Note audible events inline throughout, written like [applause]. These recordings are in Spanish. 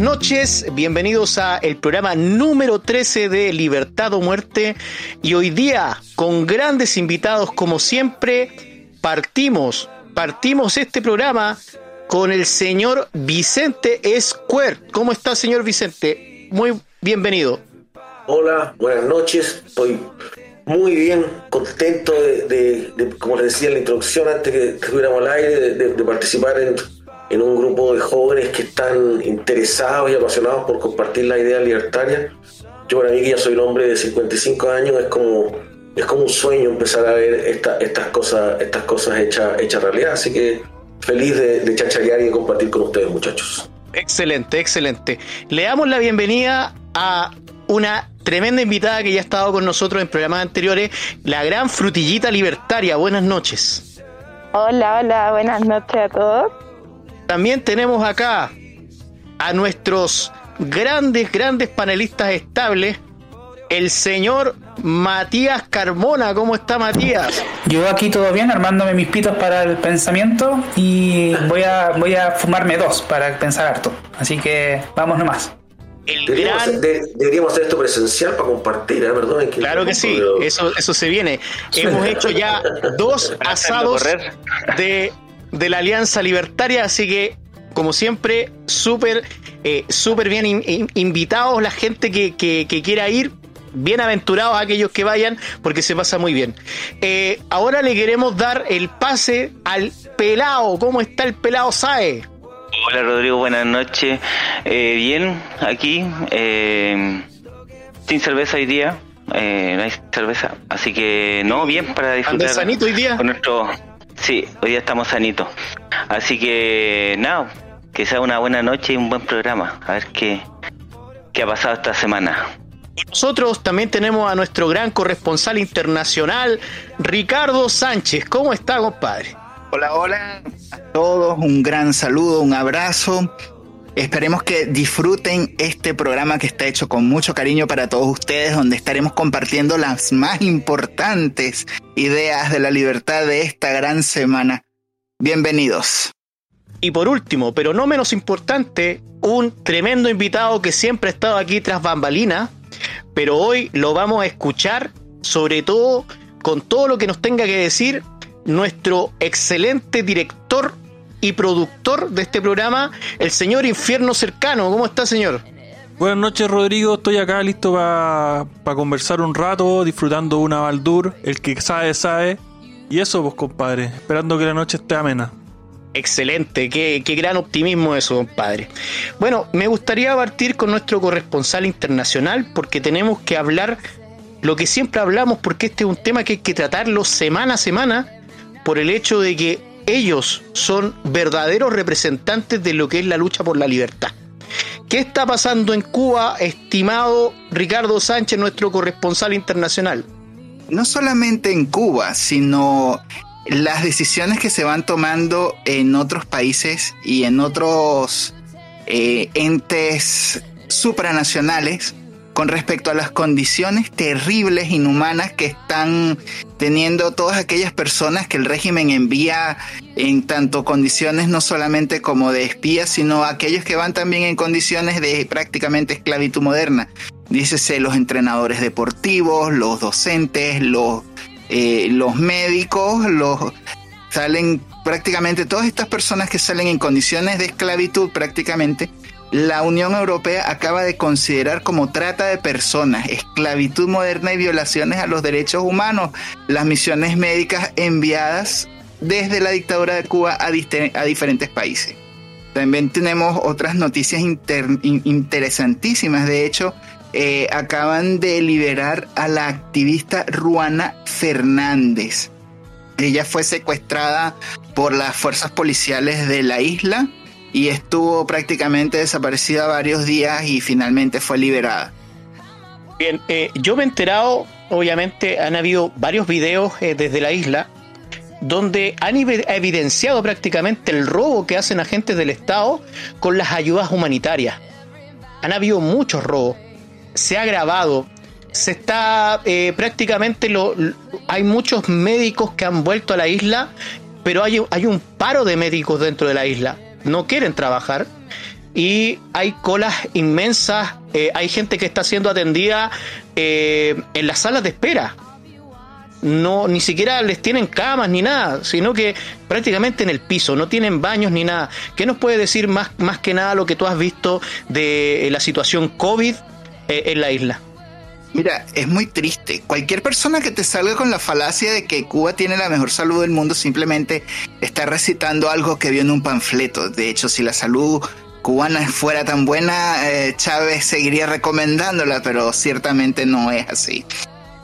noches, bienvenidos a el programa número 13 de Libertad o Muerte y hoy día con grandes invitados como siempre partimos, partimos este programa con el señor Vicente Square. ¿Cómo está señor Vicente? Muy bienvenido. Hola, buenas noches, estoy muy bien, contento de, como les decía en la introducción antes que, estuviéramos al aire, de participar en en un grupo de jóvenes que están interesados y apasionados por compartir la idea libertaria. Yo para mí que ya soy un hombre de 55 años, es como, es como un sueño empezar a ver estas cosas, estas cosas hechas, hechas realidad. Así que feliz de, de chacharear y de compartir con ustedes, muchachos. Excelente, excelente. Le damos la bienvenida a una tremenda invitada que ya ha estado con nosotros en programas anteriores, la gran frutillita libertaria. Buenas noches. Hola, hola, buenas noches a todos. También tenemos acá a nuestros grandes, grandes panelistas estables, el señor Matías Carmona. ¿Cómo está Matías? Yo aquí todo bien, armándome mis pitos para el pensamiento y voy a, voy a fumarme dos para pensar harto. Así que vamos nomás. deberíamos, hacer esto presencial para compartir, ¿eh? Perdón, claro que sí, eso, eso se viene. Hemos [laughs] hecho ya dos asados de de la Alianza Libertaria, así que como siempre, súper eh, súper bien invitados la gente que, que, quiera ir, bienaventurados aquellos que vayan, porque se pasa muy bien. Eh, ahora le queremos dar el pase al pelado. ¿Cómo está el pelado Sae? Hola Rodrigo, buenas noches. Eh, bien, aquí, sin cerveza hoy día. no hay cerveza, así que no, bien para disfrutar. sanito hoy día? Con nuestro Sí, hoy día estamos sanitos. Así que nada, que sea una buena noche y un buen programa. A ver qué, qué ha pasado esta semana. Nosotros también tenemos a nuestro gran corresponsal internacional, Ricardo Sánchez. ¿Cómo está, compadre? Hola, hola a todos. Un gran saludo, un abrazo. Esperemos que disfruten este programa que está hecho con mucho cariño para todos ustedes, donde estaremos compartiendo las más importantes ideas de la libertad de esta gran semana. Bienvenidos. Y por último, pero no menos importante, un tremendo invitado que siempre ha estado aquí tras bambalina, pero hoy lo vamos a escuchar, sobre todo con todo lo que nos tenga que decir nuestro excelente director y productor de este programa, el señor Infierno Cercano. ¿Cómo está, señor? Buenas noches, Rodrigo. Estoy acá listo para conversar un rato, disfrutando una Baldur. El que sabe, sabe. Y eso, pues, compadre, esperando que la noche esté amena. Excelente, qué, qué, gran optimismo eso, compadre. Bueno, me gustaría partir con nuestro corresponsal internacional porque tenemos que hablar lo que siempre hablamos porque este es un tema que hay que tratarlo semana a semana por el hecho de que ellos son verdaderos representantes de lo que es la lucha por la libertad. ¿Qué está pasando en Cuba, estimado Ricardo Sánchez, nuestro corresponsal internacional? No solamente en Cuba, sino las decisiones que se van tomando en otros países y en otros eh, entes supranacionales con respecto a las condiciones terribles, inhumanas que están teniendo todas aquellas personas que el régimen envía en tanto condiciones no solamente como de espías, sino aquellos que van también en condiciones de prácticamente esclavitud moderna. Dícese los entrenadores deportivos, los docentes, los, eh, los médicos, los salen prácticamente todas estas personas que salen en condiciones de esclavitud prácticamente la Unión Europea acaba de considerar como trata de personas, esclavitud moderna y violaciones a los derechos humanos las misiones médicas enviadas desde la dictadura de Cuba a, diferentes países. También tenemos otras noticias interesantísimas. De hecho, eh, acaban de liberar a la activista Ruana Fernández. Ella fue secuestrada por las fuerzas policiales de la isla y estuvo prácticamente desaparecida varios días y finalmente fue liberada. Bien, eh, yo me he enterado, obviamente han habido varios videos eh, desde la isla donde han evidenciado prácticamente el robo que hacen agentes del Estado con las ayudas humanitarias. Han habido muchos robos, se ha grabado, se está eh, prácticamente lo, hay muchos médicos que han vuelto a la isla, pero hay, hay un paro de médicos dentro de la isla no quieren trabajar. y hay colas inmensas, eh, hay gente que está siendo atendida eh, en las salas de espera. No, ni siquiera les tienen camas ni nada, sino que prácticamente en el piso, no tienen baños ni nada. ¿Qué nos puede decir más, más que nada lo que tú has visto de la situación COVID en la isla? Mira, es muy triste. Cualquier persona que te salga con la falacia de que Cuba tiene la mejor salud del mundo simplemente está recitando algo que vio en un panfleto. De hecho, si la salud cubana fuera tan buena, eh, Chávez seguiría recomendándola, pero ciertamente no es así.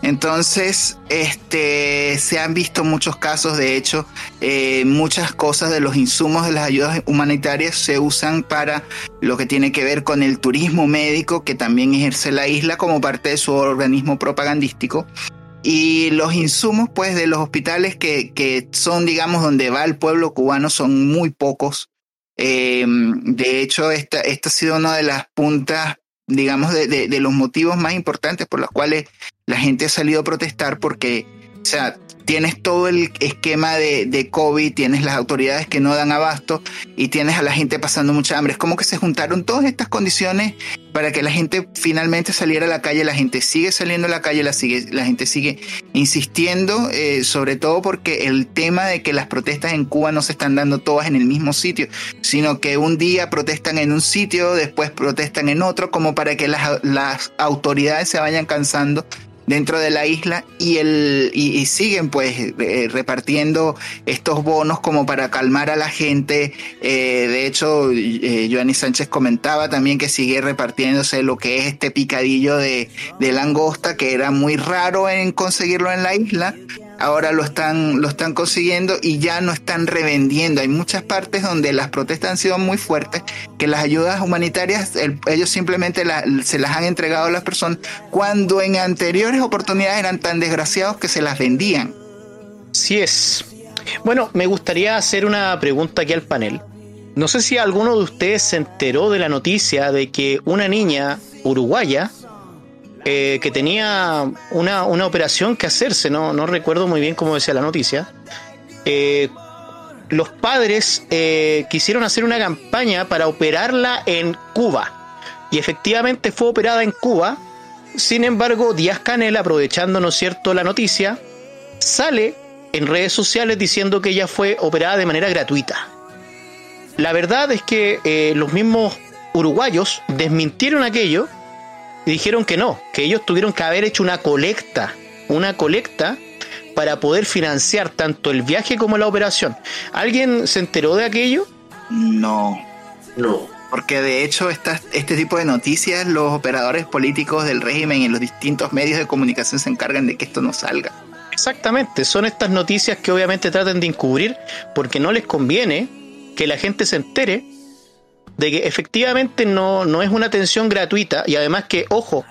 Entonces, este, se han visto muchos casos, de hecho, eh, muchas cosas de los insumos de las ayudas humanitarias se usan para lo que tiene que ver con el turismo médico que también ejerce la isla como parte de su organismo propagandístico. Y los insumos, pues, de los hospitales que, son, digamos, donde va el pueblo cubano son muy pocos. Eh, de hecho, esta ha sido una de las puntas digamos, de, de, de, los motivos más importantes por los cuales la gente ha salido a protestar porque, o sea, tienes todo el esquema de, COVID, tienes las autoridades que no dan abasto y tienes a la gente pasando mucha hambre. Es como que se juntaron todas estas condiciones para que la gente finalmente saliera a la calle. La gente sigue saliendo a la calle, la, sigue, la gente sigue insistiendo, eh, sobre todo porque el tema de que las protestas en Cuba no se están dando todas en el mismo sitio, sino que un día protestan en un sitio, después protestan en otro, como para que las, las autoridades se vayan cansando dentro de la isla y, el, y, siguen pues eh, repartiendo estos bonos como para calmar a la gente. Eh, de hecho, eh, Joanny Sánchez comentaba también que sigue repartiéndose lo que es este picadillo de, de langosta que era muy raro en conseguirlo en la isla ahora lo están, lo están consiguiendo y ya no están revendiendo. Hay muchas partes donde las protestas han sido muy fuertes, que las ayudas humanitarias el, ellos simplemente se las han entregado a las personas cuando en anteriores oportunidades eran tan desgraciados que se las vendían. Sí es. Bueno, me gustaría hacer una pregunta aquí al panel. No sé si alguno de ustedes se enteró de la noticia de que una niña uruguaya eh, que tenía una, una, operación que hacerse, no, no recuerdo muy bien cómo decía la noticia. Eh, los padres eh, quisieron hacer una campaña para operarla en Cuba. Y efectivamente fue operada en Cuba. Sin embargo, Díaz Canel, aprovechando, ¿no cierto?, la noticia, sale en redes sociales diciendo que ella fue operada de manera gratuita. La verdad es que los mismos uruguayos desmintieron aquello y dijeron que no, que ellos tuvieron que haber hecho una colecta, una colecta para poder financiar tanto el viaje como la operación. ¿Alguien se enteró de aquello? No. No. Porque de hecho esta, este tipo de noticias los operadores políticos del régimen y los distintos medios de comunicación se encargan de que esto no salga. Exactamente, son estas noticias que obviamente tratan de encubrir porque no les conviene que la gente se entere de que efectivamente no, no es una atención gratuita y además que, ojo,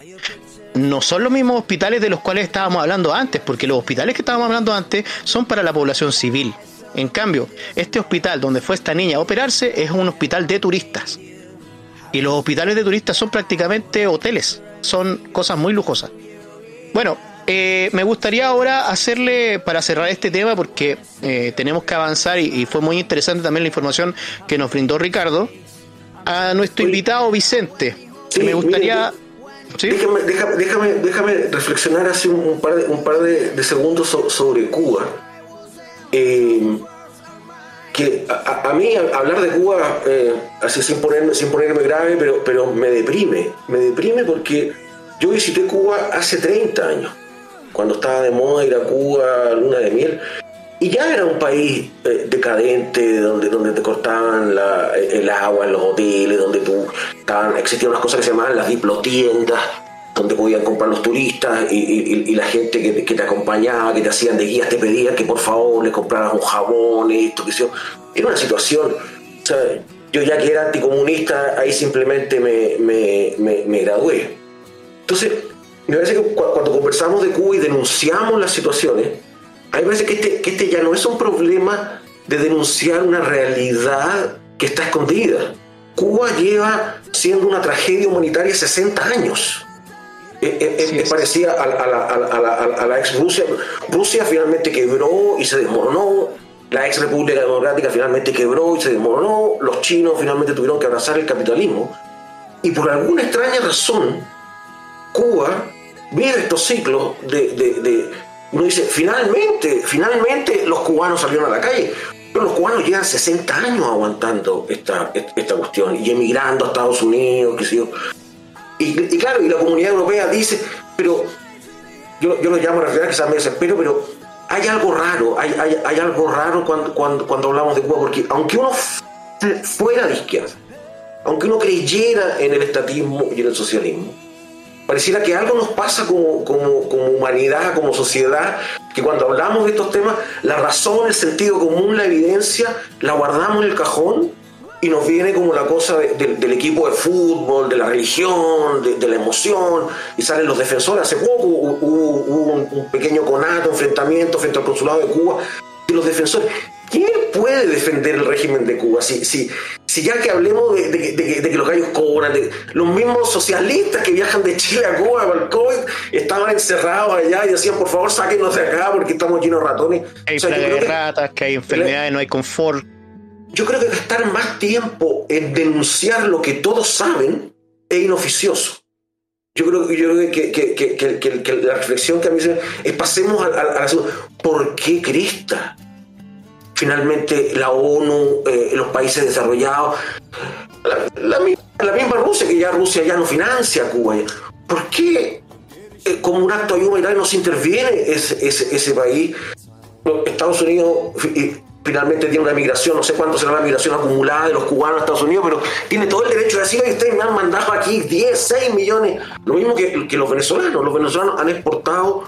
no son los mismos hospitales de los cuales estábamos hablando antes, porque los hospitales que estábamos hablando antes son para la población civil. En cambio, este hospital donde fue esta niña a operarse es un hospital de turistas. Y los hospitales de turistas son prácticamente hoteles, son cosas muy lujosas. Bueno, eh, me gustaría ahora hacerle, para cerrar este tema, porque eh, tenemos que avanzar y, y, fue muy interesante también la información que nos brindó Ricardo, a nuestro invitado Vicente. Sí, me gustaría... mire, ¿Sí? Déjame, déjame, déjame, reflexionar hace un, un par de, un par de, de segundos so, sobre Cuba. Eh, que a, a, mí hablar de Cuba, eh, así sin ponerme, sin ponerme grave, pero, pero me deprime. Me deprime porque yo visité Cuba hace 30 años, cuando estaba de moda ir a Cuba, luna de miel. Y ya era un país eh, decadente, donde, donde te cortaban la, el agua en los hoteles, donde tú, estaban, existían unas cosas que se llamaban las diplotiendas, donde podían comprar los turistas y, y, la gente que, que, te acompañaba, que te hacían de guías, te pedían que por favor les compraras un jabón, esto, que sea. Era una situación, sea, yo ya que era anticomunista, ahí simplemente me, me, me, me gradué. Entonces, me parece que cuando conversamos de Cuba y denunciamos las situaciones, me parece que este, que este ya no es un problema de denunciar una realidad que está escondida. Cuba lleva siendo una tragedia humanitaria 60 años. Eh, eh, parecía a, a, la, a, la, a, la, ex Rusia. Rusia finalmente quebró y se desmoronó. la ex República Democrática finalmente quebró y se desmoronó, los chinos finalmente tuvieron que abrazar el capitalismo, y por alguna extraña razón, Cuba mira estos ciclos de, de, uno dice, finalmente, finalmente los cubanos salieron a la calle. Pero los cubanos llevan 60 años aguantando esta, esta cuestión y emigrando a Estados Unidos, qué sé yo. Y, claro, y la comunidad europea dice, pero yo, yo lo llamo la realidad se me desespero, pero hay algo raro, hay, hay, hay algo raro cuando, cuando, cuando, hablamos de Cuba, porque aunque uno fuera de izquierda, aunque uno creyera en el estatismo y en el socialismo, pareciera que algo nos pasa como, como, como, humanidad, como sociedad, que cuando hablamos de estos temas, la razón, el sentido común, la evidencia, la guardamos en el cajón y nos viene como la cosa del equipo de fútbol, de la religión, de, la emoción, y salen los defensores. Hace poco hubo, un, pequeño conato, enfrentamiento frente al consulado de Cuba, y los defensores. ¿Quién puede defender el régimen de Cuba? Si, si, si ya que hablemos de, que los gallos cobran, de los mismos socialistas que viajan de Chile a Cuba para el COVID estaban encerrados allá y decían, por favor, sáquenos de acá porque estamos llenos de ratones. Hay ratas, que hay enfermedades, no hay confort yo creo que gastar más tiempo en denunciar lo que todos saben es inoficioso. Yo creo, yo creo que, que, la reflexión que a mí se es pasemos a, la segunda. ¿Por qué Crista? Finalmente la ONU, eh, los países desarrollados, la, misma Rusia, que ya Rusia ya no financia a Cuba. ¿Por qué eh, como un acto de ayuda no se interviene ese, país? Estados Unidos finalmente tiene una migración, no sé cuánto será la migración acumulada de los cubanos a Estados Unidos, pero tiene todo el derecho de decir, ustedes me han mandado aquí 10, 6 millones, lo mismo que, los venezolanos, los venezolanos han exportado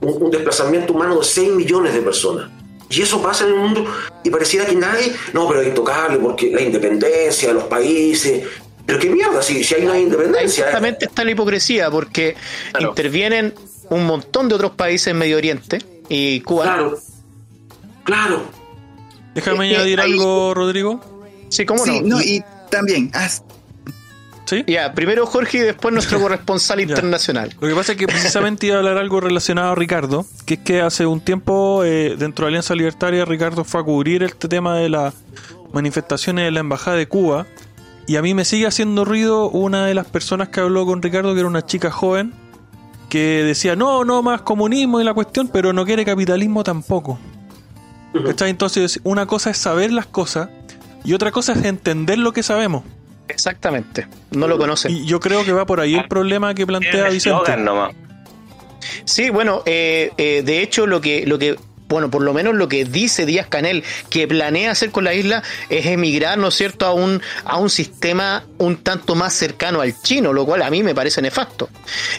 un, desplazamiento humano de 6 millones de personas. Y eso pasa en el mundo y pareciera que nadie, no, pero es intocable porque la independencia de los países, pero qué mierda, si, si hay una independencia. Exactamente está la hipocresía, porque intervienen un montón de otros países en Medio Oriente y Cuba. Claro, claro. Déjame añadir algo, Rodrigo. Sí, ¿cómo no? y también. ¿Sí? Ya, primero Jorge y después nuestro [laughs] corresponsal internacional. Lo que pasa es que precisamente iba a hablar algo relacionado a Ricardo, que es que hace un tiempo eh, dentro de Alianza Libertaria Ricardo fue a cubrir este tema de las manifestaciones de la Embajada de Cuba y a mí me sigue haciendo ruido una de las personas que habló con Ricardo, que era una chica joven, que decía, no, no más comunismo y la cuestión, pero no quiere capitalismo tampoco. Entonces, una cosa es saber las cosas y otra cosa es entender lo que sabemos. Exactamente, no lo conocen. Y yo creo que va por ahí el problema que plantea Vicente. Sí, bueno, eh, eh, de hecho lo que, lo que bueno, por lo menos lo que dice Díaz Canel que planea hacer con la isla es emigrar, ¿no es cierto?, a un, a un sistema un tanto más cercano al chino, lo cual a mí me parece nefasto.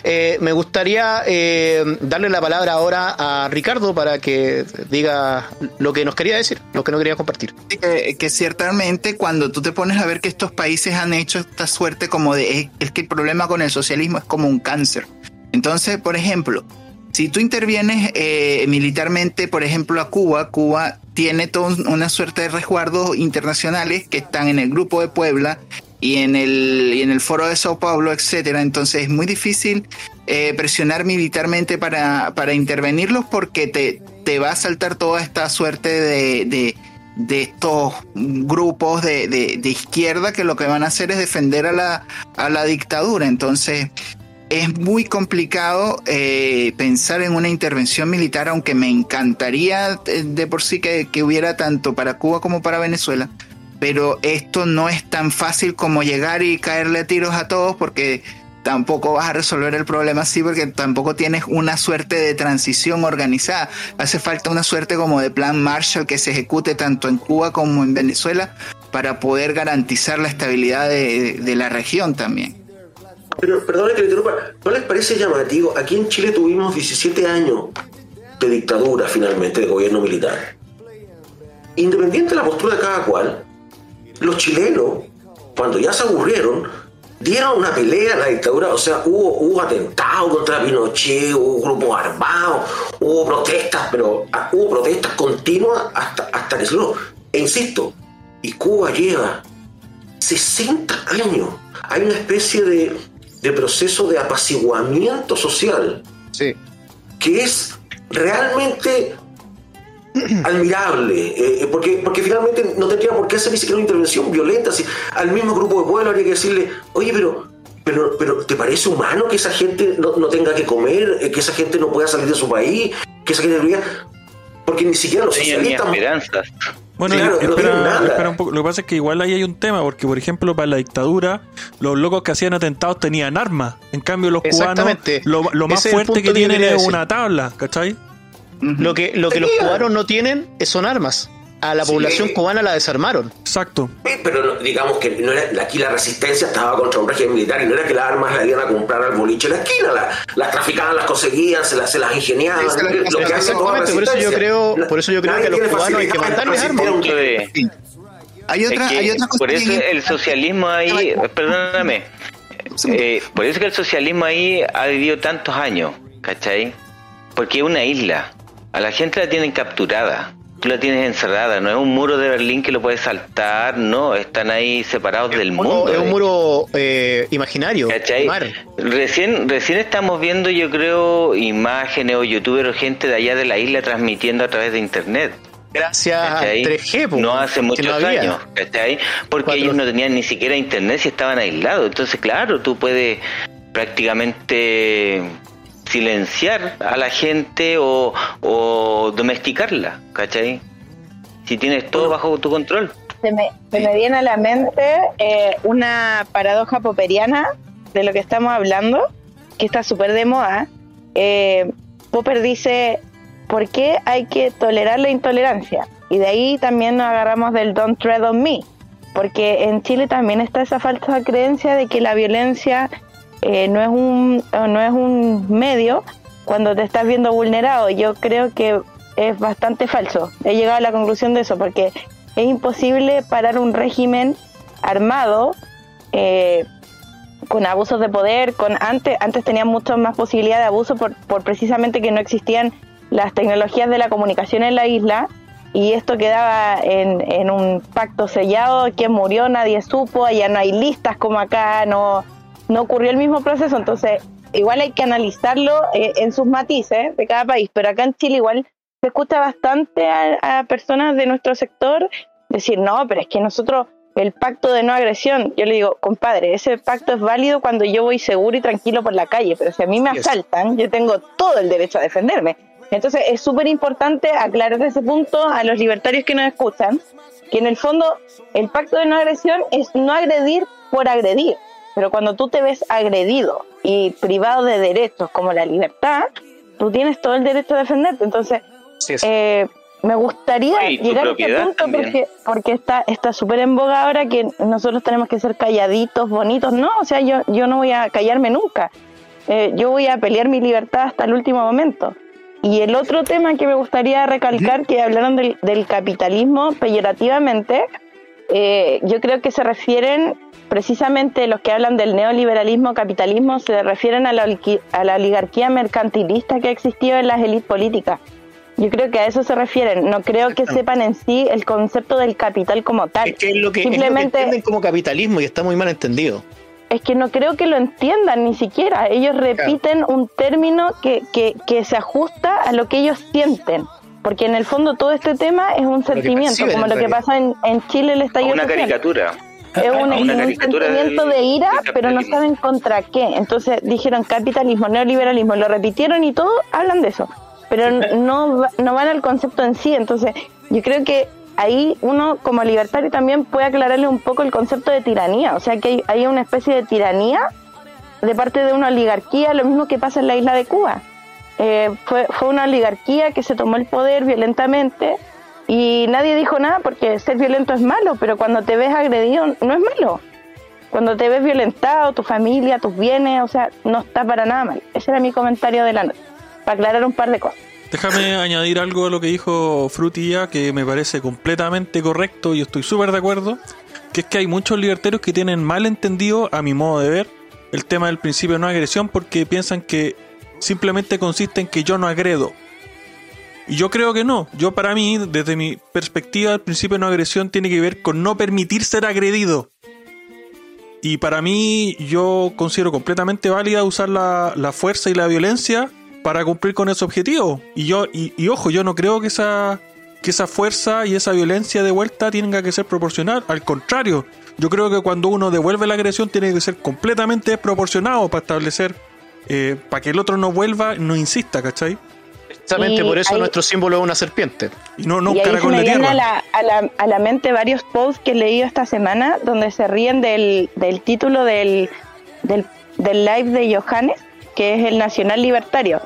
Eh, me gustaría eh, darle la palabra ahora a Ricardo para que diga lo que nos quería decir, lo que no quería compartir. Que, ciertamente cuando tú te pones a ver que estos países han hecho esta suerte como de, es que el problema con el socialismo es como un cáncer. Entonces, por ejemplo, si tú intervienes eh, militarmente, por ejemplo, a Cuba, Cuba tiene toda una suerte de resguardos internacionales que están en el Grupo de Puebla y en el, y en el Foro de Sao Paulo, etcétera. Entonces es muy difícil eh, presionar militarmente para, para intervenirlos porque te, te, va a saltar toda esta suerte de, de, de estos grupos de, de, izquierda que lo que van a hacer es defender a la, a la dictadura. Entonces es muy complicado eh, pensar en una intervención militar, aunque me encantaría eh, de por sí que, hubiera tanto para Cuba como para Venezuela. Pero esto no es tan fácil como llegar y caerle a tiros a todos porque tampoco vas a resolver el problema así porque tampoco tienes una suerte de transición organizada. Hace falta una suerte como de plan Marshall que se ejecute tanto en Cuba como en Venezuela para poder garantizar la estabilidad de la región también. Pero perdone que le interrumpa, ¿no les parece llamativo? Aquí en Chile tuvimos 17 años de dictadura finalmente, de gobierno militar. Independiente de la postura de cada cual, los chilenos, cuando ya se aburrieron, dieron una pelea a la dictadura, o sea, hubo, hubo atentados contra Pinochet, hubo grupos armados, hubo protestas, pero ah, hubo protestas continuas hasta, hasta que. E insisto, y Cuba lleva 60 años. Hay una especie de, de proceso de apaciguamiento social. Sí. Que es realmente [clears throat] admirable, eh, porque, porque finalmente no tendría por qué hacer ni siquiera una intervención violenta. Si al mismo grupo de pueblo habría que decirle, oye, pero, pero, pero ¿te parece humano que esa gente no, no tenga que comer, eh, que esa gente no pueda salir de su país, que esa gente no Porque ni siquiera los Ellos ni socialistas... esperanzas. Bueno, Claro, y- no espera, espera un poco. Lo que pasa es que igual ahí hay un tema, porque por ejemplo, para la dictadura, los locos que hacían atentados tenían armas. En cambio, los cubanos, lo, lo más Ese fuerte que tienen es una tabla, ¿cachai? Lo que, lo que los cubanos no tienen son armas. A la Sí. población cubana la desarmaron. Exacto. Eh, Pero no- digamos que no era, aquí la resistencia estaba contra un régimen militar y no era que las armas las iban a comprar al boliche en la esquina, la- las traficaban, las conseguían, se las, se las ingeniaban. Lo que hace toda la por eso yo creo- por eso yo creo que a los cubanos hay que Sí. Hay otra, Es que hay otra cosa por eso el socialismo ahí, perdóname, eh, por eso que el socialismo ahí ha vivido tantos años, ¿cachai? Porque es una isla, a la gente la tienen capturada, tú la tienes encerrada, no es un muro de Berlín que lo puedes saltar, no, están ahí separados del mundo. es un de- muro eh, imaginario. ¿Cachai? Mar. Recién, recién estamos viendo, yo creo, imágenes o youtubers o gente de allá de la isla transmitiendo a través de internet. Gracias ¿cachai? al 3G. po, no hace muchos no años, ¿cachai? Porque Cuatro. ellos no tenían ni siquiera internet si estaban aislados. Entonces, claro, tú puedes prácticamente silenciar a la gente o, o domesticarla, ¿cachai? Si tienes todo bajo tu control. Se me, se me viene a la mente eh, una paradoja popperiana de lo que estamos hablando, que está súper de moda. Eh, Popper dice, ¿por qué hay que tolerar la intolerancia? Y de ahí también nos agarramos del don't tread on me, porque en Chile también está esa falsa creencia de que la violencia eh, no, es un, o no es un medio cuando te estás viendo vulnerado. Yo creo que es bastante falso. He llegado a la conclusión de eso, porque es imposible parar un régimen armado eh, con abusos de poder, con antes antes tenían mucho más posibilidad de abuso por, por precisamente que no existían las tecnologías de la comunicación en la isla y esto quedaba en, en un pacto sellado, quién murió nadie supo, allá no hay listas como acá, no, no ocurrió el mismo proceso, entonces igual hay que analizarlo eh, en sus matices de cada país, pero acá en Chile igual se escucha bastante a, a personas de nuestro sector decir, no, pero es que nosotros el pacto de no agresión, yo le digo, compadre, ese pacto es válido cuando yo voy seguro y tranquilo por la calle, pero si a mí me asaltan, yo tengo todo el derecho a defenderme. Entonces es súper importante aclarar ese punto a los libertarios que nos escuchan, que en el fondo el pacto de no agresión es no agredir por agredir, pero cuando tú te ves agredido y privado de derechos como la libertad, tú tienes todo el derecho a defenderte. Entonces, eh, me gustaría llegar a este punto también. porque, porque está está súper en boga ahora que nosotros tenemos que ser calladitos, bonitos. No, o sea, yo, yo no voy a callarme nunca. Eh, yo voy a pelear mi libertad hasta el último momento. Y el otro tema que me gustaría recalcar, que hablaron del, del capitalismo peyorativamente, eh, yo creo que se refieren precisamente los que hablan del neoliberalismo, capitalismo, se refieren a la, a la oligarquía mercantilista que ha existido en las élites políticas. Yo creo que a eso se refieren. No creo que sepan en sí el concepto del capital como tal. Es que es lo que, es lo que Simplemente entienden como capitalismo y está muy mal entendido. es que no creo que lo entiendan ni siquiera. Ellos repiten un término que, que, que se ajusta a lo que ellos sienten. Porque en el fondo todo este tema es un sentimiento, perciben, como lo que realidad. pasa en, en Chile el estallido Una social. caricatura. Es un, sentimiento del- de ira, pero no saben contra qué. Entonces dijeron capitalismo, neoliberalismo, lo repitieron y todo hablan de eso. Pero no, no van al concepto en sí. Entonces yo creo que ahí uno como libertario también puede aclararle un poco el concepto de tiranía. O sea que hay, hay una especie de tiranía de parte de una oligarquía, lo mismo que pasa en la isla de Cuba. Eh, fue, fue una oligarquía que se tomó el poder violentamente y nadie dijo nada porque ser violento es malo, pero cuando te ves agredido no es malo. Cuando te ves violentado, tu familia, tus bienes, o sea, no está para nada mal. Ese era mi comentario de la noche, para aclarar un par de cosas. Déjame [laughs] añadir algo a lo que dijo Frutilla, que me parece completamente correcto y estoy súper de acuerdo, que es que hay muchos libertarios que tienen mal entendido, a mi modo de ver, el tema del principio de no agresión porque piensan que simplemente consiste en que yo no agredo. Y yo creo que no. Yo para mí, desde mi perspectiva, el principio de no agresión tiene que ver con no permitir ser agredido. Y para mí, yo considero completamente válida usar la, la fuerza y la violencia para cumplir con ese objetivo. Y yo, y, y ojo, yo no creo que esa que esa fuerza y esa violencia de vuelta tenga que ser proporcional. Al contrario, yo creo que cuando uno devuelve la agresión tiene que ser completamente desproporcionado para establecer, eh, para que el otro no vuelva, no insista, ¿cachai? Precisamente Y por eso ahí- nuestro símbolo es una serpiente. Y no, no un y ahí se caracol me de tierra. a la, a, la, a la mente varios posts que he leído esta semana donde se ríen del, del título del, del, del live de Johannes, que es el Nacional Libertario.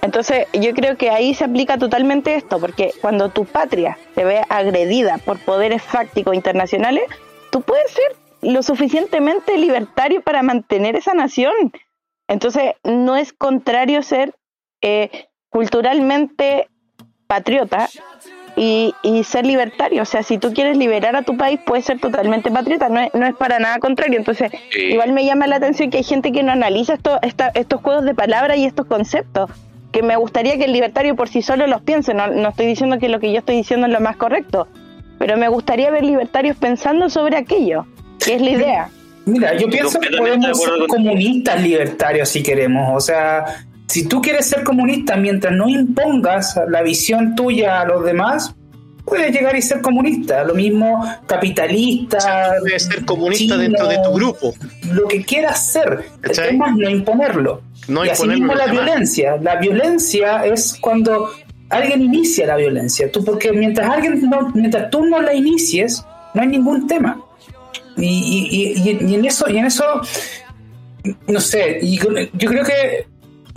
Entonces yo creo que ahí se aplica totalmente esto, porque cuando tu patria se ve agredida por poderes fácticos internacionales, tú puedes ser lo suficientemente libertario para mantener esa nación. Entonces no es contrario ser eh, culturalmente patriota y, y ser libertario. O sea, si tú quieres liberar a tu país, puedes ser totalmente patriota, no es, no es para nada contrario. Entonces, Sí. igual me llama la atención que hay gente que no analiza esto, esta- estos juegos de palabras y estos conceptos. Que me gustaría que el libertario por sí solo los piense. No, no estoy diciendo que lo que yo estoy diciendo es lo más correcto, pero me gustaría ver libertarios pensando sobre aquello, que es la idea. Mira, yo pienso que podemos ser comunistas libertarios si queremos. O sea, si tú quieres ser comunista mientras no impongas la visión tuya a los demás, puedes llegar y ser comunista. Lo mismo capitalista. Puedes ser comunista chino, dentro de tu grupo. Lo que quieras ser. El tema es no imponerlo. No y imponerlo asimismo a los la demás. violencia. La violencia es cuando alguien inicia la violencia. Tú, porque mientras alguien no, mientras tú no la inicies, no hay ningún tema. Y, y- y- y- en eso, y en eso, no sé, yo creo que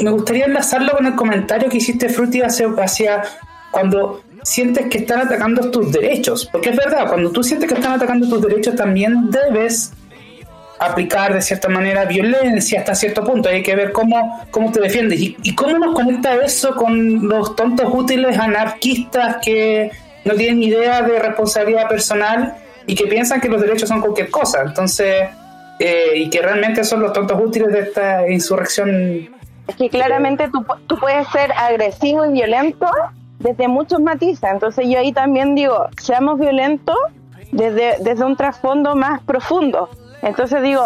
me gustaría enlazarlo con el comentario que hiciste, hacia, hacia cuando sientes que están atacando tus derechos. Porque es verdad, cuando tú sientes que están atacando tus derechos, también debes aplicar de cierta manera violencia hasta cierto punto. Hay que ver cómo, cómo te defiendes y, y cómo nos conecta eso con los tontos útiles anarquistas que no tienen idea de responsabilidad personal y que piensan que los derechos son cualquier cosa. Entonces, eh, y que realmente son los tontos útiles de esta insurrección. Es que claramente tú, tú puedes ser agresivo y violento desde muchos matices. Entonces yo ahí también digo, seamos violentos desde, desde un trasfondo más profundo. Entonces digo,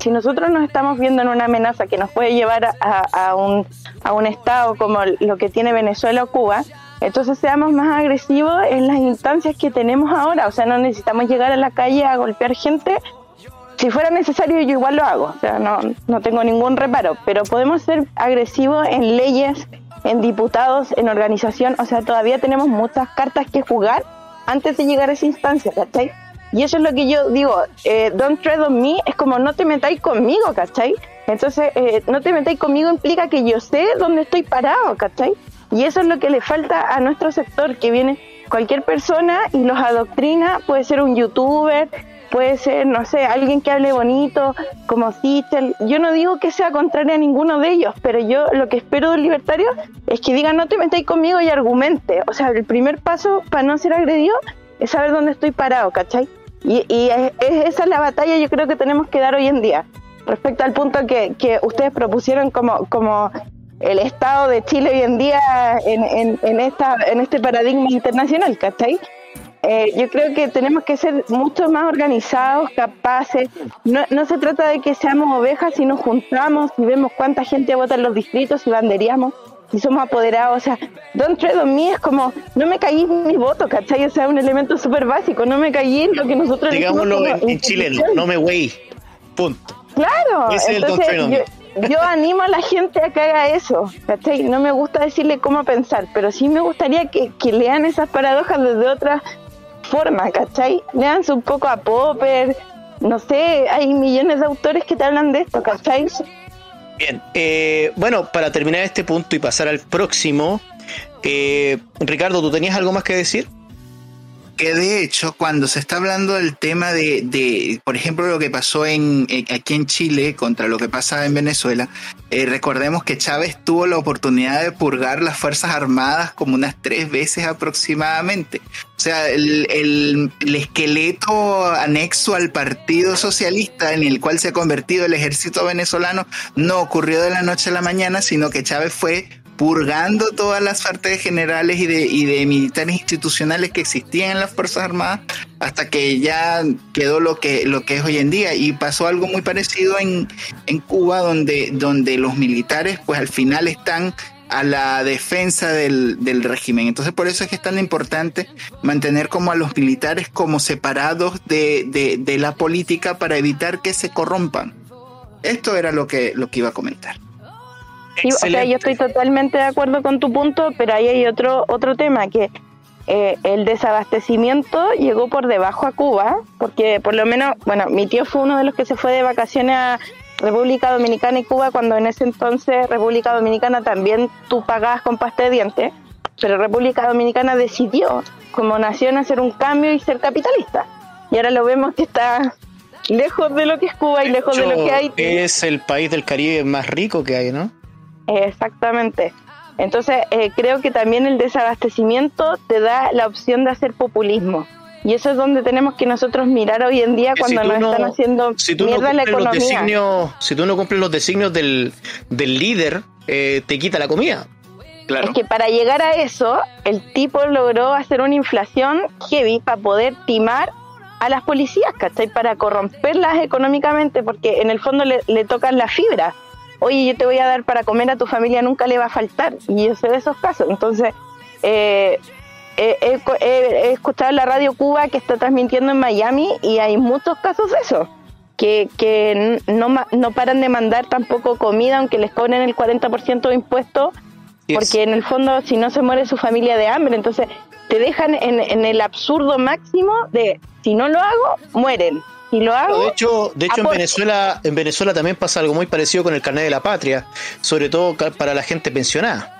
si nosotros nos estamos viendo en una amenaza que nos puede llevar a- a un, a un estado como lo que tiene Venezuela o Cuba, entonces seamos más agresivos en las instancias que tenemos ahora. O sea, no necesitamos llegar a la calle a golpear gente si fuera necesario yo igual lo hago, o sea, no, no tengo ningún reparo, pero podemos ser agresivos en leyes, en diputados, en organización, o sea, todavía tenemos muchas cartas que jugar antes de llegar a esa instancia, ¿cachai? Y eso es lo que yo digo, eh, don't tread on me, es como no te metáis conmigo, ¿cachai? Entonces, eh, no te metáis conmigo implica que yo sé dónde estoy parado, ¿cachai? Y eso es lo que le falta a nuestro sector, que viene cualquier persona y los adoctrina, puede ser un youtuber, puede ser, no sé, alguien que hable bonito, como Sichel. Yo no digo que sea contraria a ninguno de ellos, pero yo lo que espero del libertario es que digan, no te metáis conmigo y argumente. O sea, el primer paso para no ser agredido es saber dónde estoy parado, ¿cachai? Y, y es, es- esa es la batalla yo creo que tenemos que dar hoy en día. Respecto al punto que, que ustedes propusieron como, como el Estado de Chile hoy en día en, en, en, esta, en este paradigma internacional, ¿cachai? Eh, yo creo que tenemos que ser mucho más organizados, capaces. No, no se trata de que seamos ovejas, si nos juntamos y vemos cuánta gente vota en los distritos y banderíamos, si somos apoderados. O sea, Don't Tread on Me es como, no me caí en mi voto, ¿cachai? O sea, un elemento súper básico, no me caí en lo que nosotros Digámoslo en, en chileno, no me wey. Punto. Claro, es entonces yo, yo animo a la gente a que haga eso, ¿cachai? No me gusta decirle cómo pensar, pero sí me gustaría que, que lean esas paradojas desde otra forma, ¿cachai? Leanse un poco a Popper, no sé, hay millones de autores que te hablan de esto, ¿cachai? Bien, eh, bueno, para terminar este punto y pasar al próximo, eh, Ricardo, ¿tú tenías algo más que decir? Que de hecho, cuando se está hablando del tema de, de por ejemplo, lo que pasó en, aquí en Chile contra lo que pasa en Venezuela, eh, recordemos que Chávez tuvo la oportunidad de purgar las Fuerzas Armadas como unas tres veces aproximadamente. O sea, el, el- el esqueleto anexo al Partido Socialista en el cual se ha convertido el ejército venezolano no ocurrió de la noche a la mañana, sino que Chávez fue purgando todas las partes generales y de, y de militares institucionales que existían en las Fuerzas Armadas hasta que ya quedó lo que, lo que es hoy en día. Y pasó algo muy parecido en, en Cuba, donde, donde los militares pues al final están a la defensa del, del, régimen. Entonces por eso es que es tan importante mantener como a los militares como separados de, de, de la política para evitar que se corrompan. Esto era lo que, lo que iba a comentar. Sí, o sea, yo estoy totalmente de acuerdo con tu punto, pero ahí hay otro, otro tema que eh, el desabastecimiento llegó por debajo a Cuba, porque por lo menos, bueno, mi tío fue uno de los que se fue de vacaciones a República Dominicana y Cuba, cuando en ese entonces República Dominicana también tú pagabas con pasta de dientes, pero República Dominicana decidió como nación hacer un cambio y ser capitalista. Y ahora lo vemos que está lejos de lo que es Cuba y lejos de lo que hay. Es el país del Caribe más rico que hay, ¿no? Exactamente. Entonces, eh, creo que también el desabastecimiento te da la opción de hacer populismo. Y eso es donde tenemos que nosotros mirar hoy en día cuando nos están haciendo si tú mierda no la economía. si tú no cumples los designios del, del líder, eh, te quita la comida. Claro. Es que para llegar a eso, el tipo logró hacer una inflación heavy para poder timar a las policías, ¿cachai? Para corromperlas económicamente, porque en el fondo le, le tocan la fibra oye, yo te voy a dar para comer a tu familia, nunca le va a faltar. Y yo sé de esos casos. Entonces, eh, he escuchado la radio Cuba que está transmitiendo en Miami y hay muchos casos de eso. Que, que no, no paran de mandar tampoco comida, aunque les cobren el 40% de impuestos, porque en el fondo, si no se muere su familia de hambre, entonces te dejan en, en el absurdo máximo de si no lo hago, mueren lo hago. De hecho, de hecho en Venezuela, en Venezuela también pasa algo muy parecido con el carnet de la patria, sobre todo para la gente pensionada.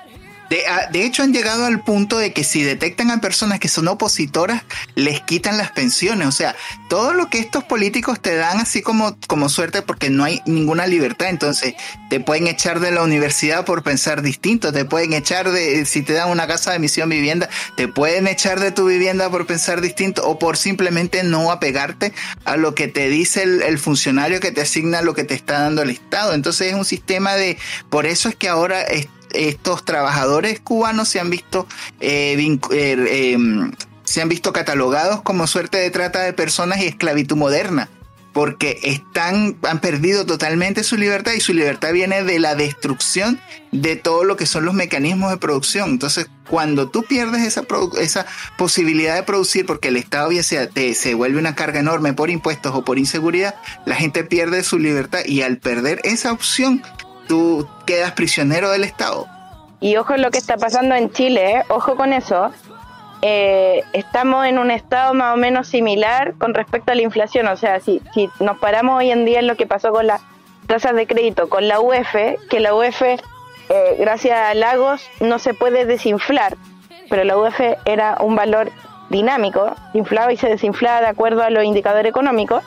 Ah, de, hecho, han llegado al punto de que si detectan a personas que son opositoras, les quitan las pensiones. O sea, todo lo que estos políticos te dan así como, como suerte porque no hay ninguna libertad. Entonces, te pueden echar de la universidad por pensar distinto. Te pueden echar de, si te dan una casa de misión vivienda, te pueden echar de tu vivienda por pensar distinto o por simplemente no apegarte a lo que te dice el funcionario que te asigna lo que te está dando el Estado. Entonces, es un sistema de, por eso es que ahora estos trabajadores cubanos se han visto eh, eh, em, se han visto catalogados como suerte de trata de personas y esclavitud moderna porque están han perdido totalmente su libertad y su libertad viene de la destrucción de todo lo que son los mecanismos de producción. Entonces, cuando tú pierdes esa, esa posibilidad de producir, porque el Estado bien sea te, se vuelve una carga enorme por impuestos o por inseguridad, la gente pierde su libertad y al perder esa opción tú quedas prisionero del Estado. Y ojo lo que está pasando en Chile, ¿eh? ojo con eso. Eh, estamos en un estado más o menos similar con respecto a la inflación. O sea, si, si nos paramos hoy en día en lo que pasó con las tasas de crédito, con la UF, que la UF, eh, gracias a Lagos, no se puede desinflar, pero la UF era un valor dinámico, inflaba y se desinflaba de acuerdo a los indicadores económicos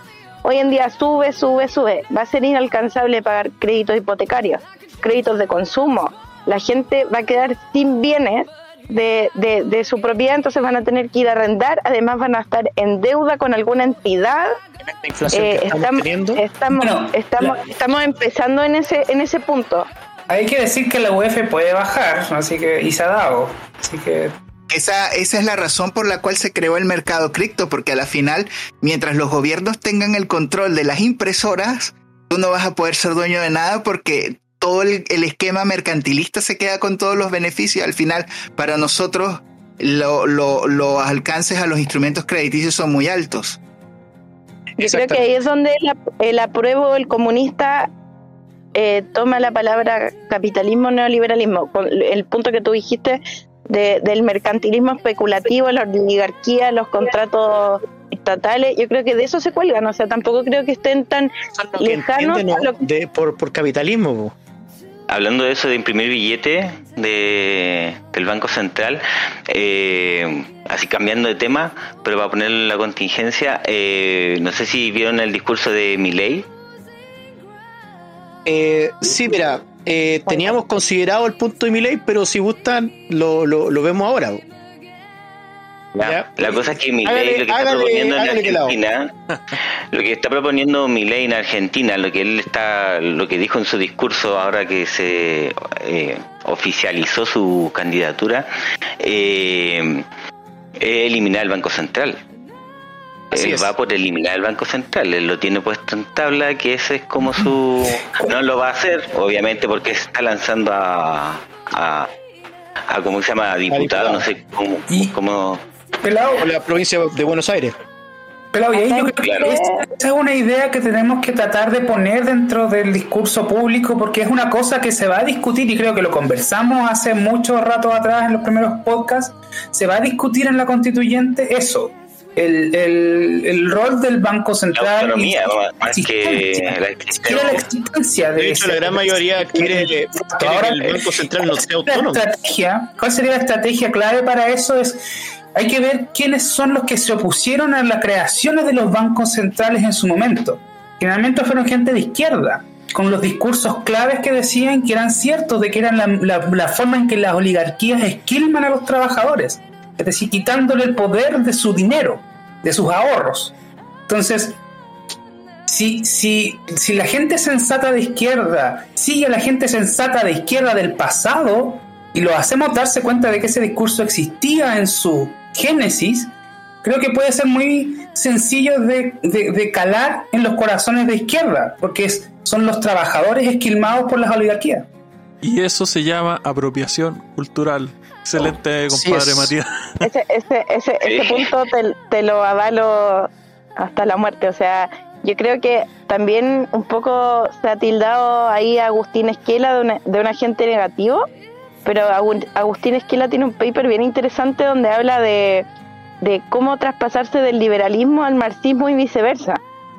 Hoy en día sube, sube, sube. Va a ser inalcanzable pagar créditos hipotecarios, créditos de consumo. La gente va a quedar sin bienes de, de, su propiedad, entonces van a tener que ir a arrendar, además van a estar en deuda con alguna entidad. Eh, estamos, estamos, estamos, estamos, empezando en ese, en ese punto. Hay que decir que la UEF puede bajar, así que y se ha dado. Así que esa, esa es la razón por la cual se creó el mercado cripto, porque a la final, mientras los gobiernos tengan el control de las impresoras, tú no vas a poder ser dueño de nada porque todo el, esquema mercantilista se queda con todos los beneficios. Al final, para nosotros, los alcances a los instrumentos crediticios son muy altos. Yo creo que ahí es donde el, apruebo el comunista eh, toma la palabra capitalismo neoliberalismo. El punto que tú dijiste del mercantilismo especulativo, la oligarquía, los contratos estatales, yo creo que de eso se cuelgan, o sea, tampoco creo que estén tan lejanos de, por, por capitalismo. Hablando de eso de imprimir billete de, del Banco Central, eh, así cambiando de tema, pero para poner la contingencia, eh, no sé si vieron el discurso de Milei. Eh, sí, mira, eh, teníamos considerado el punto de mi ley, pero si gustan, lo, lo, vemos ahora. La cosa es que mi ley lo que está proponiendo en Argentina, [laughs] lo que está proponiendo mi ley en Argentina, lo que él está, lo que dijo en su discurso ahora que se eh, oficializó su candidatura, eh, es eliminar el Banco Central él va por eliminar el Banco Central, él lo tiene puesto en tabla, que ese es como su... No lo va a hacer, obviamente, porque está lanzando a, a, a ¿cómo se llama? A diputado, no sé cómo, Y- cómo Pelado, O la provincia de Buenos Aires. Pelado, y ahí yo creo que Claro. esa, esa es una idea que tenemos que tratar de poner dentro del discurso público porque es una cosa que se va a discutir y creo que lo conversamos hace mucho rato atrás en los primeros podcasts. Se va a discutir en la constituyente eso, el, el, el rol del Banco la Central. autonomía, y- más- más que existencia. la Siquiera la existencia de De hecho, ese- la gran mayoría quiere, quiere Ahora, que el Banco Central no sea la autónomo. estrategia, ¿Cuál sería la estrategia clave para eso? Es hay que ver quiénes son los que se opusieron a la creación de los bancos centrales en su momento. Generalmente fueron gente de izquierda, con los discursos claves que decían que eran ciertos, de que eran la, la- la forma en que las oligarquías esquilman a los trabajadores, es decir, quitándole el poder de su dinero, de sus ahorros. Entonces, si, si, si la gente sensata de izquierda sigue a la gente sensata de izquierda del pasado y lo hacemos darse cuenta de que ese discurso existía en su génesis, creo que puede ser muy sencillo de, de- de calar en los corazones de izquierda, porque es- son los trabajadores esquilmados por las oligarquías. Y eso se llama apropiación cultural. Excelente, compadre es. Matías. [laughs] Ese, ese, ese, ese punto te, te lo avalo hasta la muerte. O sea, yo creo que también un poco se ha tildado ahí a Agustín Esquela de, una- de un agente negativo, pero Agu- Agustín Esquela tiene un paper bien interesante donde habla de, de cómo traspasarse del liberalismo al marxismo y viceversa.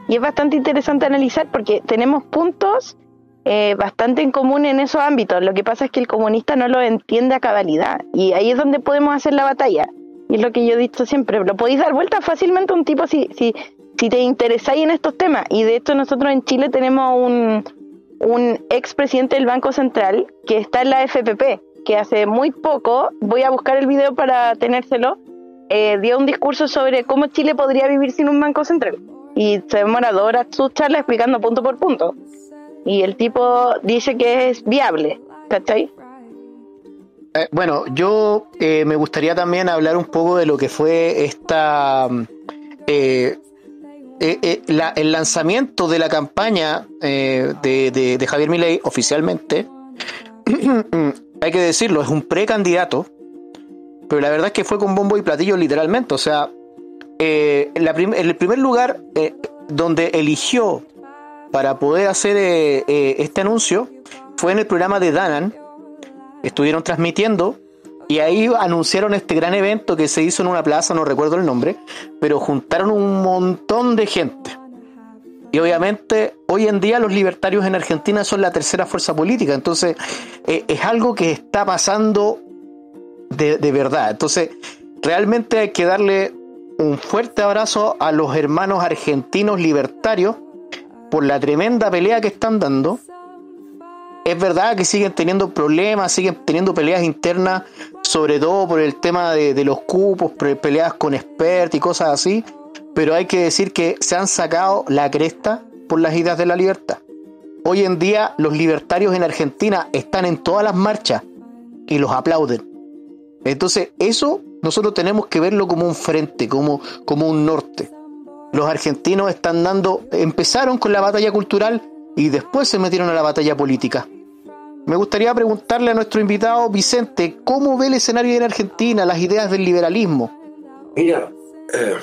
Y es bastante interesante analizar porque tenemos puntos eh, bastante en común en esos ámbitos. Lo que pasa es que el comunista no lo entiende a cabalidad. Y ahí es donde podemos hacer la batalla. Y es lo que yo he dicho siempre. Lo podéis dar vuelta fácilmente a un tipo si, si, si te interesáis en estos temas. Y de hecho nosotros en Chile tenemos un, un expresidente del Banco Central que está en la FPP, que hace muy poco, voy a buscar el video para tenérselo, eh, dio un discurso sobre cómo Chile podría vivir sin un Banco Central. Y se demora dos horas charla explicando punto por punto. Y el tipo dice que es viable, ¿cachai? Eh, bueno, yo eh, me gustaría también hablar un poco de lo que fue esta mm, eh, eh, el lanzamiento de la campaña de, de- Javier Milei oficialmente. [clears throat] Hay que decirlo, es un precandidato, pero la verdad es que fue con bombo y platillo literalmente. O sea, en, el primer lugar donde eligió para poder hacer eh, eh, este anuncio fue en el programa de Danan, estuvieron transmitiendo y ahí anunciaron este gran evento que se hizo en una plaza, no recuerdo el nombre, pero juntaron un montón de gente. Y obviamente hoy en día los libertarios en Argentina son la tercera fuerza política, entonces eh, es algo que está pasando de, de verdad. Entonces realmente hay que darle un fuerte abrazo a los hermanos argentinos libertarios por la tremenda pelea que están dando es verdad que siguen teniendo problemas, siguen teniendo peleas internas, sobre todo por el tema de, los cupos, peleas con expert y cosas así, pero hay que decir que se han sacado la cresta por las ideas de la libertad. Hoy en día los libertarios en Argentina están en todas las marchas y los aplauden. Entonces eso nosotros tenemos que verlo como un frente, como, como un norte. Los argentinos están dando, empezaron con la batalla cultural y después se metieron a la batalla política. Me gustaría preguntarle a nuestro invitado Vicente, ¿cómo ve el escenario en Argentina, las ideas del liberalismo? Mira, eh,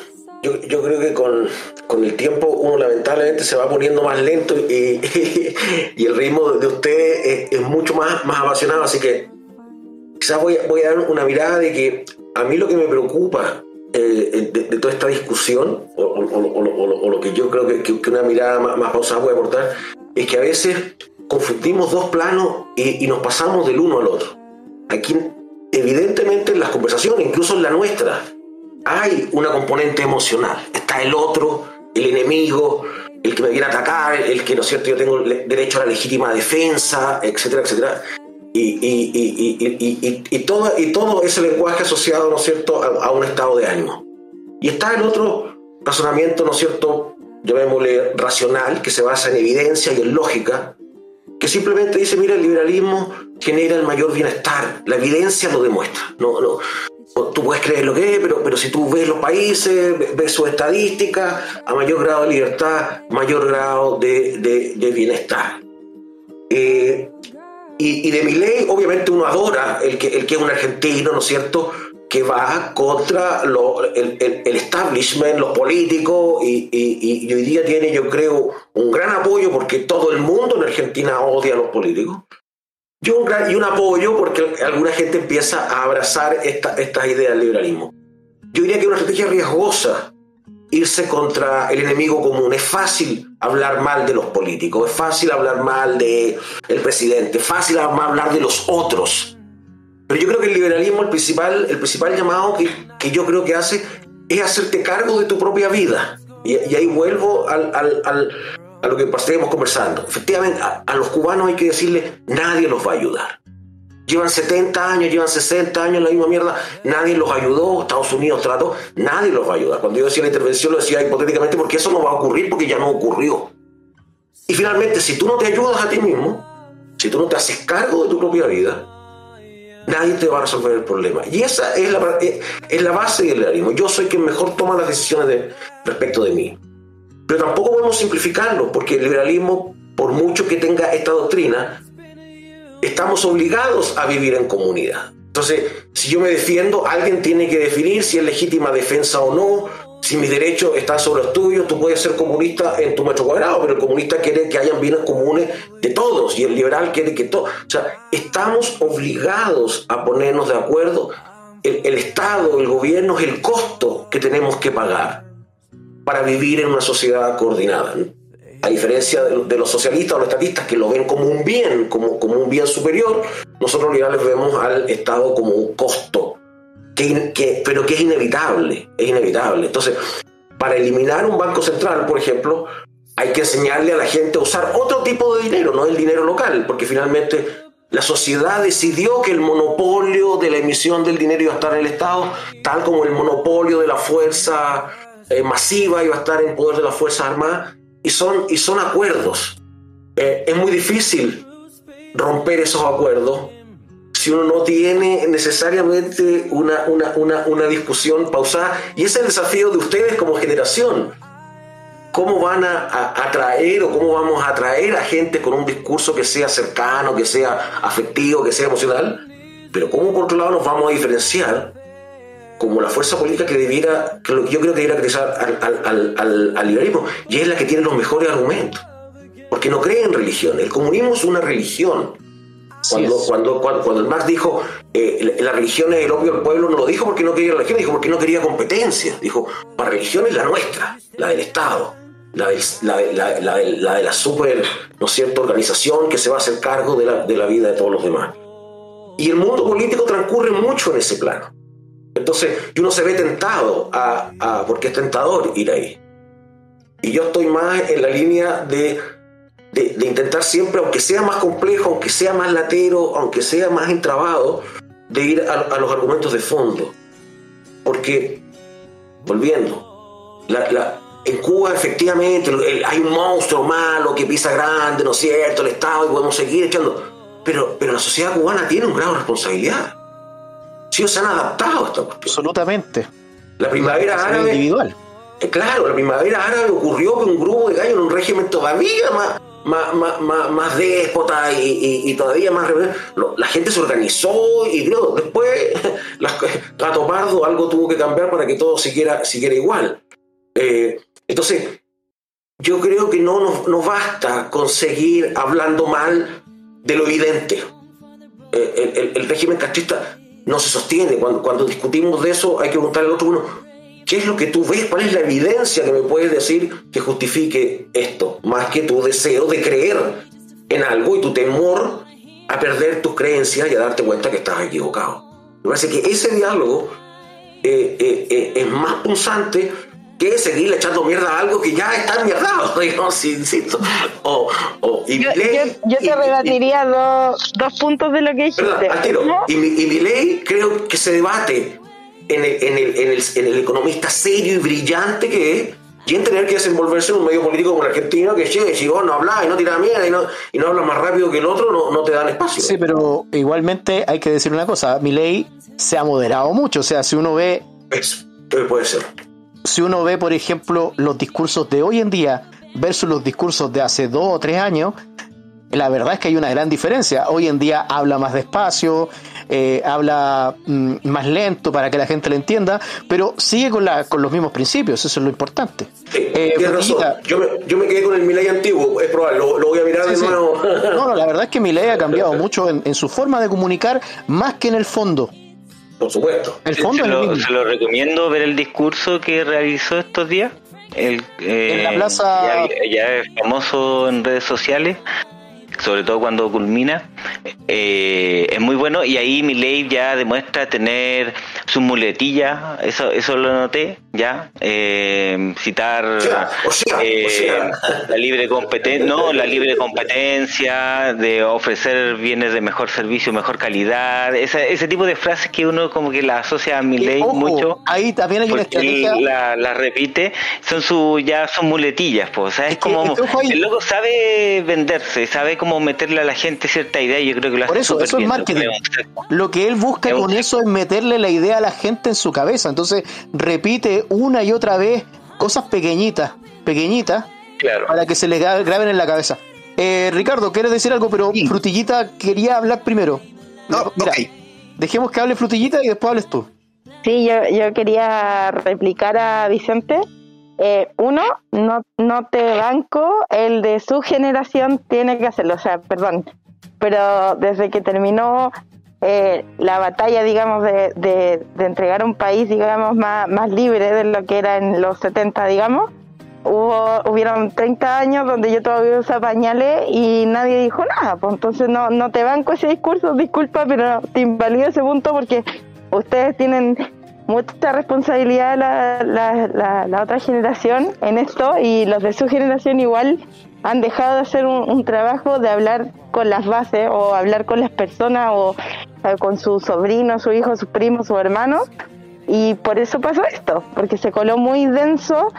yo, yo creo que con, con el tiempo uno lamentablemente se va poniendo más lento y, [laughs] y el ritmo de ustedes es, mucho más, más apasionado, así que quizás voy, voy a dar una mirada de que a mí lo que me preocupa eh, de, de toda esta discusión, o, lo que yo creo que, una mirada más, más pausada puede aportar, es que a veces confundimos dos planos y, y nos pasamos del uno al otro. Aquí, evidentemente, en las conversaciones, incluso en la nuestra, hay una componente emocional. Está el otro, el enemigo, el que me quiere atacar, el que, ¿no es cierto?, yo tengo derecho a la legítima defensa, etcétera, etcétera. Y, y- y- todo, y todo ese lenguaje asociado, ¿no es cierto?, a, a un estado de ánimo. Y está el otro razonamiento, ¿no es cierto?, llamémosle racional, que se basa en evidencia y en lógica, que simplemente dice, mira, el liberalismo genera el mayor bienestar, la evidencia lo demuestra. No, no, tú puedes creer lo que es, pero, pero si tú ves los países, ve- ves sus estadísticas, a mayor grado de libertad, mayor grado de, de- de bienestar. Eh, Y, y de ley, obviamente, uno adora el que, el que es un argentino, ¿no es cierto?, que va contra lo, el, el, establishment, los políticos, y, y, y, hoy día tiene, yo creo, un gran apoyo porque todo el mundo en Argentina odia a los políticos. Y un, gran, y un apoyo porque alguna gente empieza a abrazar esta, estas ideas del liberalismo. Yo diría que es una estrategia riesgosa irse contra el enemigo común. Es fácil hablar mal de los políticos, es fácil hablar mal del el presidente, es fácil hablar de los otros. Pero yo creo que el liberalismo, el principal, el principal llamado que, que yo creo que hace es hacerte cargo de tu propia vida. Y, ahí vuelvo al, al, al, a lo que estábamos conversando. Efectivamente, a, los cubanos hay que decirle, nadie los va a ayudar llevan 70 años, llevan 60 años en la misma mierda, nadie los ayudó, Estados Unidos trató, nadie los va ayudar. Cuando yo decía la intervención lo decía hipotéticamente porque eso no va a ocurrir porque ya no ocurrió. Y finalmente, si tú no te ayudas a ti mismo, si tú no te haces cargo de tu propia vida, nadie te va a resolver el problema. Y esa es la, es la base del liberalismo. Yo soy quien mejor toma las decisiones de, respecto de mí. Pero tampoco podemos simplificarlo, porque el liberalismo, por mucho que tenga esta doctrina, estamos obligados a vivir en comunidad. Entonces, si yo me defiendo, alguien tiene que definir si es legítima defensa o no, si mis derechos están sobre los tuyos, tú puedes ser comunista en tu metro cuadrado, pero el comunista quiere que hayan bienes comunes de todos y el liberal quiere que todo. O sea, estamos obligados a ponernos de acuerdo. El, el Estado, el gobierno es el costo que tenemos que pagar para vivir en una sociedad coordinada a diferencia de, los socialistas o los estatistas que lo ven como un bien, como, como un bien superior, nosotros liberales vemos al Estado como un costo, que, que, pero que es inevitable, es inevitable. Entonces, para eliminar un banco central, por ejemplo, hay que enseñarle a la gente a usar otro tipo de dinero, no el dinero local, porque finalmente la sociedad decidió que el monopolio de la emisión del dinero iba a estar en el Estado, tal como el monopolio de la fuerza eh, masiva iba a estar en poder de las Fuerzas Armadas, y son, y son acuerdos. Eh, es muy difícil romper esos acuerdos si uno no tiene necesariamente una, una, una, una discusión pausada. Y ese es el desafío de ustedes como generación. ¿Cómo van a, atraer o cómo vamos a atraer a gente con un discurso que sea cercano, que sea afectivo, que sea emocional? Pero ¿cómo por otro lado nos vamos a diferenciar como la fuerza política que debiera, que yo creo que debiera crecer al, al, al, al, liberalismo, y es la que tiene los mejores argumentos, porque no cree en religión. El comunismo es una religión. Cuando, cuando, cuando, cuando, el Marx dijo eh, la religión es el opio del pueblo, no lo dijo porque no quería religión, dijo porque no quería competencia. Dijo, la religión es la nuestra, la del Estado, la, del, la, la, la, la de la super, ¿no es cierto?, organización que se va a hacer cargo de la, de la vida de todos los demás. Y el mundo político transcurre mucho en ese plano. Entonces, uno se ve tentado a, a, porque es tentador ir ahí. Y yo estoy más en la línea de, de, intentar siempre, aunque sea más complejo, aunque sea más latero, aunque sea más entrabado, de ir a, los argumentos de fondo. Porque, volviendo, en Cuba efectivamente hay un monstruo malo que pisa grande, ¿no es cierto? El Estado y podemos seguir echando. Pero, pero la sociedad cubana tiene un grado de responsabilidad sí se han adaptado a esta cuestión. Absolutamente. La primavera La árabe. individual. Eh, claro, la primavera árabe ocurrió que un grupo de gallos en un régimen todavía más, más, más, más, más déspota y, y, y, todavía más rebelde. La gente se organizó y creo, después, [laughs] las, Gato Pardo, algo tuvo que cambiar para que todo siguiera, siguiera igual. Eh, entonces, yo creo que no nos, nos basta conseguir hablando mal de lo evidente. Eh, el, el, el régimen castrista no se sostiene. Cuando, cuando discutimos de eso hay que preguntarle al otro, bueno, ¿qué es lo que tú ves? ¿Cuál es la evidencia que me puedes decir que justifique esto? Más que tu deseo de creer en algo y tu temor a perder tus creencias y a darte cuenta que estás equivocado. Me parece que ese diálogo eh, eh, eh, es más punzante que seguir echando mierda a algo que ya está enmierdado, [laughs] digamos, insisto. O, o, y yo, ley, yo, yo, te y, rebatiría y, dos, dos puntos de lo que dijiste. Perdón, al tiro. ¿No? Y, mi, y mi ley creo que se debate en el, en, el, en, el, en el economista serio y brillante que es, y en tener que desenvolverse en un medio político como el argentino que llega y si vos no hablas y no tiras mierda y no, y no hablas más rápido que el otro, no, no te dan espacio. Sí, pero igualmente hay que decir una cosa, mi ley se ha moderado mucho, o sea, si uno ve... Eso, puede ser si uno ve, por ejemplo, los discursos de hoy en día versus los discursos de hace dos o tres años, la verdad es que hay una gran diferencia. Hoy en día habla más despacio, eh, habla mm, más lento para que la gente lo entienda, pero sigue con, la, con los mismos principios, eso es lo importante. Eh, yo, me, yo, me, quedé con el Milei antiguo, es probable, lo, voy a mirar de nuevo. No, no, la verdad es que Milei ha cambiado [laughs] mucho en, su forma de comunicar, más que en el fondo. Por supuesto. El fondo se, lo, se lo recomiendo ver el discurso que realizó estos días. El, en la plaza. ya, es famoso en redes sociales sobre todo cuando culmina, eh, es muy bueno y ahí mi ley ya demuestra tener sus muletillas, eso, eso lo noté, ya, eh, citar eh, la libre competencia, no, la libre competencia, de ofrecer bienes de mejor servicio, mejor calidad, ese, ese tipo de frases que uno como que la asocia a mi ley mucho. Ahí también hay una estrategia. La, la, repite, son su, ya son muletillas, pues. Es como, el loco sabe venderse, sabe cómo meterle a la gente cierta idea, yo creo que lo Por eso, eso es marketing. Lo que él busca con eso es meterle la idea a la gente en su cabeza, entonces repite una y otra vez cosas pequeñitas, pequeñitas, para que se les graben en la cabeza. Eh, Ricardo, ¿quieres decir algo? Pero Frutillita quería hablar primero. No, Mira, dejemos que hable Frutillita y después hables tú. Sí, yo, yo quería replicar a Vicente. Eh, uno, no, no te banco, el de su generación tiene que hacerlo, o sea, perdón, pero desde que terminó eh, la batalla, digamos, de, de, entregar un país, digamos, más, más libre de lo que era en los 70, digamos. Hubo, hubieron 30 años donde yo todavía usaba pañales y nadie dijo nada. Pues entonces no, no te banco ese discurso, disculpa, pero te invalido ese punto porque ustedes tienen mucha responsabilidad la, la, otra generación en esto y los de su generación igual han dejado de hacer un, trabajo de hablar con las bases o hablar con las personas o eh, con sus sobrinos, su hijo, sus primos, sus hermanos y por eso pasó esto, porque se coló muy denso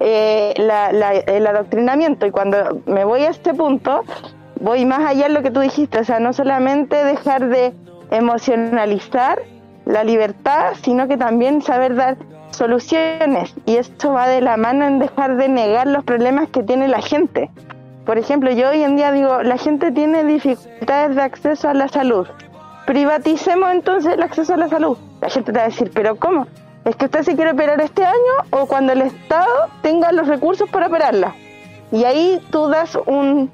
eh, el adoctrinamiento. Y cuando me voy a este punto voy más allá de lo que tú dijiste, o sea, no solamente dejar de emocionalizar la libertad, sino que también saber dar soluciones. Y esto va de la mano en dejar de negar los problemas que tiene la gente. Por ejemplo, yo hoy en día digo, la gente tiene dificultades de acceso a la salud. Privaticemos entonces el acceso a la salud. La gente te va a decir, pero ¿cómo? ¿Es que usted se quiere operar este año o cuando el Estado tenga los recursos para operarla? Y ahí tú das un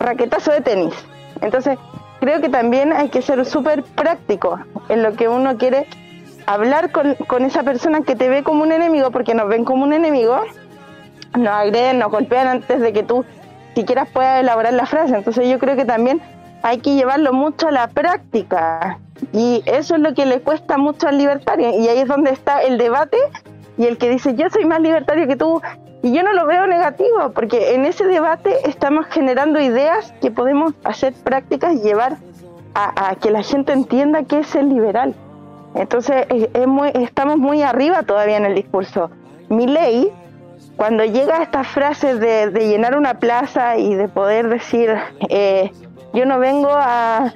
raquetazo de tenis. Entonces, creo que también hay que ser súper práctico en lo que uno quiere hablar con, con, esa persona que te ve como un enemigo, porque nos ven como un enemigo, nos agreden, nos golpean antes de que tú siquiera puedas elaborar la frase. Entonces yo creo que también hay que llevarlo mucho a la práctica. Y eso es lo que le cuesta mucho al libertario. Y ahí es donde está el debate y el que dice yo soy más libertario que tú y yo no lo veo negativo, porque en ese debate estamos generando ideas que podemos hacer prácticas y llevar a, que la gente entienda qué es el liberal. Entonces estamos muy arriba todavía en el discurso. Mi ley, cuando llega a estas frases de, llenar una plaza y de poder decir, eh, yo no vengo a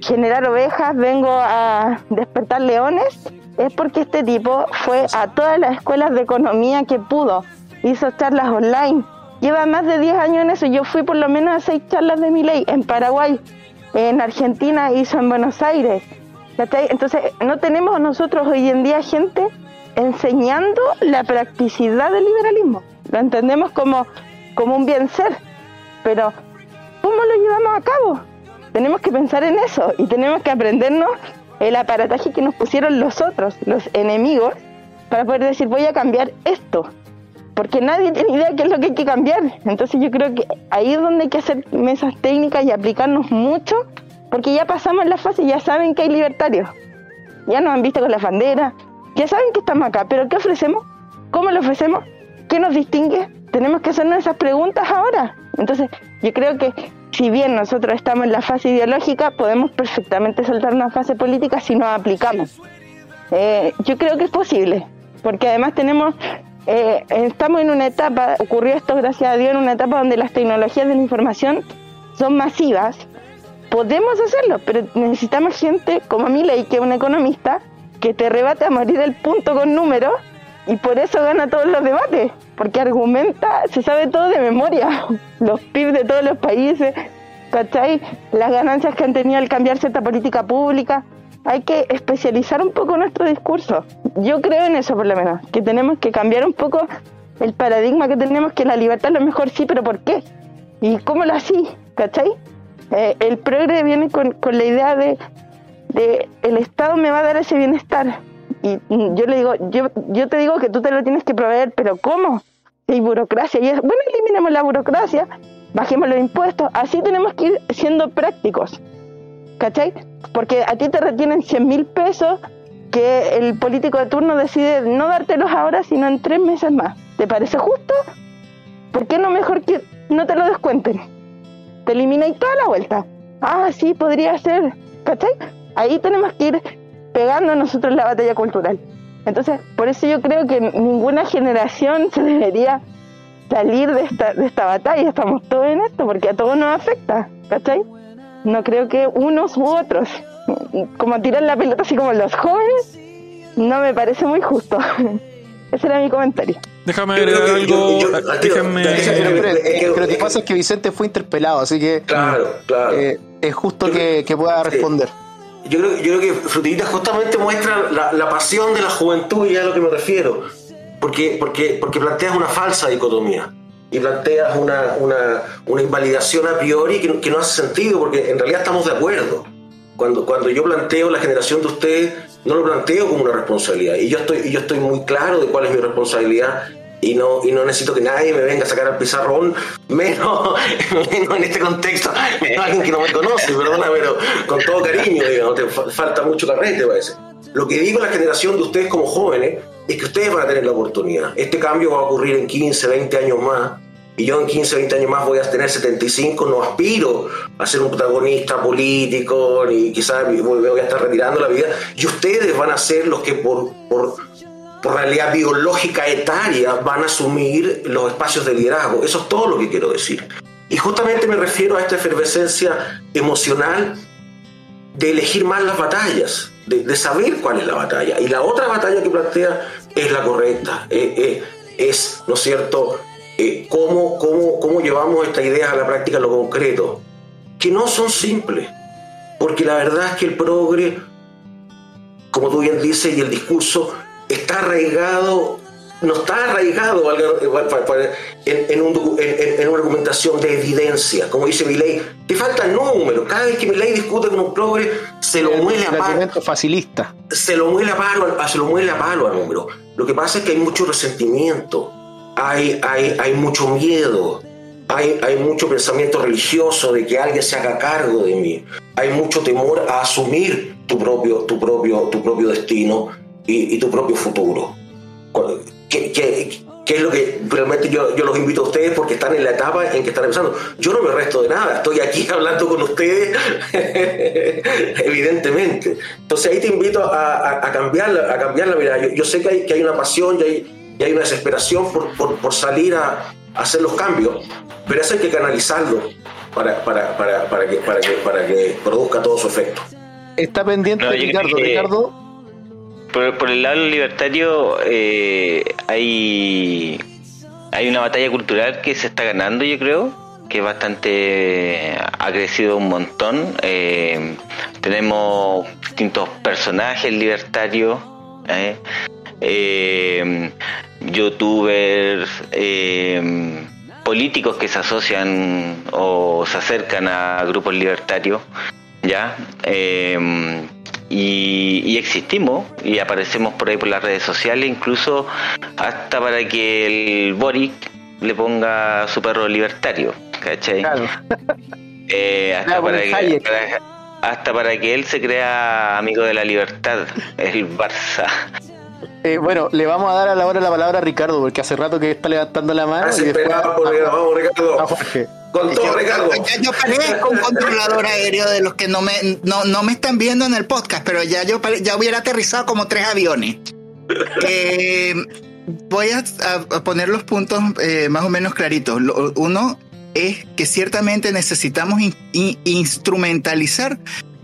generar ovejas, vengo a despertar leones, es porque este tipo fue a todas las escuelas de economía que pudo hizo charlas online. Lleva más de 10 años en eso. Yo fui por lo menos a seis charlas de mi ley en Paraguay, en Argentina, hizo en Buenos Aires. Entonces, no tenemos nosotros hoy en día gente enseñando la practicidad del liberalismo. Lo entendemos como, como un bien ser, pero ¿cómo lo llevamos a cabo? Tenemos que pensar en eso y tenemos que aprendernos el aparataje que nos pusieron los otros, los enemigos, para poder decir voy a cambiar esto porque nadie tiene idea qué es lo que hay que cambiar. Entonces yo creo que ahí es donde hay que hacer mesas técnicas y aplicarnos mucho, porque ya pasamos la fase, ya saben que hay libertarios, ya nos han visto con la bandera, ya saben que estamos acá, pero ¿qué ofrecemos? ¿Cómo lo ofrecemos? ¿Qué nos distingue? Tenemos que hacernos esas preguntas ahora. Entonces yo creo que si bien nosotros estamos en la fase ideológica, podemos perfectamente saltar una fase política si nos aplicamos. Eh, yo creo que es posible, porque además tenemos eh, estamos en una etapa, ocurrió esto gracias a Dios, en una etapa donde las tecnologías de la información son masivas. Podemos hacerlo, pero necesitamos gente como Miley, que es un economista, que te rebate a morir el punto con números y por eso gana todos los debates, porque argumenta, se sabe todo de memoria, [laughs] los PIB de todos los países, ¿cachai? Las ganancias que han tenido al cambiar cierta política pública. Hay que especializar un poco nuestro discurso. Yo creo en eso, por lo menos, que tenemos que cambiar un poco el paradigma que tenemos, que la libertad es lo mejor, sí, pero ¿por qué? ¿Y cómo lo así? ¿Cachai? Eh, el progre viene con, con la idea de, de, el Estado me va a dar ese bienestar. Y yo le digo, yo, yo te digo que tú te lo tienes que proveer, pero ¿cómo? hay burocracia. Y es, bueno, eliminemos la burocracia, bajemos los impuestos. Así tenemos que ir siendo prácticos. ¿Cachai? Porque a ti te retienen 100 mil pesos que el político de turno decide no dártelos ahora, sino en tres meses más. ¿Te parece justo? ¿Por qué no mejor que no te lo descuenten? Te elimináis toda la vuelta. Ah, sí, podría ser. ¿Cachai? Ahí tenemos que ir pegando nosotros la batalla cultural. Entonces, por eso yo creo que ninguna generación se debería salir de esta, de esta batalla. Estamos todos en esto porque a todos nos afecta, ¿cachai? No creo que unos u otros. Como tirar la pelota así como los jóvenes, no me parece muy justo. [laughs] Ese era mi comentario. Déjame agregar algo. déjame... Pero lo que pasa es que Vicente fue interpelado, así que. Claro, claro. Eh, es justo que, que, pueda responder. Yo creo, yo creo que Frutillita justamente muestra la, la, pasión de la juventud y a lo que me refiero. Porque, porque, porque planteas una falsa dicotomía y planteas una, una, una invalidación a priori que, que, no hace sentido, porque en realidad estamos de acuerdo. Cuando, cuando yo planteo la generación de ustedes, no lo planteo como una responsabilidad. Y yo estoy, y yo estoy muy claro de cuál es mi responsabilidad y no, y no necesito que nadie me venga a sacar al pizarrón, [laughs] menos, menos en este contexto, alguien que no me conoce, perdona, pero con todo cariño, digamos, te falta mucho carrete, parece. Lo que digo a la generación de ustedes como jóvenes es que ustedes van a tener la oportunidad. Este cambio va a ocurrir en 15, 20 años más. Y yo en 15, 20 años más voy a tener 75, no aspiro a ser un protagonista político, ni quizás voy a estar retirando la vida. Y ustedes van a ser los que por, por realidad biológica etaria van a asumir los espacios de liderazgo. Eso es todo lo que quiero decir. Y justamente me refiero a esta efervescencia emocional de elegir más las batallas, de, saber cuál es la batalla. Y la otra batalla que plantea es la correcta, eh, eh, es, ¿no es cierto?, eh, cómo, cómo, cómo llevamos esta idea a la práctica, a lo concreto, que no son simples, porque la verdad es que el progre, como tú bien dices, y el discurso está arraigado, no está arraigado en, en, una argumentación de evidencia. Como dice ley te falta número. Cada vez que ley discute con un progre, se lo muele a palo. facilista. Se lo muele a palo, se lo muele a palo al número. Lo que pasa es que hay mucho resentimiento, hay, hay, hay mucho miedo. Hay, hay, mucho pensamiento religioso de que alguien se haga cargo de mí. Hay mucho temor a asumir tu propio, tu propio, tu propio destino y, tu propio futuro. ¿Qué, qué, qué es lo que realmente yo, yo, los invito a ustedes porque están en la etapa en que están empezando? Yo no me resto de nada, estoy aquí [laughs] hablando con ustedes, [laughs] evidentemente. Entonces ahí te invito a, a, cambiar, a cambiar la mirada. Yo, yo, sé que hay, que hay una pasión y hay, y hay una desesperación por, por, por salir a, hacer los cambios, pero eso hay que canalizarlo para, para, para, para, que, para, que, para que produzca todo su efecto. Está pendiente Ricardo. Ricardo, por, el lado libertario eh, hay, hay una batalla cultural que se está ganando, yo creo, que es bastante ha crecido un montón. Eh, tenemos distintos personajes libertarios, ¿eh? Youtubers, políticos que se asocian o se acercan a grupos libertarios, ya y, existimos y aparecemos por ahí por las redes sociales, incluso hasta para que el Boric le ponga su perro libertario, ¿cachai? [laughs] Eh, hasta, para que, hasta para que él se crea amigo de la libertad, el Barça. Eh, bueno, le vamos a dar a la hora la palabra a Ricardo, porque hace rato que está levantando la mano. y después, vamos, Ricardo. Con todo, Ricardo. yo parezco un controlador aéreo de los que no me, no, no me están viendo en el podcast, pero ya yo ya hubiera aterrizado como tres aviones. [laughs] Eh, voy a, poner los puntos eh, más o menos claritos. uno es que ciertamente necesitamos instrumentalizar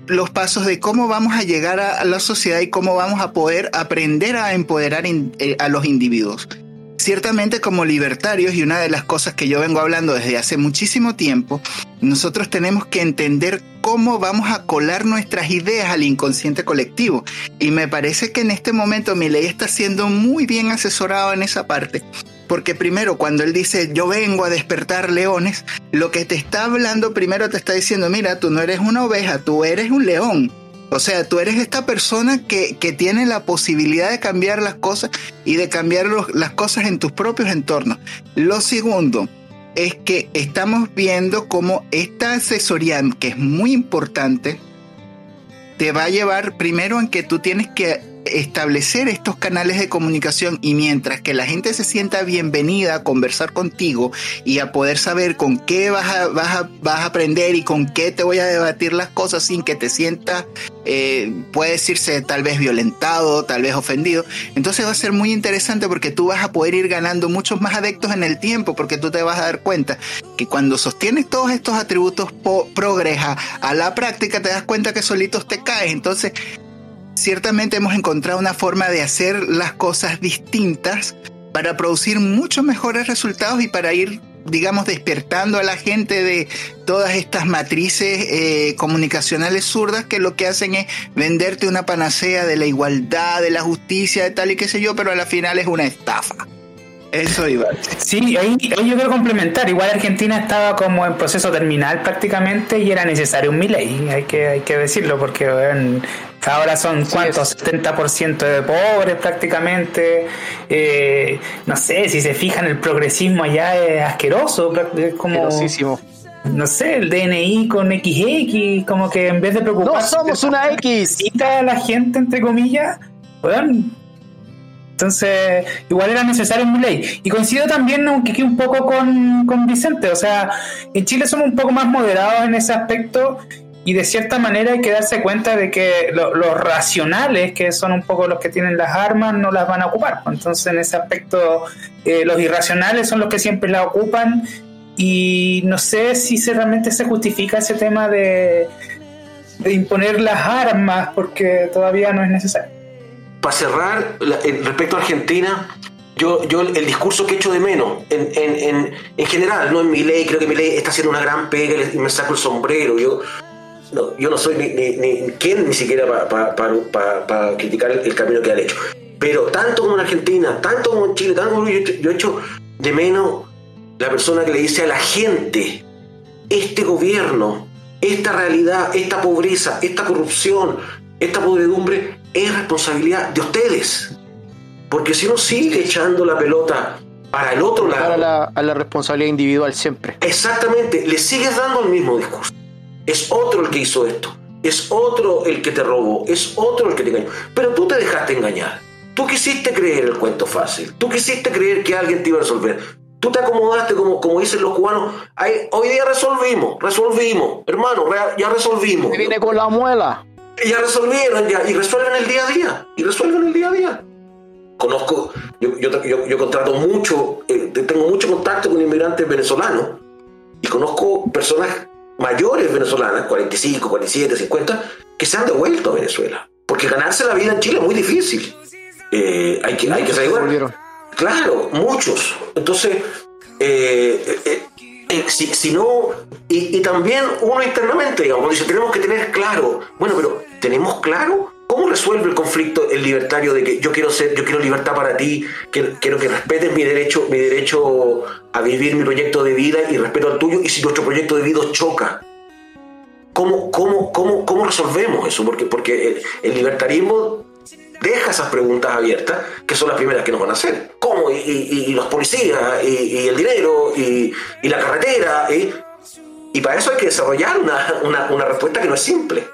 los pasos de cómo vamos a llegar a, la sociedad y cómo vamos a poder aprender a empoderar eh, a los individuos. ciertamente como libertarios, y una de las cosas que yo vengo hablando desde hace muchísimo tiempo, nosotros tenemos que entender cómo vamos a colar nuestras ideas al inconsciente colectivo. Y me parece que en este momento mi ley está siendo muy bien asesorado en esa parte. Porque primero, cuando él dice yo vengo a despertar leones, lo que te está hablando primero te está diciendo, mira, tú no eres una oveja, tú eres un león. O sea, tú eres esta persona que, que tiene la posibilidad de cambiar las cosas y de cambiar las cosas en tus propios entornos. Lo segundo es que estamos viendo cómo esta asesoría, que es muy importante, te va a llevar primero en que tú tienes que establecer estos canales de comunicación y mientras que la gente se sienta bienvenida a conversar contigo y a poder saber con qué vas a, vas a, vas a aprender y con qué te voy a debatir las cosas sin que te sientas, eh, puede decirse tal vez violentado, tal vez ofendido, entonces va a ser muy interesante porque tú vas a poder ir ganando muchos más adeptos en el tiempo porque tú te vas a dar cuenta que cuando sostienes todos estos atributos progresa a la práctica te das cuenta que solitos te caes, entonces ciertamente hemos encontrado una forma de hacer las cosas distintas para producir muchos mejores resultados y para ir, digamos, despertando a la gente de todas estas matrices eh, comunicacionales zurdas que lo que hacen es venderte una panacea de la igualdad, de la justicia, de tal y qué sé yo, pero a la final es una estafa. Eso iba. Sí, ahí, yo quiero complementar. Igual Argentina estaba como en proceso terminal prácticamente y era necesario un ley, hay que, hay que decirlo, porque ahora son cuántos, 70% de pobres prácticamente. Eh, no sé, si se fijan, el progresismo allá es asqueroso, es como... No sé, el DNI con XX, como que en vez de preocuparse... No somos una X. a la gente, entre comillas, entonces, igual era necesario un ley. Y coincido también, aunque un poco con, con Vicente. O sea, en Chile somos un poco más moderados en ese aspecto y de cierta manera hay que darse cuenta de que los racionales, que son un poco los que tienen las armas, no las van a ocupar. Entonces, en ese aspecto, eh, los irracionales son los que siempre la ocupan y no sé si se, realmente se justifica ese tema de, de imponer las armas porque todavía no es necesario para cerrar, respecto a Argentina, yo, yo el, discurso que echo de menos, en, en, en, general, no en mi ley, creo que mi ley está haciendo una gran pega y me saco el sombrero. Yo no, yo no soy ni, ni, ni quien ni siquiera para criticar el, camino que ha hecho. Pero tanto como en Argentina, tanto como en Chile, tanto como yo, yo echo de menos la persona que le dice a la gente, este gobierno, esta realidad, esta pobreza, esta corrupción, esta podredumbre es responsabilidad de ustedes. Porque si uno sigue echando la pelota para el otro lado. Para a la responsabilidad individual siempre. Exactamente, le sigues dando el mismo discurso. Es otro el que hizo esto. Es otro el que te robó. Es otro el que te engañó. Pero tú te dejaste engañar. Tú quisiste creer el cuento fácil. Tú quisiste creer que alguien te iba a resolver. Tú te acomodaste como, como dicen los cubanos. hoy día resolvimos, resolvimos. Hermano, ya resolvimos. viene con la muela ya resolvieron, ya, y resuelven el día a día, y resuelven el día a día. Conozco, yo, yo, yo, contrato mucho, eh, tengo mucho contacto con inmigrantes venezolanos, y conozco personas mayores venezolanas, 45, 47, 50, que se han devuelto a Venezuela. Porque ganarse la vida en Chile es muy difícil. Eh, hay que, hay que saber. Claro, muchos. Entonces, eh, eh eh, si, no, y, también uno internamente, digamos, dice, tenemos que tener claro, bueno, pero ¿tenemos claro cómo resuelve el conflicto el libertario de que yo quiero ser, yo quiero libertad para ti, quiero, quiero que respetes mi derecho, mi derecho a vivir mi proyecto de vida y respeto al tuyo, y si nuestro proyecto de vida choca, ¿cómo, cómo, cómo, cómo resolvemos eso? Porque, porque el libertarismo deja esas preguntas abiertas, que son las primeras que nos van a hacer. ¿Cómo? Y, los policías, y, el dinero, y, la carretera. Y, para eso hay que desarrollar una, respuesta que no es simple.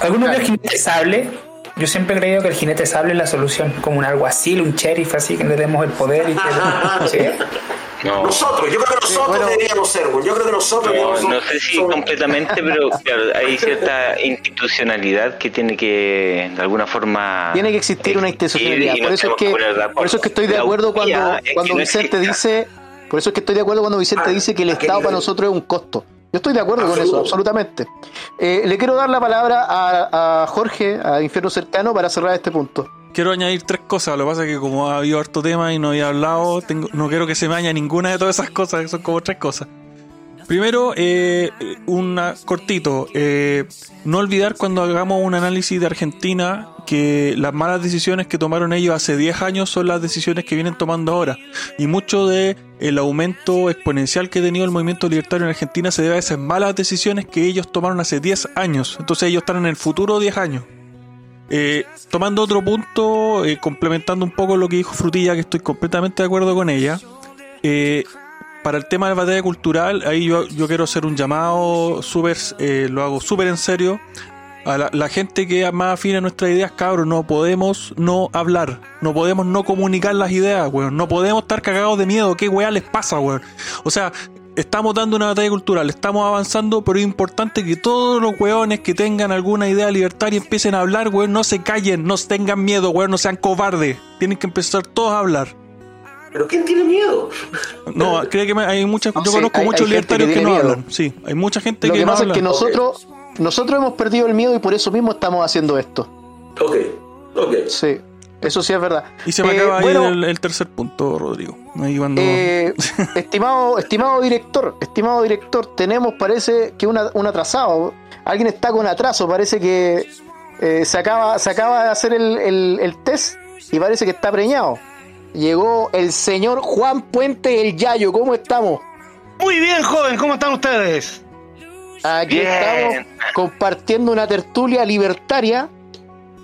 ¿Alguno el jinete sable? Yo siempre he creído que el jinete sable es la solución, como un alguacil, un sheriff, así que le demos el poder y que... [laughs] Nosotros, yo creo que nosotros deberíamos ser, yo creo que nosotros no, no sé si completamente, pero hay cierta institucionalidad que tiene que, de alguna forma. Tiene que existir una institucionalidad. Por eso, es que, por eso es que estoy de acuerdo cuando, cuando Vicente dice. Por eso es que estoy de acuerdo cuando Vicente ah, dice que el Estado para nosotros es un costo. Yo estoy de acuerdo con eso, absolutamente. Eh, le quiero dar la palabra a, a Jorge, a Infierno Cercano, para cerrar este punto. Quiero añadir tres cosas. Lo que pasa es que como ha habido harto tema y no había hablado, no quiero que se me añada ninguna de todas esas cosas, son como tres cosas. Primero, eh, una cortito. Eh, no olvidar cuando hagamos un análisis de Argentina que las malas decisiones que tomaron ellos hace 10 años son las decisiones que vienen tomando ahora. Y mucho de el aumento exponencial que ha tenido el movimiento libertario en Argentina se debe a esas malas decisiones que ellos tomaron hace 10 años. Entonces ellos están en el futuro 10 años. Eh, tomando otro punto, eh, complementando un poco lo que dijo Frutilla, que estoy completamente de acuerdo con ella. Eh, para el tema de la batalla cultural, ahí yo, yo quiero hacer un llamado súper, eh, lo hago súper en serio. A la, la gente que es más afina a nuestras ideas, cabros, no podemos no hablar, no podemos no comunicar las ideas, weón. No podemos estar cagados de miedo. ¿Qué weá les pasa, weón? O sea, estamos dando una batalla cultural, estamos avanzando, pero es importante que todos los weones que tengan alguna idea libertaria empiecen a hablar, weón. No se callen, no tengan miedo, weón, no sean cobardes. Tienen que empezar todos a hablar. ¿Pero quién tiene miedo? No, creo que me- hay muchas, No, yo sí, conozco hay- muchos hay gente que libertarios que, no miedo. hablan. Sí, hay mucha gente Lo que, que no pasa habla. es que nosotros, nosotros hemos perdido el miedo y por eso mismo estamos haciendo esto. Ok, ok. Sí, eso sí es verdad. Y se me Eh, acaba ahí bueno, el, el tercer punto, Rodrigo. Ahí cuando... Eh, [laughs] estimado, estimado director, estimado director, tenemos parece que una- un atrasado. Alguien está con atraso, parece que eh, se, acaba, se acaba de hacer el, el- el test y parece que está preñado. Llegó el señor Juan Puente el Yayo, ¿cómo estamos? Muy bien, joven, ¿cómo están ustedes? Aquí Bien. estamos compartiendo una tertulia libertaria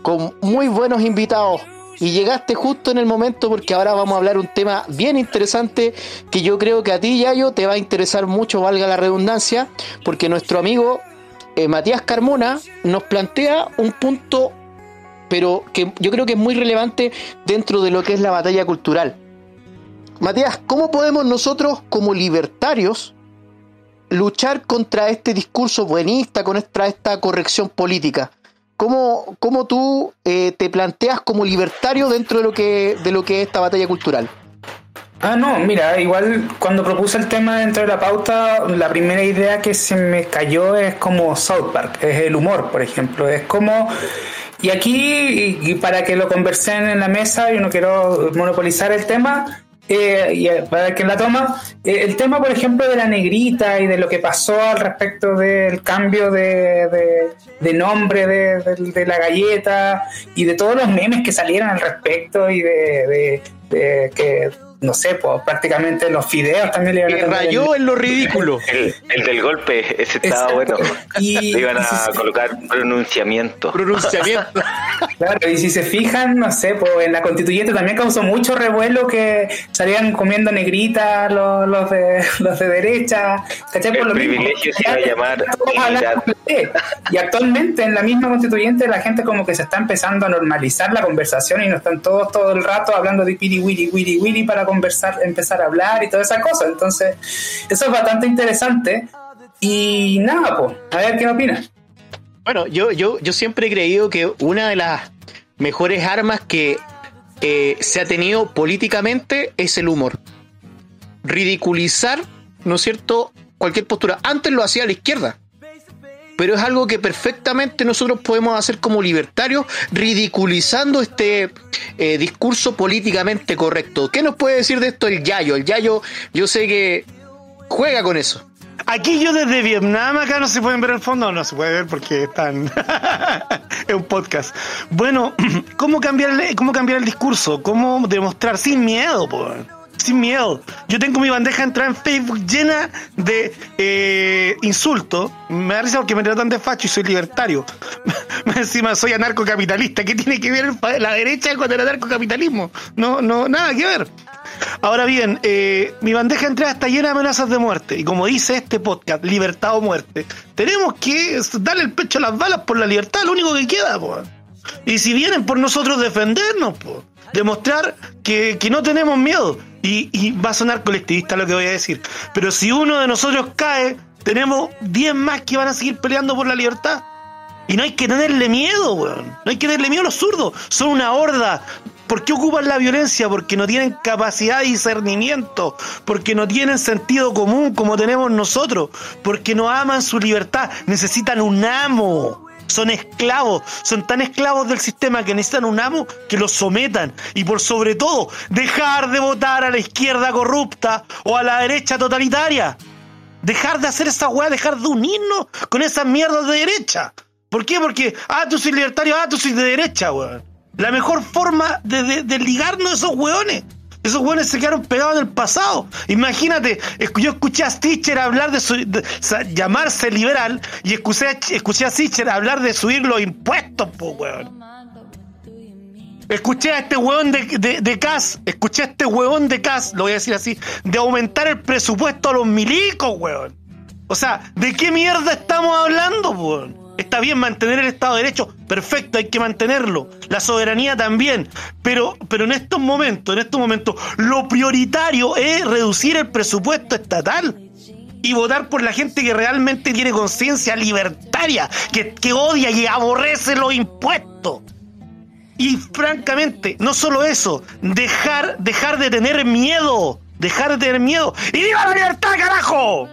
con muy buenos invitados. Y llegaste justo en el momento porque ahora vamos a hablar un tema bien interesante que yo creo que a ti, Yayo, te va a interesar mucho, valga la redundancia, porque nuestro amigo eh, Matías Carmona nos plantea un punto, pero que yo creo que es muy relevante dentro de lo que es la batalla cultural. Matías, ¿cómo podemos nosotros como libertarios luchar contra este discurso buenista, contra esta corrección política? ¿Cómo, cómo tú eh, te planteas como libertario dentro de lo que de lo que es esta batalla cultural? Ah, no, mira, igual cuando propuse el tema dentro de la pauta, la primera idea que se me cayó es como South Park, es el humor, por ejemplo, es como... Y aquí, y, para que lo conversen en la mesa, yo no quiero monopolizar el tema, eh, y eh, para que la toma, eh, el tema, por ejemplo, de la negrita y de lo que pasó al respecto del cambio de, de- nombre de, de- la galleta y de todos los memes que salieron al respecto y de que, no sé, pues prácticamente los fideos también le iban a el- rayó en lo ridículo. El, el del golpe, ese estaba Exacto. bueno. Y- Le iban y si a se- colocar pronunciamiamiento. Pronunciamiento. [laughs] Claro, y si se fijan, no sé, pues en la constituyente también causó mucho revuelo que salían comiendo negrita los, los, de, [laughs] los de derecha. ¿cachai? El Por lo mismo. privilegio se iba a llamar Y actualmente en la misma constituyente la gente como que se está empezando a normalizar la conversación y no están todos todo el rato hablando de piri wiri wiri wiri para conversar, empezar a hablar y toda esa cosa. Entonces, eso es bastante interesante. Y nada, pues, a ver qué opinas. Bueno, yo, yo, yo siempre he creído que una de las mejores armas que eh, se ha tenido políticamente es el humor. Ridiculizar, ¿no es cierto?, cualquier postura. Antes lo hacía la izquierda. Pero es algo que perfectamente nosotros podemos hacer como libertarios, ridiculizando este eh, discurso políticamente correcto. ¿Qué nos puede decir de esto el Yayo? El Yayo, yo sé que juega con eso. Aquí yo desde Vietnam, acá no se pueden ver el fondo, no se puede ver porque están. [laughs] es un podcast. Bueno, [clears throat] ¿cómo cambiar el, cómo cambiar el discurso? ¿Cómo demostrar sin miedo, po? Sin miedo. Yo tengo mi bandeja de entrada en Facebook llena de eh, insultos. Me da risa porque me tratan de facho y soy libertario. [laughs] Encima soy anarcocapitalista. ¿Qué tiene que ver la derecha con el anarcocapitalismo? No, no, nada que ver. Ahora bien, eh, mi bandeja de entrada está llena de amenazas de muerte. Y como dice este podcast, libertad o muerte, tenemos que darle el pecho a las balas por la libertad, lo único que queda, po. Y si vienen por nosotros defendernos, po, demostrar que, que no tenemos miedo. Y, y va a sonar colectivista lo que voy a decir. Pero si uno de nosotros cae, tenemos 10 más que van a seguir peleando por la libertad. Y no hay que tenerle miedo, weón. No hay que tenerle miedo a los zurdos. Son una horda. ¿Por qué ocupan la violencia? Porque no tienen capacidad de discernimiento. Porque no tienen sentido común como tenemos nosotros. Porque no aman su libertad. Necesitan un amo. Son esclavos, son tan esclavos del sistema que necesitan un amo que los sometan. Y por sobre todo, dejar de votar a la izquierda corrupta o a la derecha totalitaria. Dejar de hacer esa weá, dejar de unirnos con esas mierdas de derecha. ¿Por qué? Porque, ah, tú soy libertario, ah, tú soy de derecha, weón. La mejor forma de, de, de ligarnos a esos weones. Esos weones se quedaron pegados en el pasado. Imagínate, yo escuché a Stitcher hablar de, su, llamarse liberal y escuché, escuché a Stitcher hablar de subir los impuestos, po, weón. Escuché a este huevón de, de, CAS, escuché a este huevón de CAS, lo voy a decir así, de aumentar el presupuesto a los milicos, weón. O sea, ¿de qué mierda estamos hablando, weón? Está bien mantener el Estado de Derecho, perfecto, hay que mantenerlo. La soberanía también. Pero, pero en estos momentos, en estos momentos, lo prioritario es reducir el presupuesto estatal y votar por la gente que realmente tiene conciencia libertaria, que, que odia y aborrece los impuestos. Y francamente, no solo eso, dejar, dejar de tener miedo, dejar de tener miedo. ¡Y viva la libertad, carajo!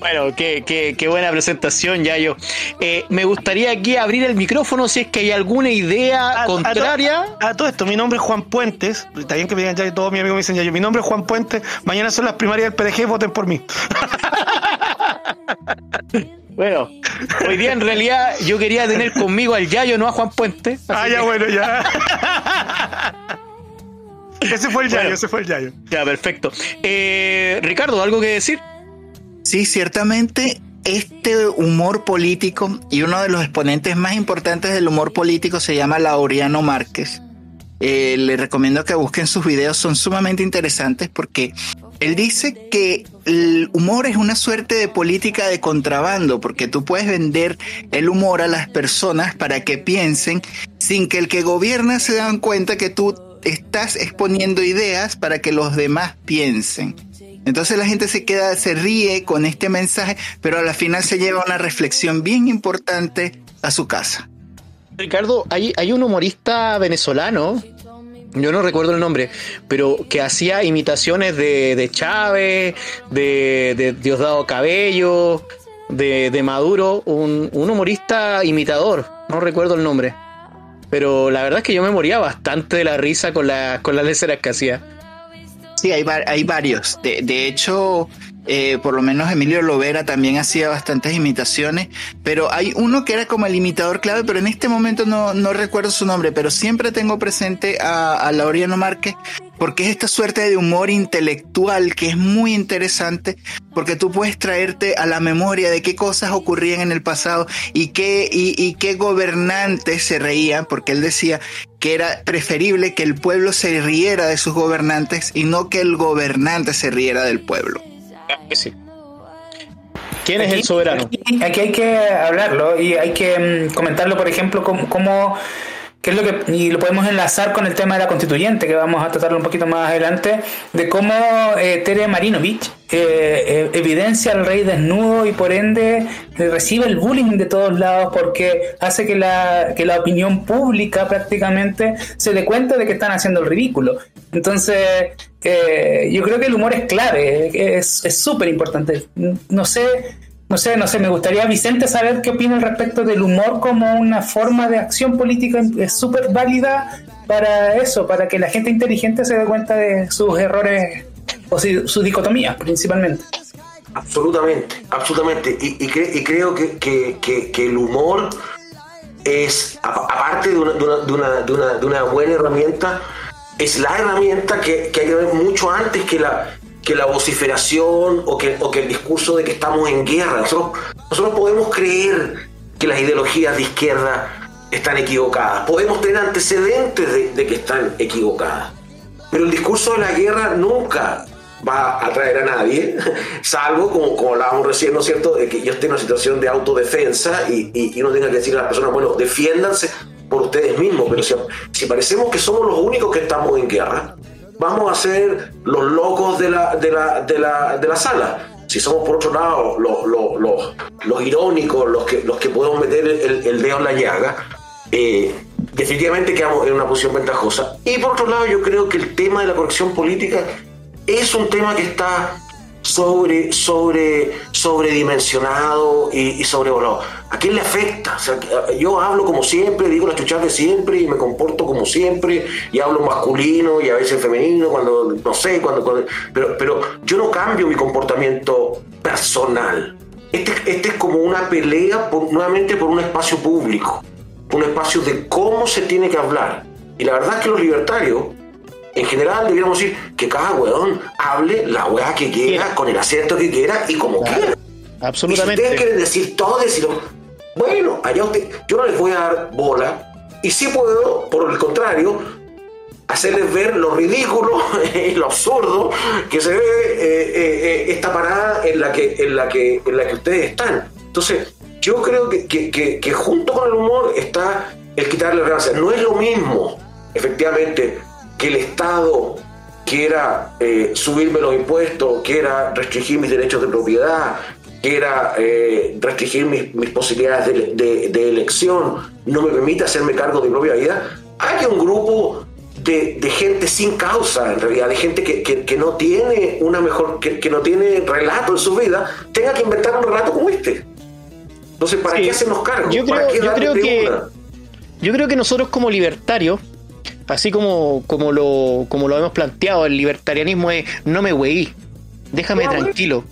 Bueno, qué, qué, qué buena presentación, Yayo. Eh, me gustaría aquí abrir el micrófono si es que hay alguna idea A- contraria. A, to- a todo esto, mi nombre es Juan Puentes. Está bien que me digan Yayo, todos mis amigos me dicen Yayo. Mi nombre es Juan Puentes. Mañana son las primarias del PDG, voten por mí. [laughs] Bueno, hoy día en realidad yo quería tener conmigo al Yayo, no a Juan Puente. Ah, ya, que- bueno, ya. [laughs] ese fue el Yayo, Bueno. ese fue el Yayo. Ya, perfecto. Eh, Ricardo, ¿algo que decir? Sí, ciertamente este humor político y uno de los exponentes más importantes del humor político se llama Laureano Márquez. Eh, le recomiendo que busquen sus videos, son sumamente interesantes porque él dice que el humor es una suerte de política de contrabando, porque tú puedes vender el humor a las personas para que piensen sin que el que gobierna se dan cuenta que tú estás exponiendo ideas para que los demás piensen. Entonces la gente se queda, se ríe con este mensaje, pero a la final se lleva una reflexión bien importante a su casa. Ricardo, hay, hay un humorista venezolano, yo no recuerdo el nombre, pero que hacía imitaciones de, de Chávez, de, de Diosdado Cabello, de, de Maduro, un, un humorista imitador, no recuerdo el nombre. Pero la verdad es que yo me moría bastante de la risa con, la, con las leceras que hacía. Sí, hay, hay varios. De, de hecho, eh, por lo menos Emilio Lovera también hacía bastantes imitaciones, pero hay uno que era como el imitador clave, pero en este momento no, no recuerdo su nombre, pero siempre tengo presente a, a Laureano Márquez, porque es esta suerte de humor intelectual que es muy interesante, porque tú puedes traerte a la memoria de qué cosas ocurrían en el pasado y qué, y, y qué gobernantes se reían, porque él decía que era preferible que el pueblo se riera de sus gobernantes y no que el gobernante se riera del pueblo. Sí. ¿Quién es el soberano? Aquí, aquí hay que hablarlo y hay que mm, comentarlo, por ejemplo, cómo, cómo- qué es lo que y lo podemos enlazar con el tema de la constituyente que vamos a tratarlo un poquito más adelante de cómo eh, Tere Marinovich eh, eh, evidencia al rey desnudo y por ende eh, recibe el bullying de todos lados porque hace que la que la opinión pública prácticamente se dé cuenta de que están haciendo el ridículo. Entonces yo creo que el humor es clave es es súper importante. No sé no sé, no sé, me gustaría, Vicente, saber qué opina al respecto del humor como una forma de acción política súper válida para eso, para que la gente inteligente se dé cuenta de sus errores o si- sus dicotomías principalmente. Absolutamente, absolutamente. Y, y cre- y creo que, que- el humor es, aparte de una, de una- de una- de una- buena herramienta, es la herramienta que hay que ver mucho antes que la, que la vociferación o que, o que el discurso de que estamos en guerra. Nosotros, nosotros podemos creer que las ideologías de izquierda están equivocadas, podemos tener antecedentes de, que están equivocadas. Pero el discurso de la guerra nunca va a atraer a nadie, [laughs] salvo, como, como hablábamos recién, ¿no es cierto?, de que yo esté en una situación de autodefensa y, y, y uno tenga que decir a las personas, bueno, defiéndanse por ustedes mismos, pero si, si parecemos que somos los únicos que estamos en guerra, vamos a ser los locos de la, de la, de la, de la sala. Si somos, por otro lado, los, los, los, irónicos, los que, los que podemos meter el, el dedo en la llaga, eh, definitivamente quedamos en una posición ventajosa. Y por otro lado, yo creo que el tema de la corrección política es un tema que está sobre, sobre, sobredimensionado y, y sobrevolado. ¿A quién le afecta? O sea, yo hablo como siempre, digo las chuchas de siempre y me comporto como siempre y hablo masculino y a veces femenino cuando, no sé, cuando, cuando- pero, pero yo no cambio mi comportamiento personal. Este, este es como una pelea por- nuevamente por un espacio público, un espacio de cómo se tiene que hablar. Y la verdad es que los libertarios, en general, debiéramos decir que cada weón hable la weá que quiera, con el acento que quiera y como quiera. Y si ustedes Absolutamente. quieren decir todo, decirlo, bueno, allá usted, yo no les voy a dar bola y sí puedo, por el contrario, hacerles ver lo ridículo [laughs] y lo absurdo que se ve eh, eh, eh, esta parada en la que en la que en la que ustedes están. Entonces, yo creo que, que- que- que junto con el humor está el quitarle gracia. No es lo mismo, efectivamente, que el Estado quiera eh, subirme los impuestos, quiera restringir mis derechos de propiedad, quiera eh, restringir mis, mis posibilidades de, de- de elección, no me permite hacerme cargo de mi propia vida, hay un grupo de, de gente sin causa, en realidad, de gente que, que- que no tiene una mejor, que, que no tiene relato en su vida, tenga que inventar un relato como este. Entonces, ¿para Sí. qué hacernos cargo? Yo ¿Para creo- qué yo creo que-? Yo creo que nosotros como libertarios, así como, como, lo, como lo hemos planteado, el libertarianismo es no me weí, déjame Claro. tranquilo.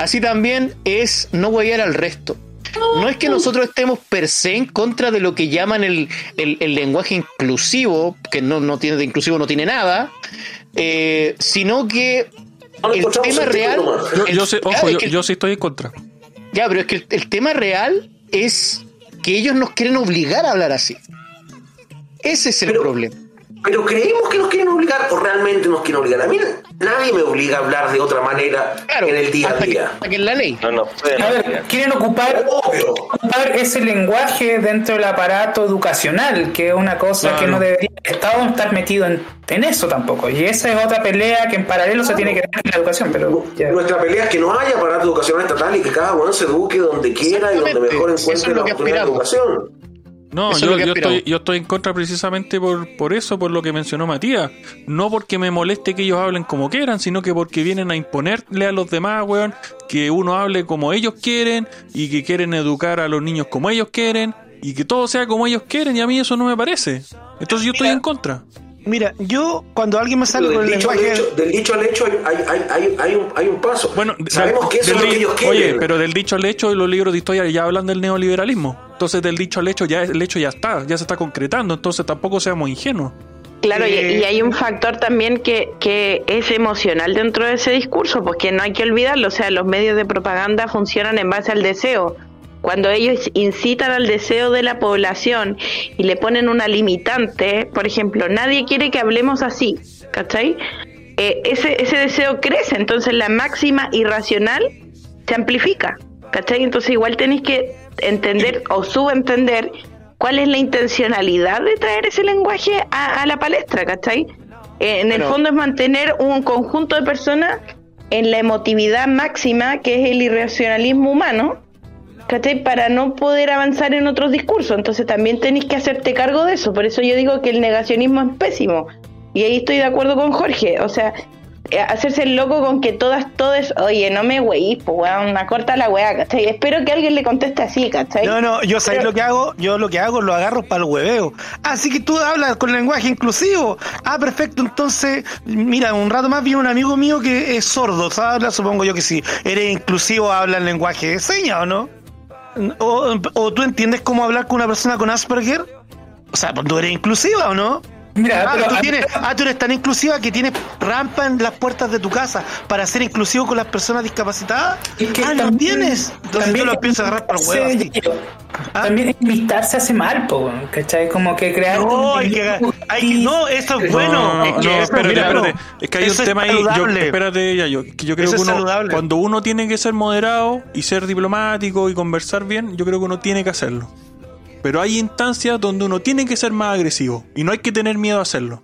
Así también es no huevear al resto. No es que nosotros estemos per se en contra de lo que llaman el, el- el lenguaje inclusivo, que no, no tiene de inclusivo, no tiene nada, eh, sino que No el tema real. Yo, el- yo sé, ojo, yo, que- yo sí estoy en contra. Ya, pero es que el, el tema real es que ellos nos quieren obligar a hablar así. Ese es el Pero- problema. Pero creemos que nos quieren obligar o realmente nos quieren obligar. A mí nadie me obliga a hablar de otra manera Claro, en el día a que, día. hasta que en la ley. No pueden A ver, obligar. quieren ocupar, ese lenguaje dentro del aparato educacional, que es una cosa que no debería el Estado no estar metido en, en eso tampoco. Y esa es otra pelea que en paralelo se tiene que dar en la educación. Pero ya. Nuestra pelea es que no haya aparato educacional estatal y que cada uno se eduque donde quiera y donde mejor es encuentre la que oportunidad de educación. No, Eso yo, yo estoy, yo estoy en contra precisamente por, por eso, por lo que mencionó Matías. No porque me moleste que ellos hablen como quieran, sino que porque vienen a imponerle a los demás, weón, que uno hable como ellos quieren y que quieren educar a los niños como ellos quieren y que todo sea como ellos quieren y a mí eso no me parece. Entonces yo estoy en contra. Mira, yo cuando alguien me sale Pero con del, el dicho al lenguaje... hecho, del dicho al hecho hay, hay, hay, hay, un, hay un paso. Bueno, Sabemos que eso del es lo que ellos quieren. Oye, pero del dicho al hecho, los libros de historia ya hablan del neoliberalismo. Entonces, del dicho al hecho, ya el hecho ya está, ya se está concretando. Entonces, tampoco seamos ingenuos. Claro, y, Eh, y hay un factor también que, que es emocional dentro de ese discurso, porque no hay que olvidarlo, o sea, los medios de propaganda funcionan en base al deseo. Cuando ellos incitan al deseo de la población y le ponen una limitante, por ejemplo, nadie quiere que hablemos así, ¿cachai? Eh, ese, ese deseo crece, entonces la máxima irracional se amplifica, ¿cachai? Entonces igual tenéis que entender o subentender cuál es la intencionalidad de traer ese lenguaje a, a la palestra, ¿cachai? Eh, en el fondo es mantener un conjunto de personas en la emotividad máxima que es el irracionalismo humano, ¿cachai? Para no poder avanzar en otros discursos. Entonces también tenéis que hacerte cargo de eso. Por eso yo digo que el negacionismo es pésimo. Y ahí estoy de acuerdo con Jorge. O sea, eh, hacerse el loco con que todas, todas, oye, no me weís, pues weón, una corta la weá, ¿cachai? Espero que alguien le conteste así, ¿cachai? No, no, yo sabéis Pero- lo que hago, yo lo que hago lo agarro para el hueveo. Así que tú hablas con lenguaje inclusivo. Ah, perfecto, entonces, mira, un rato más viene un amigo mío que es sordo, ¿sabes? Supongo yo que sí. Eres inclusivo, habla en lenguaje de señas, ¿o no? O, o tú entiendes cómo hablar con una persona con Asperger? O sea, tú eres inclusiva, ¿o no? Mira, Ah, pero tú tienes, ah, tú eres tan inclusiva que tienes rampa en las puertas de tu casa para ser inclusivo con las personas discapacitadas. Es que ah, ¿no también- tienes? Entonces también yo lo pienso agarrar para el huevo. Ah. También enlistarse hace mal, po, ¿cachai? Como que crear. No, un hay que, enemigo hay que- no, eso es bueno. No, no, Es que no, espérate, mira, espérate. no. Es que hay Eso un tema ahí. Yo, espérate, ya, yo, que yo creo Eso que es uno, saludable. cuando uno tiene que ser moderado y ser diplomático y conversar bien, yo creo que uno tiene que hacerlo. Pero hay instancias donde uno tiene que ser más agresivo y no hay que tener miedo a hacerlo.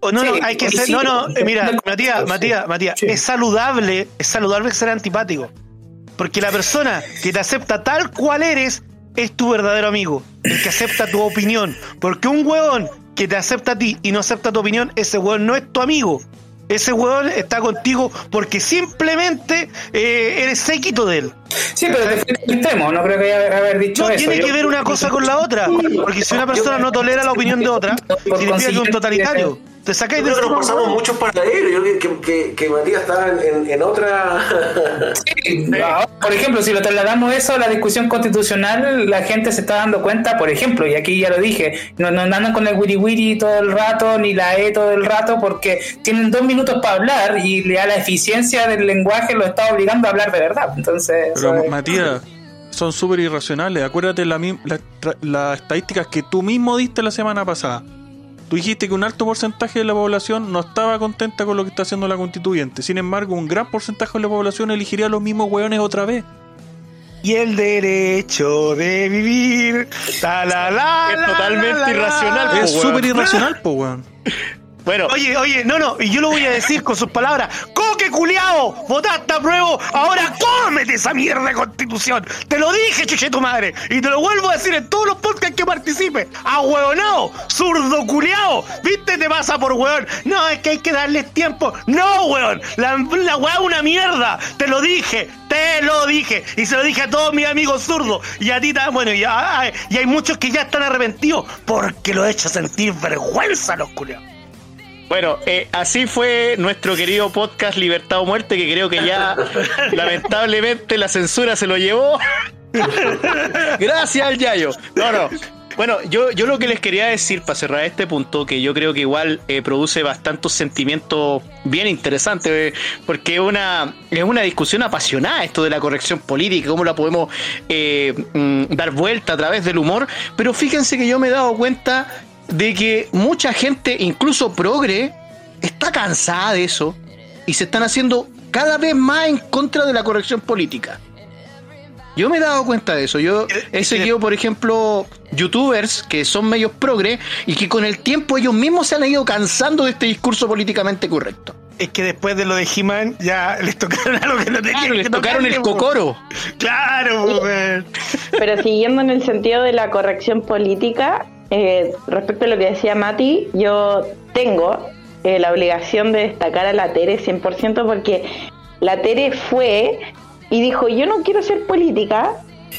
Oh, no, no, hay que ser. sí, no, no, eh, mira, Matías, sí. Matías, Matías, Sí. es saludable, es saludable ser antipático. Porque la persona que te acepta tal cual eres es tu verdadero amigo, el que acepta tu opinión. Porque un huevón que te acepta a ti y no acepta tu opinión, ese huevón no es tu amigo. Ese weón está contigo porque simplemente eh, eres séquito de él. Sí, pero extremo, no creo que haya haber dicho No eso. tiene que ver una cosa con la otra. Porque si una persona no tolera la opinión de otra, significa que es un totalitario. Te sacáis de Creo que nos pasamos muchos paralelos. Yo creo que, que, que Matías estaba en, en- en otra. Sí, ahora, Por ejemplo, si lo trasladamos eso a la discusión constitucional, la gente se está dando cuenta, por ejemplo, y aquí ya lo dije, no, no andan con el wiri wiri todo el rato, ni la E todo el rato, porque tienen dos minutos para hablar y a la eficiencia del lenguaje lo está obligando a hablar de verdad. Entonces, Pero Matías, son súper irracionales. Acuérdate las la, la- las estadísticas que tú mismo diste la semana pasada. Tú dijiste que un alto porcentaje de la población no estaba contenta con lo que está haciendo la constituyente. Sin embargo, un gran porcentaje de la población elegiría a los mismos hueones otra vez. Y el derecho de vivir. Ta, la, la, Es la, totalmente la, la, irracional, po, es súper irracional, po, weón. [laughs] Bueno, Oye, oye, no, no, y yo lo voy a decir con sus palabras. ¡Coque culiao! ¡Votaste a prueba! ¡Ahora cómete esa mierda de constitución! ¡Te lo dije, chuche tu madre! Y te lo vuelvo a decir en todos los podcasts que participe. ¡Ahueonao! ¡Zurdo culiao! ¿Viste? Te pasa por hueón. No, es que hay que darles tiempo. ¡No, hueón! La, la es una mierda. Te lo dije. Te lo dije. Y se lo dije a todos mis amigos zurdos. Y a ti también. Bueno, y, a- hay muchos que ya están arrepentidos porque lo he hecho sentir vergüenza los culiaos. Bueno, eh, así fue nuestro querido podcast Libertad o Muerte, que creo que ya [laughs] lamentablemente la censura se lo llevó. Gracias al Yayo. No, no. Bueno, yo, yo lo que les quería decir para cerrar este punto, que yo creo que igual eh, produce bastantes sentimientos bien interesantes, eh, porque es una, es una discusión apasionada esto de la corrección política, cómo la podemos eh, mm, dar vuelta a través del humor, pero fíjense que yo me he dado cuenta de que mucha gente, incluso progre, está cansada de eso y se están haciendo cada vez más en contra de la corrección política. Yo me he dado cuenta de eso. Yo he seguido, por ejemplo, youtubers que son medios progre y que con el tiempo ellos mismos se han ido cansando de este discurso políticamente correcto. Es que después de lo de He-Man ya les tocaron algo que no tenían Claro, les tocaron el cocoro. Claro, po, weón. Pero siguiendo en el sentido de la corrección política, eh, respecto a lo que decía Mati, yo tengo eh, la obligación de destacar a la Tere 100% porque la Tere fue y dijo, yo no quiero ser política,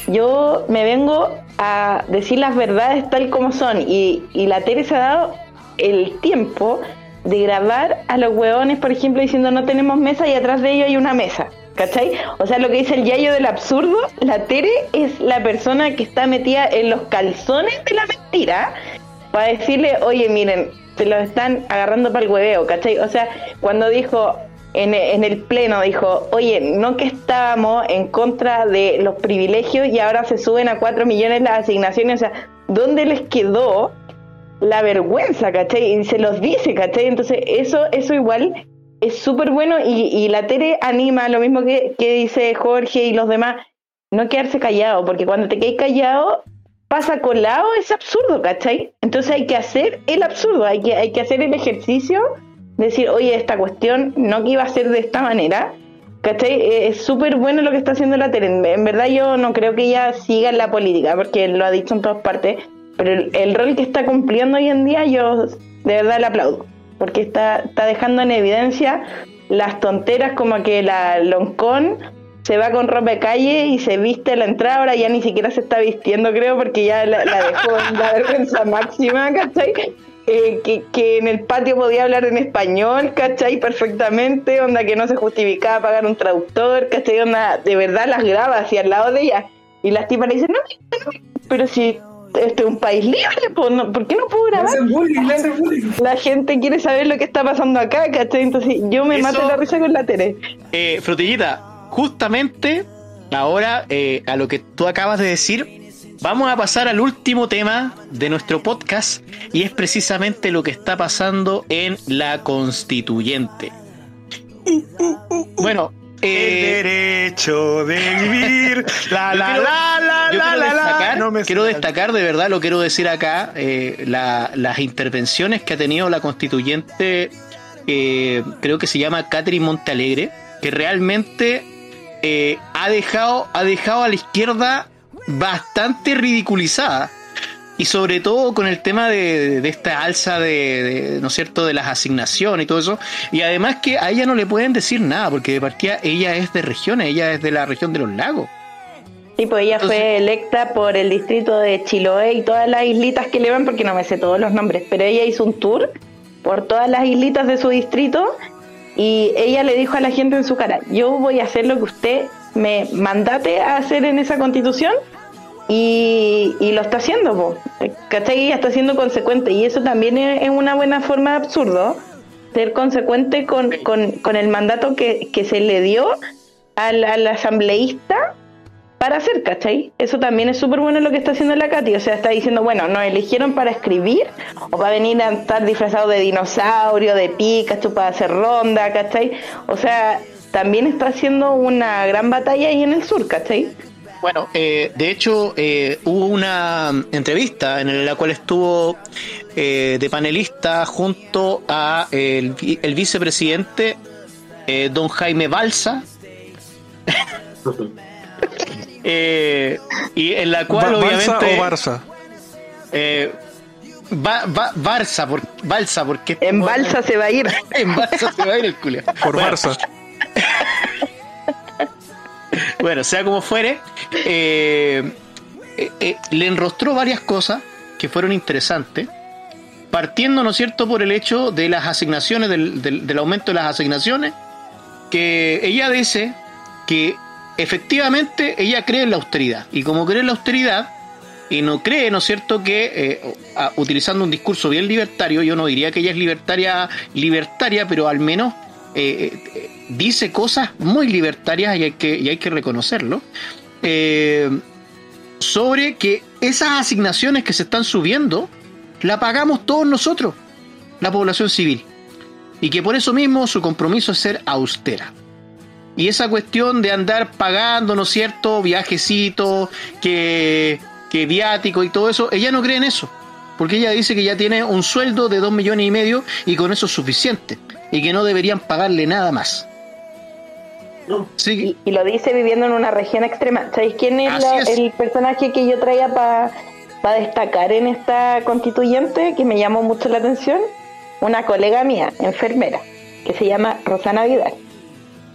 yo me vengo a decir las verdades tal como son. Y, y la Tere se ha dado el tiempo de grabar a los hueones, por ejemplo, diciendo no tenemos mesa y atrás de ellos hay una mesa. ¿Cachai? O sea, lo que dice el yayo del absurdo, la Tere es la persona que está metida en los calzones de la mentira para decirle, oye, miren, se lo están agarrando para el hueveo, ¿cachai? O sea, cuando dijo en, en el pleno, dijo, oye, no que estábamos en contra de los privilegios y ahora se suben a 4 millones las asignaciones, o sea, ¿dónde les quedó la vergüenza, ¿cachai? Y se los dice, ¿cachai? Entonces, eso, eso igual es súper bueno y, y la Tere anima lo mismo que, que dice Jorge y los demás, no quedarse callado, porque cuando te quedas callado, pasa colado ese absurdo, ¿cachai? Entonces hay que hacer el absurdo, hay que, hay que hacer el ejercicio, decir, oye, esta cuestión no iba a ser de esta manera, ¿cachai? Eh, Es súper bueno lo que está haciendo la Tere. En, en verdad yo no creo que ella siga en la política, porque lo ha dicho en todas partes, pero el, el rol que está cumpliendo hoy en día yo de verdad le aplaudo, porque está, está dejando en evidencia las tonteras como que la Loncón se va con ropa de calle y se viste la entrada, ahora ya ni siquiera se está vistiendo, creo, porque ya la, la dejó en la [laughs] vergüenza máxima, ¿cachai? Eh, que, que en el patio podía hablar en español, ¿cachai? Perfectamente, onda que no se justificaba pagar un traductor, ¿cachai? Onda, de verdad las graba así al lado de ella. Y las tipas le dicen, no, no, no, pero si este es un país libre, pues, no, ¿por qué no puedo grabar? bullying. La gente quiere saber lo que está pasando acá, ¿cachai? Entonces yo me Eso- mato la risa con la Tere. Eh, Frutillita, justamente ahora eh, a lo que tú acabas de decir, vamos a pasar al último tema de nuestro podcast y es precisamente lo que está pasando en la constituyente. [laughs] Bueno, El eh, derecho de [laughs] vivir. La, la, quiero- la, la, la, la, la. destacar, No quiero sale. destacar de verdad, lo quiero decir acá, eh, la- las intervenciones que ha tenido la constituyente, eh, creo que se llama Catherine Montalegre, que realmente ha, dejado, ha dejado a la izquierda bastante ridiculizada. Y sobre todo con el tema de, de esta alza de, de, ¿no es cierto?, de las asignaciones y todo eso. Y además que a ella no le pueden decir nada, porque de partida ella es de regiones, ella es de la región de los lagos. Sí, pues ella fue electa por el distrito de Chiloé y todas las islitas que le van, porque no me sé todos los nombres, pero ella hizo un tour por todas las islitas de su distrito y ella le dijo a la gente en su cara, yo voy a hacer lo que usted me mandate a hacer en esa constitución y, y lo está haciendo, po. ¿cachai? Ella está siendo consecuente y eso también es, es una buena forma de absurdo, ser consecuente con, con, con el mandato que, que se le dio al, al asambleísta para hacer, ¿cachai? Eso también es súper bueno lo que está haciendo la Katy. O sea, está diciendo, bueno, nos eligieron para escribir o para venir a estar disfrazado de dinosaurio, de Pikachu, para hacer ronda, ¿cachai? O sea, también está haciendo una gran batalla ahí en el sur, ¿cachai? Bueno, eh, de hecho, eh, hubo una entrevista en la cual estuvo eh, de panelista junto a el, el vicepresidente eh, don Jaime Balsa. [laughs] Eh, y en la cual Ba- obviamente ¿Balsa o Barça? eh, Ba- Ba- Barça, por, Balsa, porque En [laughs] Balsa se va a ir. en Balsa se va a ir el culo. Por Bueno, Barça. [laughs] Bueno, sea como fuere, eh, eh, eh, le enrostró varias cosas que fueron interesantes, partiendo, ¿no es cierto?, por el hecho de las asignaciones, del, del- del aumento de las asignaciones, que ella dice que efectivamente ella cree en la austeridad, y como cree en la austeridad, y no cree, ¿no es cierto?, que utilizando un discurso bien libertario, yo no diría que ella es libertaria, libertaria, pero al menos dice cosas muy libertarias y hay que, reconocerlo, eh, sobre que esas asignaciones que se están subiendo, la pagamos todos nosotros, la población civil, y que por eso mismo su compromiso es ser austera. Y esa cuestión de andar pagando, ¿no es cierto?, viajecitos, que, que viático y todo eso, ella no cree en eso. Porque ella dice que ya tiene un sueldo de dos millones y medio y con eso es suficiente. Y que no deberían pagarle nada más. Sí, Y, y lo dice viviendo en una región extrema. ¿Sabéis quién es, Así la- es. el personaje que yo traía para destacar en esta constituyente que me llamó mucho la atención? Una colega mía, enfermera, que se llama Rosana Vidal.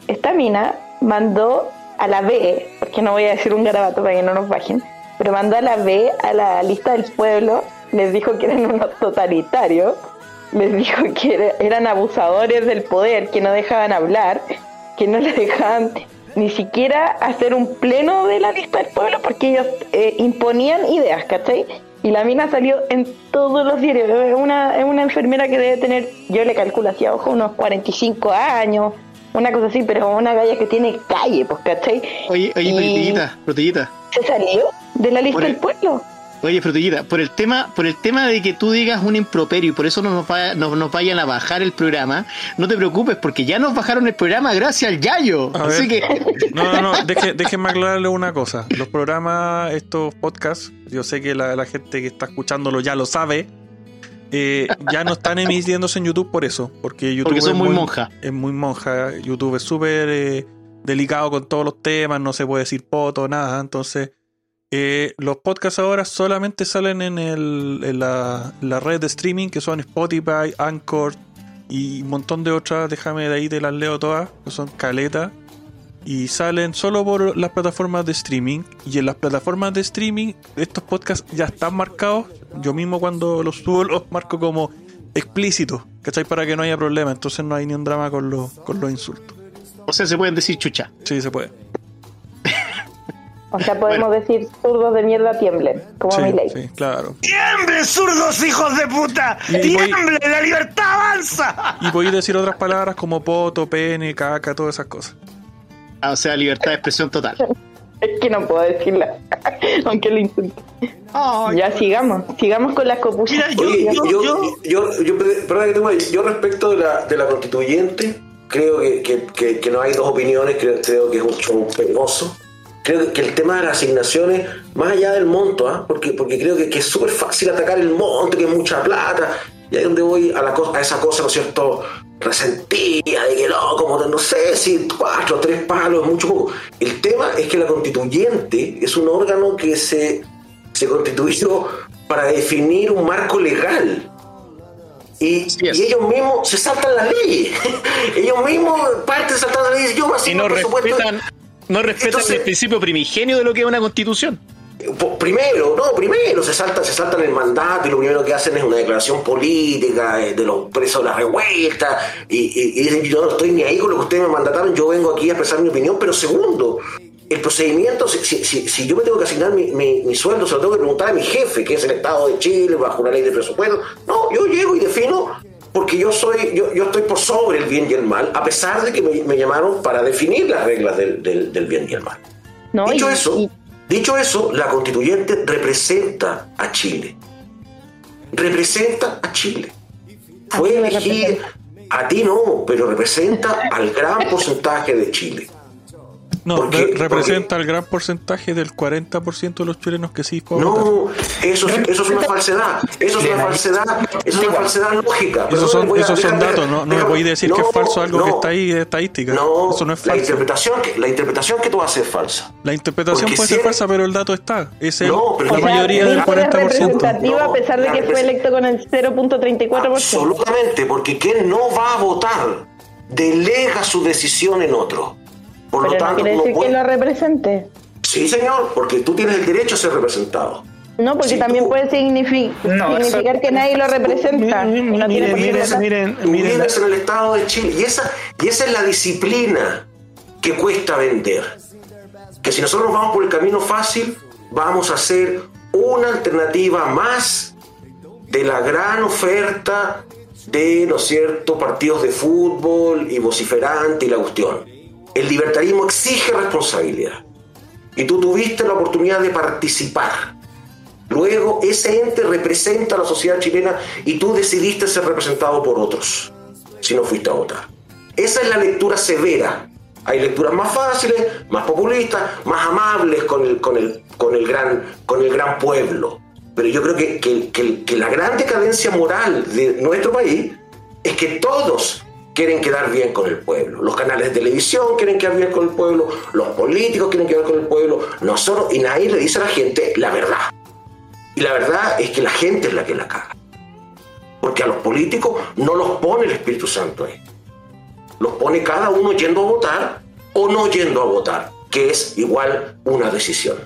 Esta mina mandó a la B, porque no voy a decir un garabato para que no nos bajen, pero mandó a la B a la lista del pueblo, les dijo que eran unos totalitarios, les dijo que era- eran abusadores del poder, que no dejaban hablar, que no les dejaban ni siquiera hacer un pleno de la lista del pueblo porque ellos eh, imponían ideas, ¿cachai? Y la mina salió en todos los diarios. Es una, es una enfermera que debe tener, yo le calculo así a ojo, unos 45 años, una cosa así, pero una galla que tiene calle, pues, ¿cachai? Oye, oye, Y. Se salió de la lista del pueblo. Oye, frutillita, por el tema, por el tema de que tú digas un improperio y por eso no nos, va- no nos vayan a bajar el programa, no te preocupes, porque ya nos bajaron el programa gracias al Yayo. A Así ver. que No, no, no, deje- déjenme aclararle una cosa. Los programas, estos podcasts, yo sé que la, la gente que está escuchándolo ya lo sabe, eh, ya no están emitiéndose en YouTube por eso. Porque YouTube Porque son es muy monja. Es muy monja. YouTube es súper eh, delicado con todos los temas, no se puede decir poto, nada. Entonces, eh, los podcasts ahora solamente salen en, el, en la, la red de streaming que son Spotify, Anchor y un montón de otras. Déjame de ahí, te las leo todas, que son caleta. Y salen solo por las plataformas de streaming. Y en las plataformas de streaming, estos podcasts ya están marcados. Yo mismo cuando los subo [laughs] los marco como explícitos, ¿cachai? Para que no haya problema. Entonces no hay ni un drama con los, con los insultos. o sea, se pueden decir chucha. Sí, se puede. O sea, podemos decir zurdos de mierda tiemblen, como Sí, mi ley. sí, claro. ¡Tiemblen, zurdos hijos de puta! ¡Tiemblen, la libertad avanza! Y podéis decir otras palabras como poto, pene, caca, todas esas cosas. Ah, o sea, libertad de expresión total. Es que no puedo decirla, aunque lo intente. Ya sigamos, sigamos con las copuchas. Yo- Oye, yo- yo, yo- yo, yo, perdona que te mueva, yo respecto de la, de la constituyente, creo que, que, que, que no hay dos opiniones, creo, creo que es un show penoso. Creo que el tema de las asignaciones, más allá del monto, ¿ah? porque, porque creo que, que es súper fácil atacar el monto, que es mucha plata, y ahí donde voy a, la cosa, a esa cosa, ¿no es cierto?, resentida, de que no, como no sé si cuatro o tres palos mucho poco. El tema es que la constituyente es un órgano que se, se constituyó para definir un marco legal. Y, Así y ellos mismos se saltan las leyes. [laughs] ellos mismos parten saltando las leyes. Yo me Y no respetan, no respetan Entonces- el principio primigenio de lo que es una constitución. Primero, no, primero se saltan, se saltan el mandato y lo primero que hacen es una declaración política eh, de los presos de la revuelta y, y- y dicen yo no estoy ni ahí con lo que ustedes me mandataron, yo vengo aquí a expresar mi opinión, pero segundo, el procedimiento, si, si- si- si yo me tengo que asignar mi, mi- mi sueldo, se lo tengo que preguntar a mi jefe, que es el Estado de Chile, bajo una ley de presupuesto. No, yo llego y defino porque yo soy, yo, yo estoy por sobre el bien y el mal, a pesar de que me, me llamaron para definir las reglas del, del- del bien y el mal. ¿no? Dicho Y- eso, y- dicho eso, la constituyente representa a Chile. Representa a Chile. ¿A Fue elegida, a ti no, pero representa al gran porcentaje de Chile. No, representa el gran porcentaje del 40% de los chilenos que sí fue a votar. No, eso, es- eso es una falsedad. Eso es una falsedad. Eso es una falsedad lógica. Esos son, voy a- esos son datos, no, no me déjame- podéis decir que no, es falso algo que no, está ahí de estadística. No, Eso no es La falso. interpretación, que, la interpretación que tú haces es falsa. La interpretación Porque puede si ser falsa, pero el dato está. Es el- No, pero la mayoría del Víctor es 40%. representativo a pesar de No, que la fue electo con el 0.34%. Absolutamente, porque quien no va a votar delega su decisión en otro. Por Pero lo no tanto, quiere no decir que puede- lo represente. Sí, señor, porque tú tienes el derecho a ser representado. No, porque Si también tú- puede signifi- No, eso- significar que nadie lo representa. Miren, no miren, miren, miren, Tú miren, vives en el Estado de Chile y esa, y esa es la disciplina que cuesta vender. Que si nosotros nos vamos por el camino fácil, vamos a hacer una alternativa más de la gran oferta de, ¿no es cierto?, partidos de fútbol y vociferante y la cuestión. El libertarismo exige responsabilidad. Y tú tuviste la oportunidad de participar. Luego ese ente representa a la sociedad chilena y tú decidiste ser representado por otros, si no fuiste a votar. Esa es la lectura severa. Hay lecturas más fáciles, más populistas, más amables con el, con el, con el, gran, con el gran pueblo. Pero yo creo que, que- que- que la gran decadencia moral de nuestro país es que todos quieren quedar bien con el pueblo. Los canales de televisión quieren quedar bien con el pueblo, los políticos quieren quedar con el pueblo, nosotros, y nadie le dice a la gente la verdad. Y la verdad es que la gente es la que la caga. Porque a los políticos no los pone el Espíritu Santo ahí. Los pone cada uno yendo a votar o no yendo a votar, que es igual una decisión.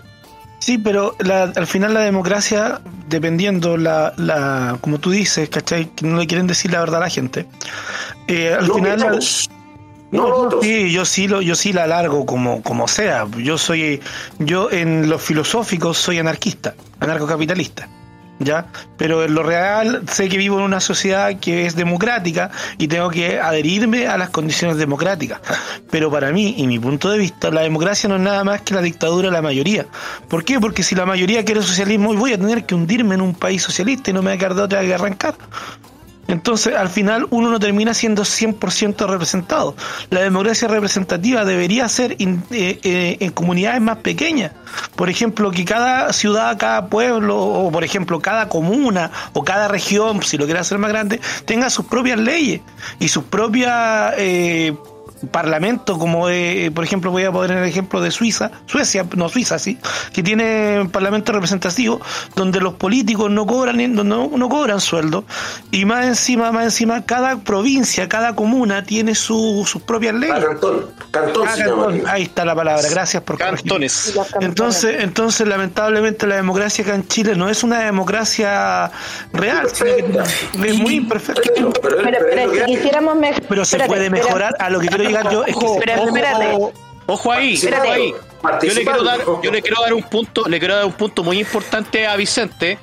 Sí, pero la- al final la democracia, dependiendo la, la, como tú dices, ¿cachai? Que no le quieren decir la verdad a la gente. Eh, al No final, todos, no otros. sí, yo sí lo, yo sí la largo como, como sea. Yo soy, yo en lo filosófico soy anarquista, anarcocapitalista. ¿Ya? Pero en lo real sé que vivo en una sociedad que es democrática y tengo que adherirme a las condiciones democráticas. Pero para mí y mi punto de vista, la democracia no es nada más que la dictadura de la mayoría. ¿Por qué? Porque si la mayoría quiere socialismo, voy a tener que hundirme en un país socialista y no me va a quedar de otra que arrancar. Entonces, al final, uno no termina siendo 100% representado. La democracia representativa debería ser eh, eh, en comunidades más pequeñas. Por ejemplo, que cada ciudad, cada pueblo, o por ejemplo, cada comuna o cada región, si lo quiere hacer más grande, tenga sus propias leyes y sus propias eh, parlamento como eh, por ejemplo voy a poner el ejemplo de Suiza Suecia no Suiza sí que tiene parlamento representativo donde los políticos no cobran no, no cobran sueldo y más encima más encima cada provincia cada comuna tiene su- sus propias Ah, leyes cantón, cantón Ah, se llama cantón. ahí está la palabra gracias por. Cantones. Entonces, entonces lamentablemente la democracia acá en Chile no es una democracia real, sino que es muy imperfecta. Pero, si quisiéramos mejorar. Pero se puede mejorar. A lo que quiero llegar yo es que Ojo, pero espérate. Ojo ahí, ojo ahí. Yo le quiero dar, yo le quiero dar un punto, le quiero dar un punto muy importante a Vicente,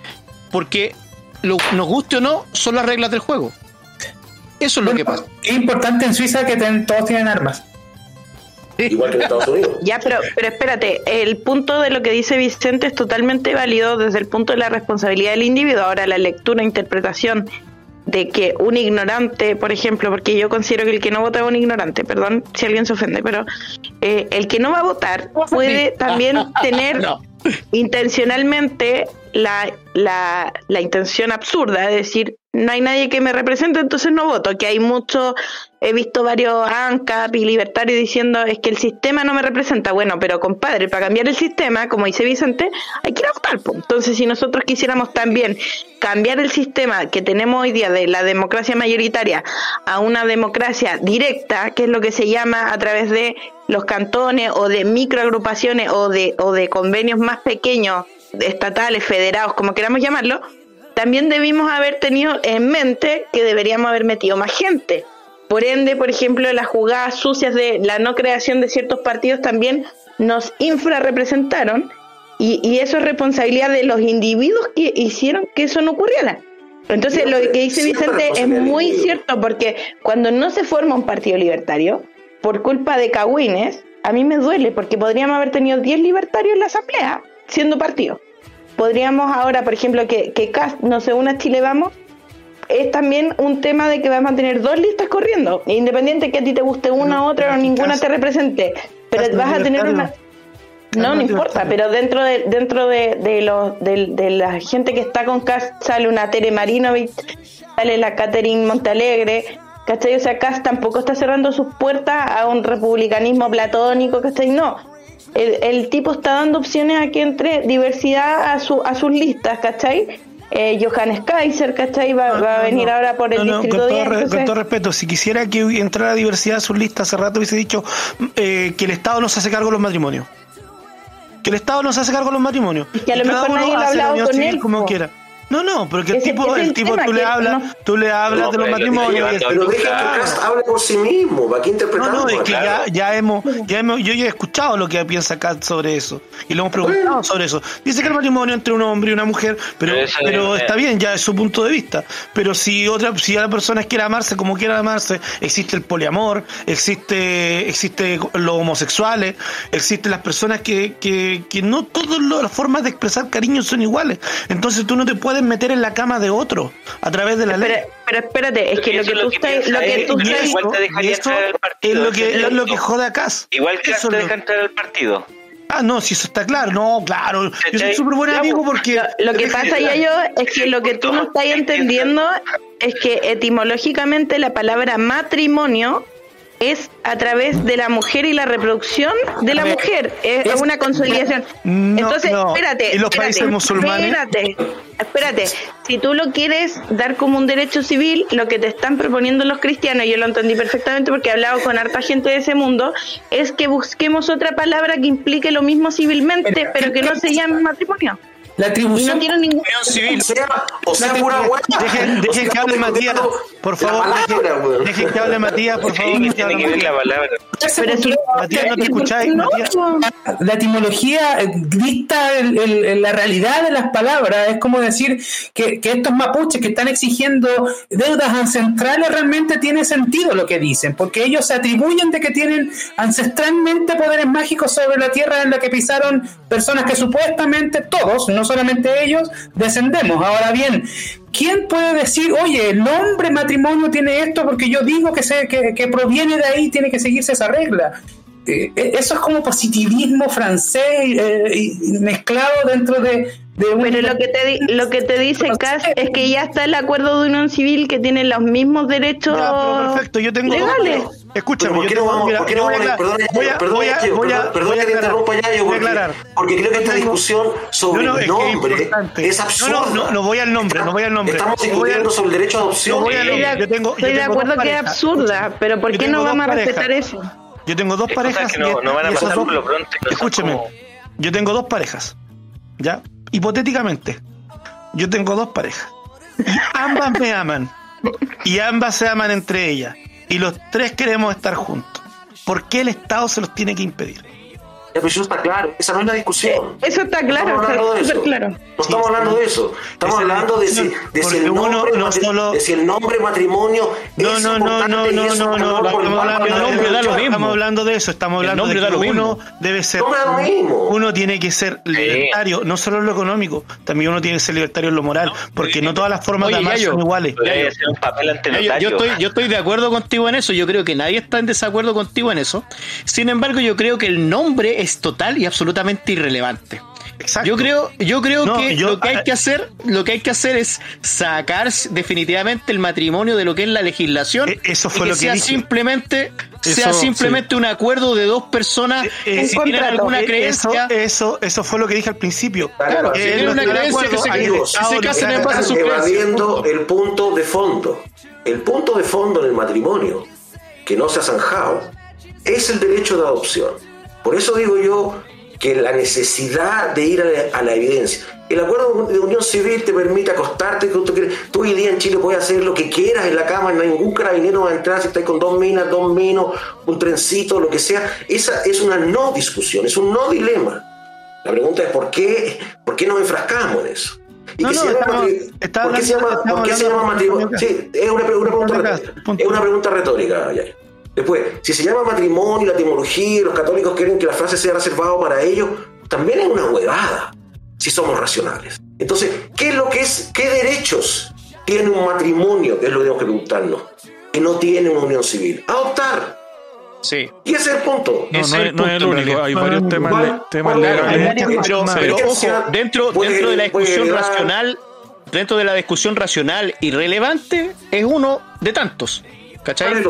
porque lo- nos guste o no, son las reglas del juego. Eso es lo que pasa. Es importante en Suiza que ten- todos tienen armas. Igual que en Estados Unidos. [laughs] Ya, pero, pero espérate, el punto de lo que dice Vicente es totalmente válido desde el punto de la responsabilidad del individuo. Ahora, la lectura, interpretación de que un ignorante, por ejemplo, porque yo considero que el que no vota es un ignorante, perdón si alguien se ofende, pero eh, el que no va a votar puede también [laughs] tener [laughs] No. intencionalmente la, la, la intención absurda de decir no hay nadie que me represente, entonces no voto, que hay mucho, he visto varios ANCAP y libertarios diciendo es que el sistema no me representa, bueno, pero compadre, para cambiar el sistema, como dice Vicente, hay que ir a votar. Entonces, si nosotros quisiéramos también cambiar el sistema que tenemos hoy día de la democracia mayoritaria a una democracia directa, que es lo que se llama a través de los cantones o de microagrupaciones o de, o de convenios más pequeños, estatales, federados, como queramos llamarlo, también debimos haber tenido en mente que deberíamos haber metido más gente. Por ende, por ejemplo, las jugadas sucias de la no creación de ciertos partidos también nos infrarrepresentaron y, y eso es responsabilidad de los individuos que hicieron que eso no ocurriera. Entonces, lo que dice Vicente es muy cierto porque cuando no se forma un partido libertario, por culpa de cagüines, a mí me duele porque podríamos haber tenido 10 libertarios en la asamblea siendo partido. Podríamos ahora, por ejemplo, que, que Cast no se una a Chile Vamos, es también un tema de que vamos a tener dos listas corriendo, independiente que a ti te guste una u otra o ninguna te represente, pero vas a tener una... No, no no importa, pero dentro de dentro de, de, los, de, de la gente que está con Cast sale una Tere Marinovich, sale la Catherine Montalegre, ¿cachai? O sea, Cast tampoco está cerrando sus puertas a un republicanismo platónico, ¿cachai? No. El, el tipo está dando opciones a que entre diversidad a, su, a sus listas, ¿cachai? Eh, Johannes Kaiser, ¿cachai? Va, va a venir ahora por el No, distrito con, todo 10. re- entonces- con todo respeto, si quisiera que entrara diversidad a sus listas, hace rato hubiese dicho eh, que el Estado no se hace cargo de los matrimonios. Que el Estado no se hace cargo de los matrimonios. Es que a lo Y mejor nadie lo ha hablado con él, como po. quiera. No, no, porque el tipo, el el tipo tú le hablas, no- tú le hablas No, de los matrimonios. Pero dejen que. Cast hable por sí mismo, ¿para qué No, interpretamos? no, es que Claro. ya, ya hemos, ya hemos, yo ya he escuchado lo que piensa Kat sobre eso y le hemos preguntado sobre eso. Dice que el matrimonio entre un hombre y una mujer, pero, Pero eso pero es- está bien, ya es su punto de vista. Pero si otra, si la persona quiere amarse como quiera amarse, existe el poliamor, existe, existe los homosexuales, existen las personas que, que, que no todas las formas de expresar cariño son iguales. Entonces tú no te puedes meter en la cama de otro a través de la ley. Pero, pero espérate, es que lo que tú estás, lo que tú estás, igual te dejaría y eso entrar al partido, es lo que, es lo que jode a Cas. Igual que Eso te deja entrar al partido. Ah, no, si eso está claro. No, claro. Yo soy súper buen amigo pues, porque... Lo que pasa, ya yo, es que lo que tú no estás entendiendo es que etimológicamente la palabra matrimonio es a través de la mujer y la reproducción de la ver, mujer. Es, es- una consolidación. No, Entonces, no. espérate. ¿Y los espérate, países musulmanes? Espérate, espérate. Si tú lo quieres dar como un derecho civil, lo que te están proponiendo los cristianos, yo lo entendí perfectamente porque he hablado con harta gente de ese mundo, es que busquemos otra palabra que implique lo mismo civilmente, pero que no se llame matrimonio. La Y atribución no tiene ningún O sea, o sea, pura hueá. Dejen, O dejen sea, que hable Matías, por favor. palabra, dejen, dejen que hable Matías, por favor. Sí, tiene que ver la palabra. Pero si- Matías, ¿no te escucháis, No, Matías? la etimología eh, dicta el- el- el- la realidad de las palabras. Es como decir que, que estos mapuches que están exigiendo deudas ancestrales realmente tiene sentido lo que dicen, porque ellos se atribuyen de que tienen ancestralmente poderes mágicos sobre la tierra en la que pisaron personas que supuestamente todos, no solamente ellos, descendemos. Ahora bien, ¿quién puede decir, oye, el nombre matrimonio tiene esto porque yo digo que, se, que, que proviene de ahí, tiene que seguirse esa regla? Eh, eh, eso es como positivismo francés eh, mezclado dentro de, de un... Pero lo que te di- lo que te dice Cass es que ya está el acuerdo de unión civil que tiene los mismos derechos Ya, pero perfecto, yo tengo legales. Escúchame, ¿por yo qué no vamos, mira, por qué no vamos, perdón, voy a- perdón, voy a- Yayo, voy a- perdón, perdón voy a que te interrumpa Yayo, Voy a porque, aclarar. porque creo que esta discusión sobre No, no, el es que es nombre es absurda. no, no, no voy al nombre, no voy al nombre. Estamos discutiendo sobre el derecho a no adopción. voy al Estoy de, nombre. Yo tengo- yo estoy de tengo acuerdo que es absurda, pero ¿por qué no vamos a respetar eso? Yo tengo dos parejas. Escúcheme. Yo tengo dos parejas. ¿Ya? Hipotéticamente. Yo tengo dos parejas. Y ambas me aman. Y ambas se aman entre ellas. Y los tres queremos estar juntos. ¿Por qué el Estado se los tiene que impedir? Pero eso está claro, esa no es la discusión. Eso está No claro, estamos hablando de está eso. súper claro. No estamos hablando de eso. Estamos hablando de si, de el uno nombre, no solo- de si el nombre matrimonio No, es no, no, no, no, es no, no, estamos el hablando, de, estamos eso, estamos El hablando de que uno mismo. debe ser, No uno tiene que ser libertario, no solo en lo económico, también uno tiene que ser libertario en lo moral, porque no todas las formas de amar son iguales. Yo, estoy, yo estoy de acuerdo contigo en eso, yo creo que nadie está en desacuerdo contigo en eso. Sin embargo, yo creo que el nombre es total y absolutamente irrelevante. Exacto. Yo creo, yo creo No, que yo- lo que hay ah, que hacer, lo que hay que hacer es sacar definitivamente el matrimonio de lo que es la legislación. E- eso fue y lo que sea dije. simplemente, sea simplemente un acuerdo de dos personas Eh, que eh, si tienen contrato. alguna Eh, creencia. Eso, eso, eso fue lo que dije al principio. Claro, Que si él tiene no una creencia acuerdo que se- Estado se casen en base a caso. su creencia. evadiendo el punto de fondo. El punto de fondo en el matrimonio, que no se ha zanjado, es el derecho de adopción. Por eso digo yo que la necesidad de ir a la, a la evidencia. El acuerdo de unión civil te permite acostarte que tú quieres. Tú hoy día en Chile puedes hacer lo que quieras en la cama, no hay ningún carabinero va a entrar si estás con dos minas, dos minos, un trencito, lo que sea. Esa es una no discusión, es un no dilema. La pregunta es por qué, por qué nos enfrascamos en eso. Y No, que no, se llama estamos- ¿Por qué se llama, por qué se llama matrimonio? Sí, es una, pre- una pregunta retórica. Es una pregunta retórica. Después, si se llama matrimonio, la etimología, y los católicos quieren que la frase sea reservada para ellos, también es una huevada, si somos racionales. Entonces, ¿qué es lo que es, qué derechos tiene un matrimonio? Que es lo que tenemos que preguntarnos. Que no tiene una unión civil. Adoptar. Sí. Y ese es el punto. No, Ese no es el no es el punto, en único, hay varios temas, ¿Cuál- le- temas legales. Pero, pero, ojo, dentro, Puede- dentro de la discusión racional, dentro de la discusión racional y relevante, es uno de tantos. ¿Cuál ¿Cachai?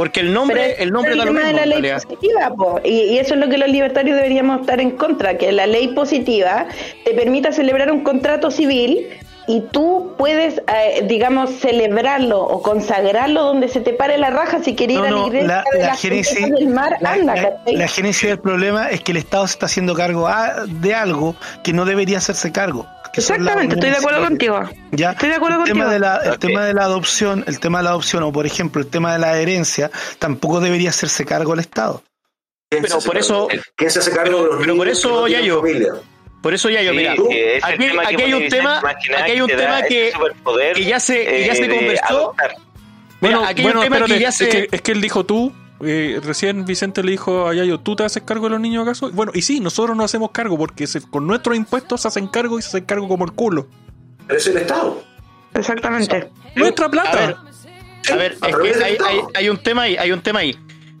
Porque el nombre, el nombre el da lo tema mismo, de la ley realidad. positiva, po. Y, y eso es lo que los libertarios deberíamos estar en contra, que la ley positiva te permita celebrar un contrato civil y tú puedes, eh, digamos, celebrarlo o consagrarlo donde se te pare la raja si quieres ir No, a la iglesia la, de la las génesis, del mar, la, anda, la- la génesis del problema es que el Estado se está haciendo cargo a- de algo que no debería hacerse cargo. Que Exactamente, estoy de acuerdo contigo. ¿Ya? Estoy de acuerdo el tema contigo. de la, el Ok. tema de la adopción, el tema de la adopción o por ejemplo el tema de la herencia tampoco debería hacerse cargo el Estado. ¿Quién Pero se hace por eso- cargo? ¿Quién se hace cargo de los pero por niños eso, Yayo, familia? Por eso ya yo, Sí, mira, es aquí, tema aquí hay un tema, aquí hay un tema que, que ya se, que ya eh, se de conversó. adoptar. Mira, Bueno, aquí hay bueno un tema espérate, que ya se. es, que, es que él dijo tú, eh, recién Vicente le dijo a Yayo, ¿tú te haces cargo de los niños acaso? Bueno, y sí, nosotros nos hacemos cargo porque se- con nuestros impuestos se hacen cargo y se hacen cargo como el culo. Pero es el Estado. Exactamente. Nuestra A ver, plata. a ver, es que hay, hay- hay un tema ahí, hay un tema ahí.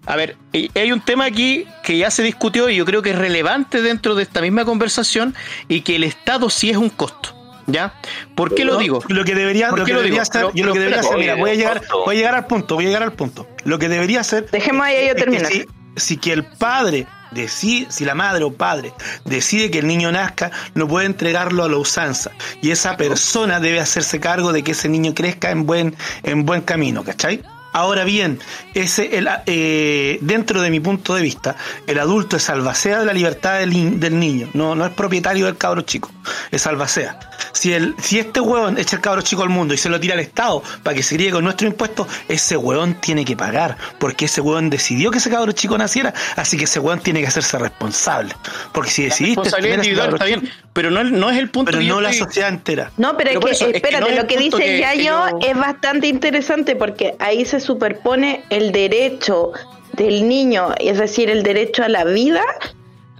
A ver, y- hay un tema aquí que ya se discutió y yo creo que es relevante dentro de esta misma conversación y que el Estado sí es un costo. ¿Ya? ¿Por qué lo digo? Lo que debería, ¿Por lo que lo debería hacer, Pero- yo lo que debería hacer, mira, voy a llegar, voy a llegar al punto, voy a llegar al punto. Lo que debería hacer Dejemos ahí que terminar. si, si que el padre decide, si la madre o padre decide que el niño nazca, no puede entregarlo a la usanza. Y esa persona debe hacerse cargo de que ese niño crezca en buen, en buen camino, ¿cachai? Ahora bien, ese, el, eh, dentro de mi punto de vista, el adulto es albacea de la libertad del, in- del niño, no, no es propietario del cabro chico, es albacea. Si, el, si este huevón echa el cabro chico al mundo y se lo tira al Estado para que se críe con nuestro impuesto, ese huevón tiene que pagar, porque ese huevón decidió que ese cabro chico naciera, así que ese huevón tiene que hacerse responsable. Porque si La decidiste ese individual está chico, bien, pero no, no es el punto pero que yo no la estoy- sociedad entera. No, pero, Pero es que, eso, es que espérate, no es lo que dice que- que Yayo yo- es bastante interesante porque ahí se superpone el derecho del niño, es decir, el derecho a la vida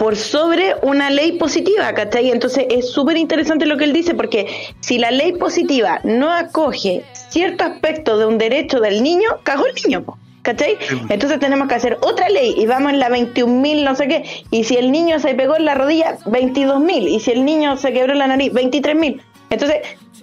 por sobre una ley positiva, ¿cachai? Entonces es súper interesante lo que él dice porque si la ley positiva no acoge cierto aspecto de un derecho del niño, cagó el niño, ¿cachai? Entonces tenemos que hacer otra ley y vamos en la 21.000 no sé qué, y si el niño se pegó en la rodilla, 22.000, y si el niño se quebró la nariz, 23.000. Entonces,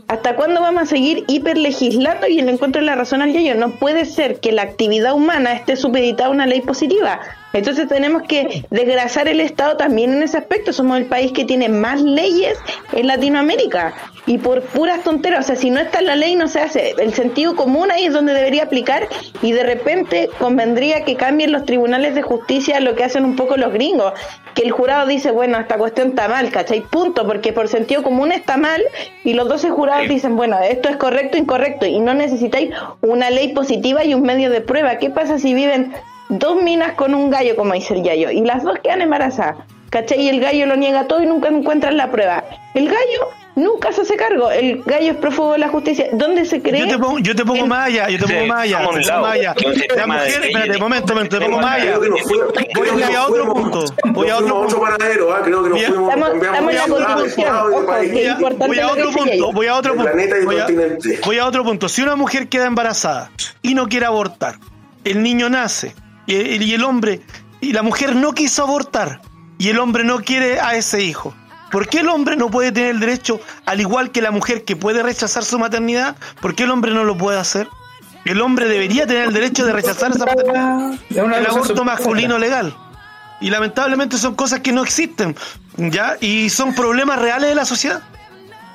¿hasta cuándo vamos a seguir hiperlegislando y el encuentro de la razón al yayo? No puede ser que la actividad humana esté supeditada a una ley positiva. Entonces tenemos que desgrasar el Estado también en ese aspecto. Somos el país que tiene más leyes en Latinoamérica. Y por puras tonteras, o sea, si no está en la ley no se hace. El sentido común ahí es donde debería aplicar y de repente convendría que cambien los tribunales de justicia lo que hacen un poco los gringos. Que el jurado dice, bueno, esta cuestión está mal, ¿cachai? Punto, porque por sentido común está mal y los 12 jurados dicen, bueno, esto es correcto, incorrecto y no necesitáis una ley positiva y un medio de prueba. ¿Qué pasa si viven dos minas con un gallo, como dice el gallo, y las dos quedan embarazadas? ¿Cachai? Y el gallo lo niega todo y nunca encuentran la prueba. El gallo nunca se hace cargo. El gallo es prófugo de la justicia. ¿Dónde se cree? Yo te pongo, yo te pongo el- más allá, yo te Sí, pongo allá, somos te un pongo La mujer, espérate, momento, momento, te pongo fuimos, Voy a otro punto, nos voy a otro punto. ah, creo que nos Voy a- fuimos, Estamos- en la constitución, Voy otro punto, Yayo. voy a otro punto. voy a otro punto. Si una mujer queda embarazada y no quiere abortar, el niño nace y el, y el hombre y la mujer no quiso abortar y el hombre no quiere a ese hijo. ¿Por qué el hombre no puede tener el derecho, al igual que la mujer que puede rechazar su maternidad, por qué el hombre no lo puede hacer? El hombre debería tener el derecho de rechazar esa maternidad. El aborto masculino legal. Y lamentablemente son cosas que no existen, ¿ya? Y son problemas reales de la sociedad.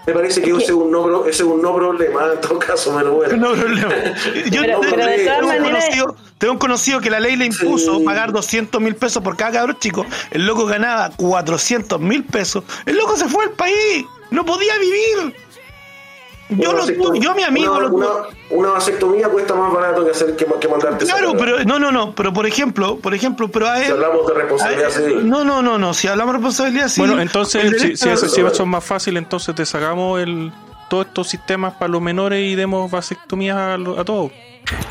Me parece que ese es un no, ese es un no problema, en todo caso, pero bueno. [laughs] No problema. Yo Pero- te- pero de tengo, un conocido, tengo un conocido que la ley le impuso Sí. pagar 200 mil pesos por cada cabrón chico. El loco ganaba 400 mil pesos. El loco se fue al país. No podía vivir. Yo, lo tuve- yo mi amigo una, lo tuve. una, una vasectomía cuesta más barato que hacer que, que mandarte Claro, pero no, no, no. Pero por ejemplo, por ejemplo, pero a él. Si hablamos de responsabilidad a él- civil. no, no, no, no. Si hablamos de responsabilidad civil. Bueno, entonces, si, si, eso, si eso es más fácil, entonces te sacamos el, todos estos sistemas para los menores y demos vasectomías a, lo- a todos.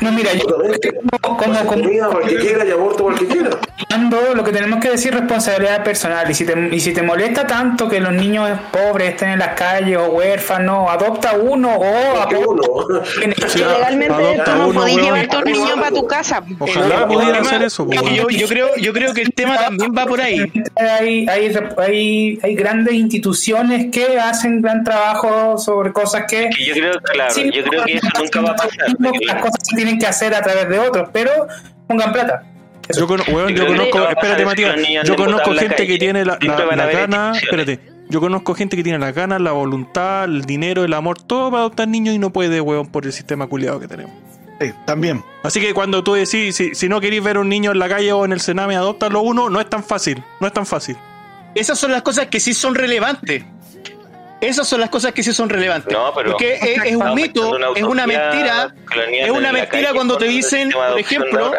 No, mira, yo como, como, Vasectomía para el que quiera y aborto quiera. Lo que tenemos que decir es responsabilidad personal y si te, y si te molesta tanto que los niños pobres estén en las calles o huérfanos, adopta uno o Porque apoya- uno. Sí, legalmente adopta tú no podés llevarte a un niño para tu casa. Ojalá pudiera hacer eso. yo, yo creo, yo creo que el tema también va por ahí. hay, hay, hay, hay grandes instituciones que hacen gran trabajo sobre cosas que Que yo creo, claro, Sí, yo creo que eso nunca va a pasar. porque [laughs] las cosas se tienen que hacer a través de otros, pero pongan plata. Yo, cono- weón, yo Yo creo que conozco, a espérate Matías, yo conozco gente que tiene la, la, a la gana, espérate, yo conozco gente que tiene las ganas, la voluntad, el dinero, el amor, todo para adoptar niños y no puede, weón, por el sistema culiado que tenemos. Sí, también. Así que cuando tú decís, si, si no queréis ver un niño en la calle o en el Sename, adoptarlo uno, no es tan fácil, no es tan fácil. Esas son las cosas que sí son relevantes. Esas son las cosas que sí son relevantes. No, pero Porque es, es un [laughs] mito, una es una mentira. Es una mentira cuando te dicen, por ejemplo.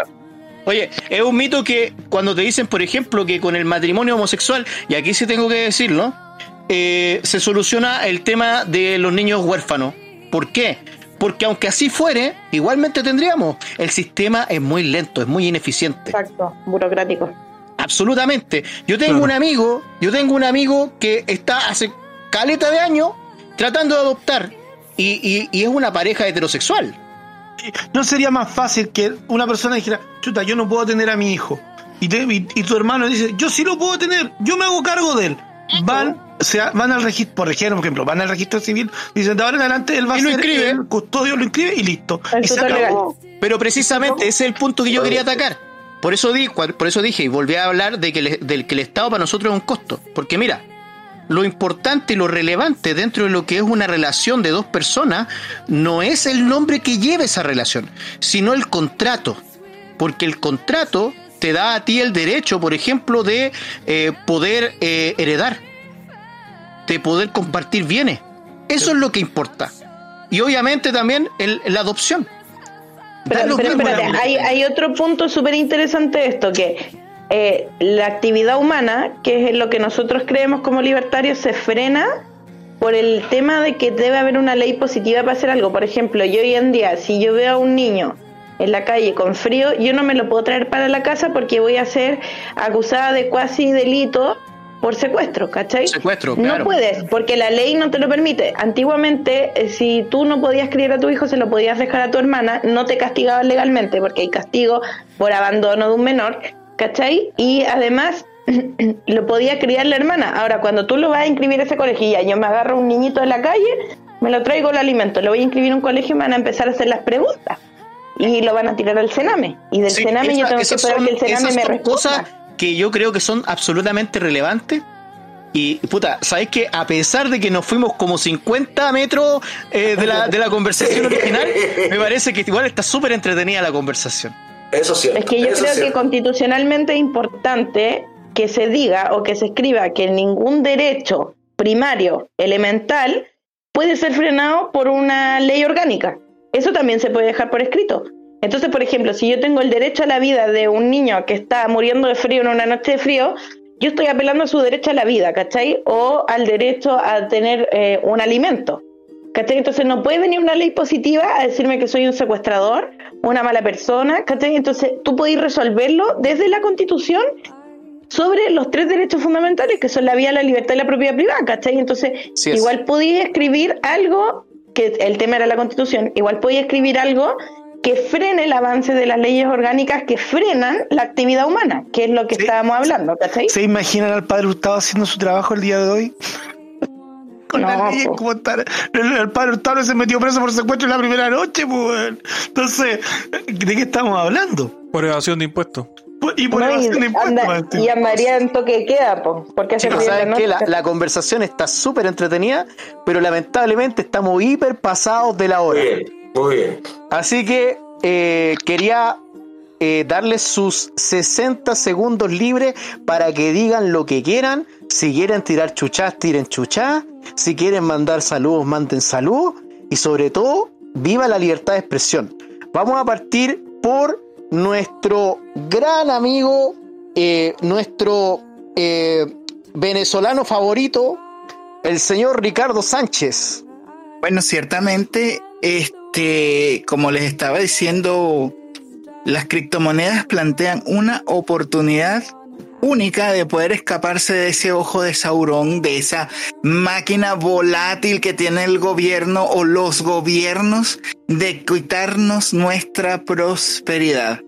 Oye, es un mito que cuando te dicen, por ejemplo, que con el matrimonio homosexual, y aquí sí tengo que decirlo, eh, se soluciona el tema de los niños huérfanos. ¿Por qué? Porque aunque así fuere, igualmente tendríamos. El sistema es muy lento, es muy ineficiente. Exacto, burocrático. Absolutamente. Yo tengo Claro. un amigo, yo tengo un amigo que está hace caleta de años tratando de adoptar. Y, y- y es una pareja heterosexual. ¿No sería más fácil que una persona dijera, chuta, yo no puedo tener a mi hijo? Y, te- y- y tu hermano dice, yo sí lo puedo tener, yo me hago cargo de él. Van, o sea, van al registro, por ejemplo, van al registro civil, dicen, de ahora en adelante él va Y a lo ser inscribe. el custodio, lo inscribe y listo. Y se acabó. Pero precisamente ese es el punto que yo quería atacar. Por eso, di, por eso dije y volví a hablar de que, el- del que el Estado para nosotros es un costo. Porque mira, lo importante y lo relevante dentro de lo que es una relación de dos personas no es el nombre que lleve esa relación, sino el contrato. Porque el contrato te da a ti el derecho, por ejemplo, de eh, poder eh, heredar, de poder compartir bienes. Eso es lo que importa. Y obviamente también el- la adopción. Pero, espérate, hay, hay otro punto súper interesante de esto, que eh, la actividad humana, que es lo que nosotros creemos como libertarios, se frena por el tema de que debe haber una ley positiva para hacer algo. Por ejemplo, yo hoy en día, si yo veo a un niño en la calle con frío, yo no me lo puedo traer para la casa porque voy a ser acusada de cuasi delito por secuestro, ¿cachai? Secuestro, No claro. puedes, porque la ley no te lo permite. Antiguamente, eh, si tú no podías criar a tu hijo, se lo podías dejar a tu hermana, no te castigaban legalmente, porque hay castigo por abandono de un menor, ¿cachai? Y además, [clears throat] lo podía criar la hermana. Ahora, cuando tú lo vas a inscribir a ese colegio, ya, yo me agarro un niñito de la calle, me lo traigo el alimento, lo voy a inscribir en un colegio y me van a empezar a hacer las preguntas. Y lo van a tirar al Sename. Y del Sí, Sename yo tengo que esperar son- que el Sename esas me responda. cosas que yo creo que son absolutamente relevantes. Y puta, ¿sabes que A pesar de que nos fuimos como 50 metros eh, de, la, de la conversación original, [laughs] me parece que igual está súper entretenida la conversación. Eso es cierto. Es que yo creo es que constitucionalmente es importante que se diga o que se escriba que ningún derecho primario, elemental, puede ser frenado por una ley orgánica. Eso también se puede dejar por escrito. Entonces, por ejemplo, si yo tengo el derecho a la vida de un niño que está muriendo de frío en una noche de frío, yo estoy apelando a su derecho a la vida, ¿cachai? O al derecho a tener eh, un alimento. ¿Cachai? Entonces no puede venir una ley positiva a decirme que soy un secuestrador, una mala persona, ¿cachai? Entonces tú podés resolverlo desde la constitución sobre los tres derechos fundamentales que son la vida, la libertad y la propiedad privada, ¿cachai? Entonces Sí igual podía escribir algo, que el tema era la constitución, igual podía escribir algo que frene el avance de las leyes orgánicas que frenan la actividad humana, que es lo que estábamos hablando, ¿cachai? ¿Se imaginan al padre Hurtado haciendo su trabajo el día de hoy? Con No, como están. El, el padre Hurtado se metió preso por secuestro en la primera noche, pues. Entonces, ¿de qué estamos hablando? Por evasión de impuestos. Por- Y por No, y, evasión de impuestos, anda- y andaría en toque de queda, po, porque hace Chicos, ¿saben la qué? La, conversación está súper entretenida, pero lamentablemente estamos hiper pasados de la hora. Muy bien, muy bien. Así que eh, quería eh, darles sus 60 segundos libres para que digan lo que quieran. Si quieren tirar chuchás, tiren chuchás. Si quieren mandar saludos, manden saludos. Y sobre todo, viva la libertad de expresión. Vamos a partir por nuestro gran amigo, eh, nuestro eh, venezolano favorito, el señor Ricardo Sánchez. Bueno, ciertamente, este, como les estaba diciendo, las criptomonedas plantean una oportunidad única de poder escaparse de ese ojo de Saurón, de esa máquina volátil que tiene el gobierno o los gobiernos de quitarnos nuestra prosperidad.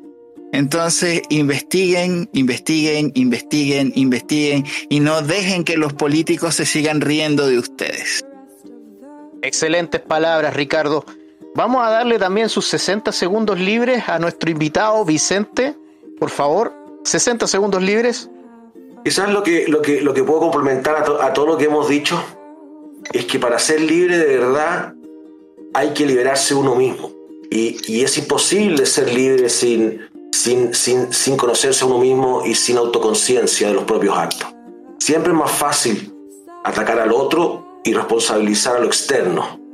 Entonces, investiguen, investiguen, investiguen, investiguen y no dejen que los políticos se sigan riendo de ustedes. Excelentes palabras, Ricardo. Vamos a darle también sus 60 segundos libres a nuestro invitado Vicente. Por favor, 60 segundos libres. Quizás lo que, lo que, lo que puedo complementar a, a todo lo que hemos dicho es que para ser libre de verdad hay que liberarse uno mismo. Y, y es imposible ser libre sin, sin, sin, sin conocerse a uno mismo y sin autoconciencia de los propios actos. Siempre es más fácil atacar al otro y responsabilizar a lo externo.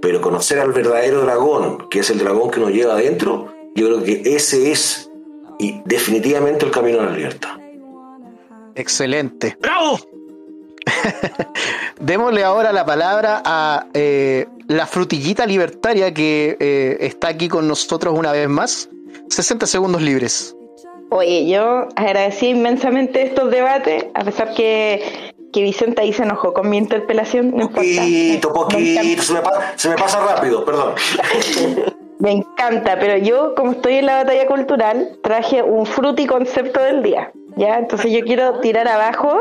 Pero conocer al verdadero dragón, que es el dragón que nos lleva adentro, yo creo que ese es y definitivamente el camino a la libertad. Excelente. [laughs] ¡Bravo! Démosle ahora la palabra a eh, la frutillita libertaria que eh, está aquí con nosotros una vez más. 60 segundos libres. Oye, yo agradecí inmensamente estos debates, a pesar que, que Vicente ahí se enojó con mi interpelación. No importa. Poquito, poquito, me, se me pasa rápido, perdón. [laughs] Me encanta, pero yo, como estoy en la batalla cultural, traje un fruti concepto del día. ¿ya? Entonces yo quiero tirar abajo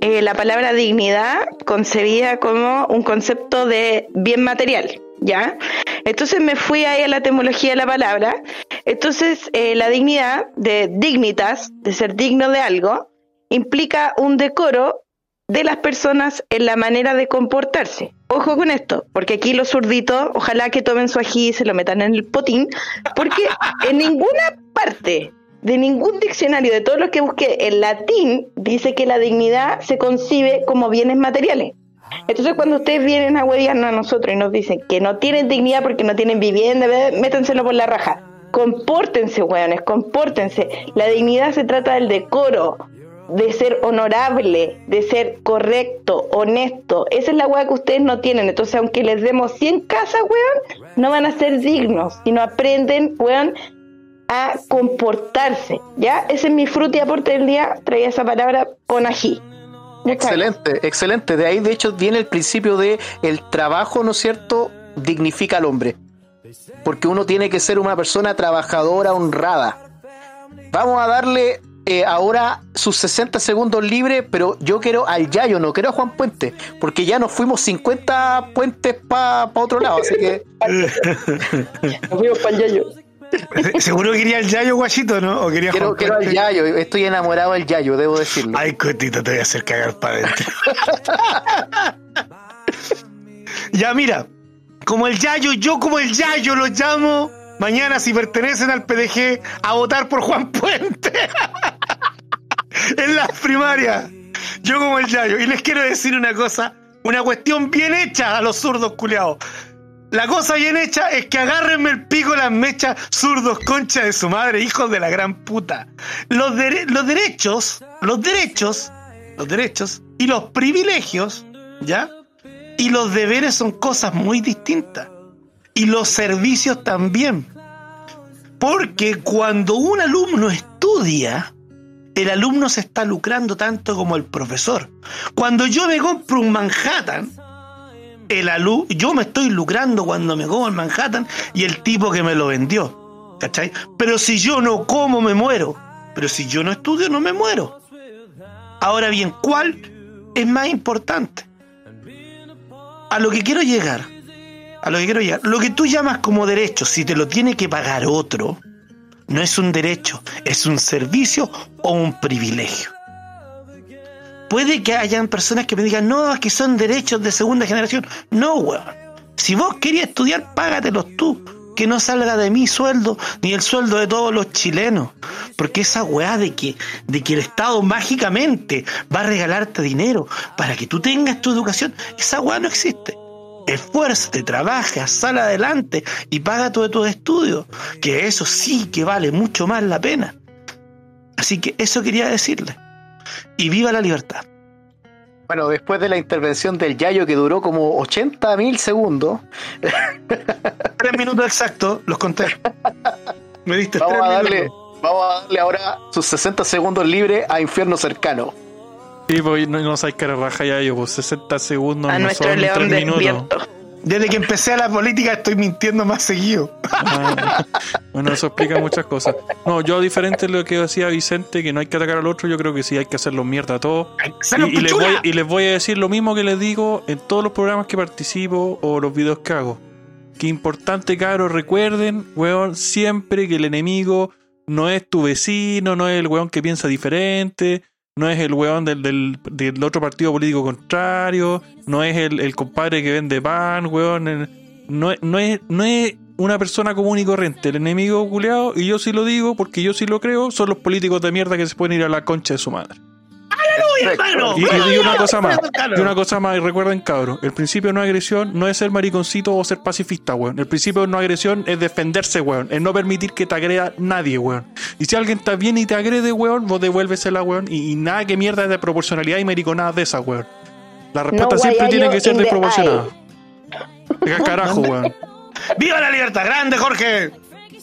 eh, la palabra dignidad concebida como un concepto de bien material. ¿ya? Entonces me fui ahí a la etimología de la palabra. Entonces eh, la dignidad de dignitas, de ser digno de algo, implica un decoro de las personas en la manera de comportarse. Ojo con esto, porque aquí los zurditos, ojalá que tomen su ají y se lo metan en el potín, porque en ninguna parte de ningún diccionario de todos los que busqué en latín dice que la dignidad se concibe como bienes materiales. Entonces cuando ustedes vienen a hueviarnos a nosotros y nos dicen que no tienen dignidad porque no tienen vivienda, métenselo por la raja. Compórtense, weones, compórtense. La dignidad se trata del decoro, de ser honorable, de ser correcto, honesto. Esa es la weá que ustedes no tienen. Entonces, aunque les demos 100 casas, weón, no van a ser dignos, sino aprenden, weón, a comportarse. ¿Ya? Ese es mi fruta y aporte del día. Traía esa palabra con ají. Excelente, excelente. De ahí, de hecho, viene el principio de el trabajo, ¿no es cierto?, dignifica al hombre. Porque uno tiene que ser una persona trabajadora, honrada. Vamos a darle eh, ahora sus 60 segundos libres, pero yo quiero al Yayo, no quiero a Juan Puente, porque ya nos fuimos 50 puentes para otro lado, así que. Nos fuimos pa'l yayo. [laughs] Seguro que quería el Yayo Guachito, ¿no? O quería quiero, quiero al? Yayo, estoy enamorado del Yayo, debo decirlo. Ay, cotito, te voy a hacer cagar para adentro. [laughs] ya, mira, como el Yayo, yo como el Yayo los llamo mañana si pertenecen al PDG a votar por Juan Puente. [laughs] en las primarias. Yo como el Yayo. Y les quiero decir una cosa, una cuestión bien hecha a los zurdos culiados. La cosa bien hecha es que agárrenme el pico las mechas zurdos concha de su madre, hijos de la gran puta. Los, los derechos, los derechos, los derechos y los privilegios, ¿ya? Y los deberes son cosas muy distintas. Y los servicios también. Porque cuando un alumno estudia, el alumno se está lucrando tanto como el profesor. Cuando yo me compro un Manhattan, el alu yo me estoy lucrando cuando me como en Manhattan y el tipo que me lo vendió. ¿Cachai? Pero si yo no como, me muero. Pero si yo no estudio, no me muero. Ahora bien, ¿cuál es más importante? A lo que quiero llegar. A lo que quiero llegar. Lo que tú llamas como derecho, si te lo tiene que pagar otro, no es un derecho, es un servicio o un privilegio. Puede que hayan personas que me digan, no, es que son derechos de segunda generación. No, weón. Si vos querías estudiar, págatelos tú. Que no salga de mi sueldo ni el sueldo de todos los chilenos. Porque esa weá de que, de que el Estado mágicamente va a regalarte dinero para que tú tengas tu educación, esa weá no existe. Esfuérzate, trabaja, sal adelante y paga todos tus estudios. Que eso sí que vale mucho más la pena. Así que eso quería decirle. Y viva la libertad. Bueno, después de la intervención del Yayo que duró como 80 mil segundos, [laughs] Tres minutos exactos, los conté. Me diste vamos tres a, darle, minutos. vamos a darle ahora sus 60 segundos libres a Infierno Cercano. Sí, pues no, no sabes cara raja ya yo, pues 60 segundos A no nuestro son león 3 minutos. despierto. Desde que empecé a la política estoy mintiendo más seguido. Ah, bueno, eso explica muchas cosas. No, yo diferente de lo que decía Vicente, que no hay que atacar al otro, yo creo que sí hay que hacerlo mierda a todos. ¡Salo, Y, y les pichula! voy, y les voy a decir lo mismo que les digo en todos los programas que participo o los videos que hago. Que importante, cabros, recuerden, weón, siempre que el enemigo no es tu vecino, no es el weón que piensa diferente, no es el weón del, del, del otro partido político contrario, no es el, el compadre que vende pan, weón. el- no, no, es, no es una persona común y corriente. El enemigo culeado, y yo sí lo digo porque yo sí lo creo, son los políticos de mierda que se pueden ir a la concha de su madre. Hermano! Y, una cosa más, y una cosa más, y recuerden cabros, el principio de no agresión no es ser mariconcito o ser pacifista, weón. El principio de no agresión es defenderse, weón. Es no permitir que te agreda nadie, weón. Y si alguien está bien y te agrede, weón, vos devuélvesela, weón. Y, y nada que mierda de proporcionalidad y mariconadas de esa, weón. La respuesta No siempre tiene que ser desproporcionada. Venga, carajo, [laughs] weón. ¡Viva la libertad! ¡Grande, Jorge!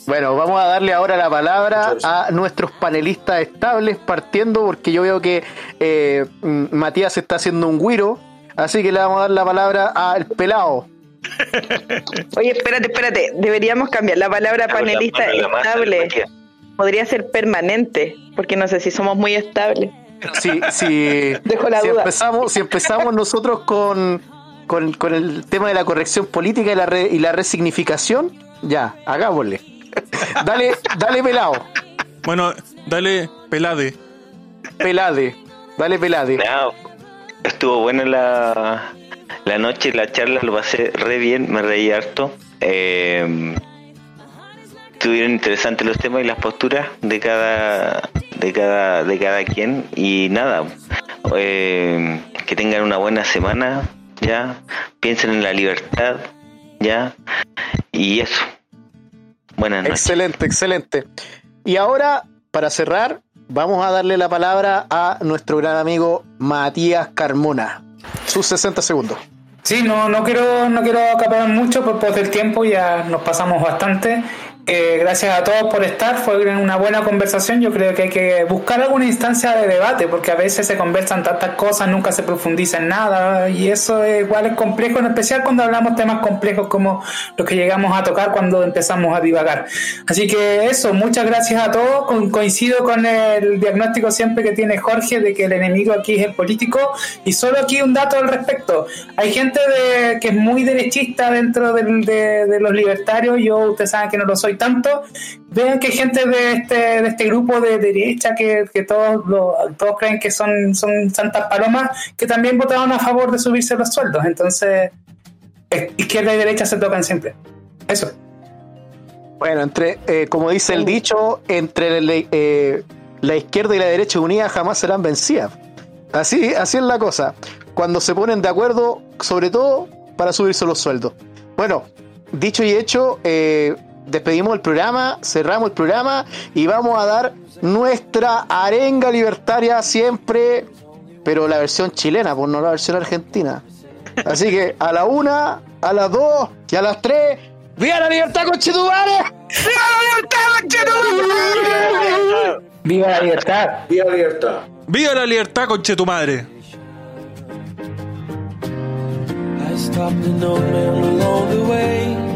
Bueno, vamos a darle ahora la palabra a nuestros panelistas estables, partiendo porque yo veo que eh, mm, Matías está haciendo un guiro, así que le vamos a dar la palabra al pelado. [laughs] Oye, espérate, espérate. Deberíamos cambiar la palabra panelista la mano, estable. Podría ser permanente, porque no sé si somos muy estables. Si, si, [laughs] Dejo la si duda. empezamos, si empezamos nosotros con, con, con el tema de la corrección política y la, re- y la resignificación, ya, hagámosle. Dale, dale pelado, Bueno, dale, pelade. pelade, dale pelade. No, estuvo buena la, la noche, la charla, lo pasé re bien, me reí harto. Eh, estuvieron interesantes los temas y las posturas de cada de cada de cada quien y nada eh, que tengan una buena semana ya piensen en la libertad ya y eso buenas noches Excelente, excelente. Y ahora, para cerrar, vamos a darle la palabra a nuestro gran amigo Matías Carmona. Sus 60 segundos. Sí, no, no quiero, no quiero acaparar mucho por, por el tiempo, ya nos pasamos bastante. Eh, gracias a todos por estar, fue una buena conversación. Yo creo que hay que buscar alguna instancia de debate, porque a veces se conversan tantas cosas, nunca se profundiza en nada, y eso es, igual es complejo, en especial cuando hablamos temas complejos como los que llegamos a tocar cuando empezamos a divagar. Así que eso, muchas gracias a todos. Co- coincido con el diagnóstico siempre que tiene Jorge de que el enemigo aquí es el político, y solo aquí un dato al respecto. Hay gente de, que es muy derechista dentro del- de, de los libertarios, yo ustedes saben que no lo soy tanto. Vean que hay gente de este, de este grupo de derecha que, que todos, lo- todos creen que son, son santas palomas, que también votaron a favor de subirse los sueldos. Entonces, izquierda y derecha se tocan siempre. Eso. Bueno, entre, eh, como dice el dicho, entre la, eh, la izquierda y la derecha unidas jamás serán vencidas. Así, así es la cosa. Cuando se ponen de acuerdo, sobre todo para subirse los sueldos. Bueno, dicho y hecho, eh, despedimos el programa, cerramos el programa y vamos a dar nuestra arenga libertaria siempre, pero la versión chilena, pues no la versión argentina. Así que a la una, a las dos y a las tres, ¡Viva la libertad, conchetumare! Viva la libertad. Viva la libertad. ¡Viva la libertad, conche tu madre! I dropped an old man along the way.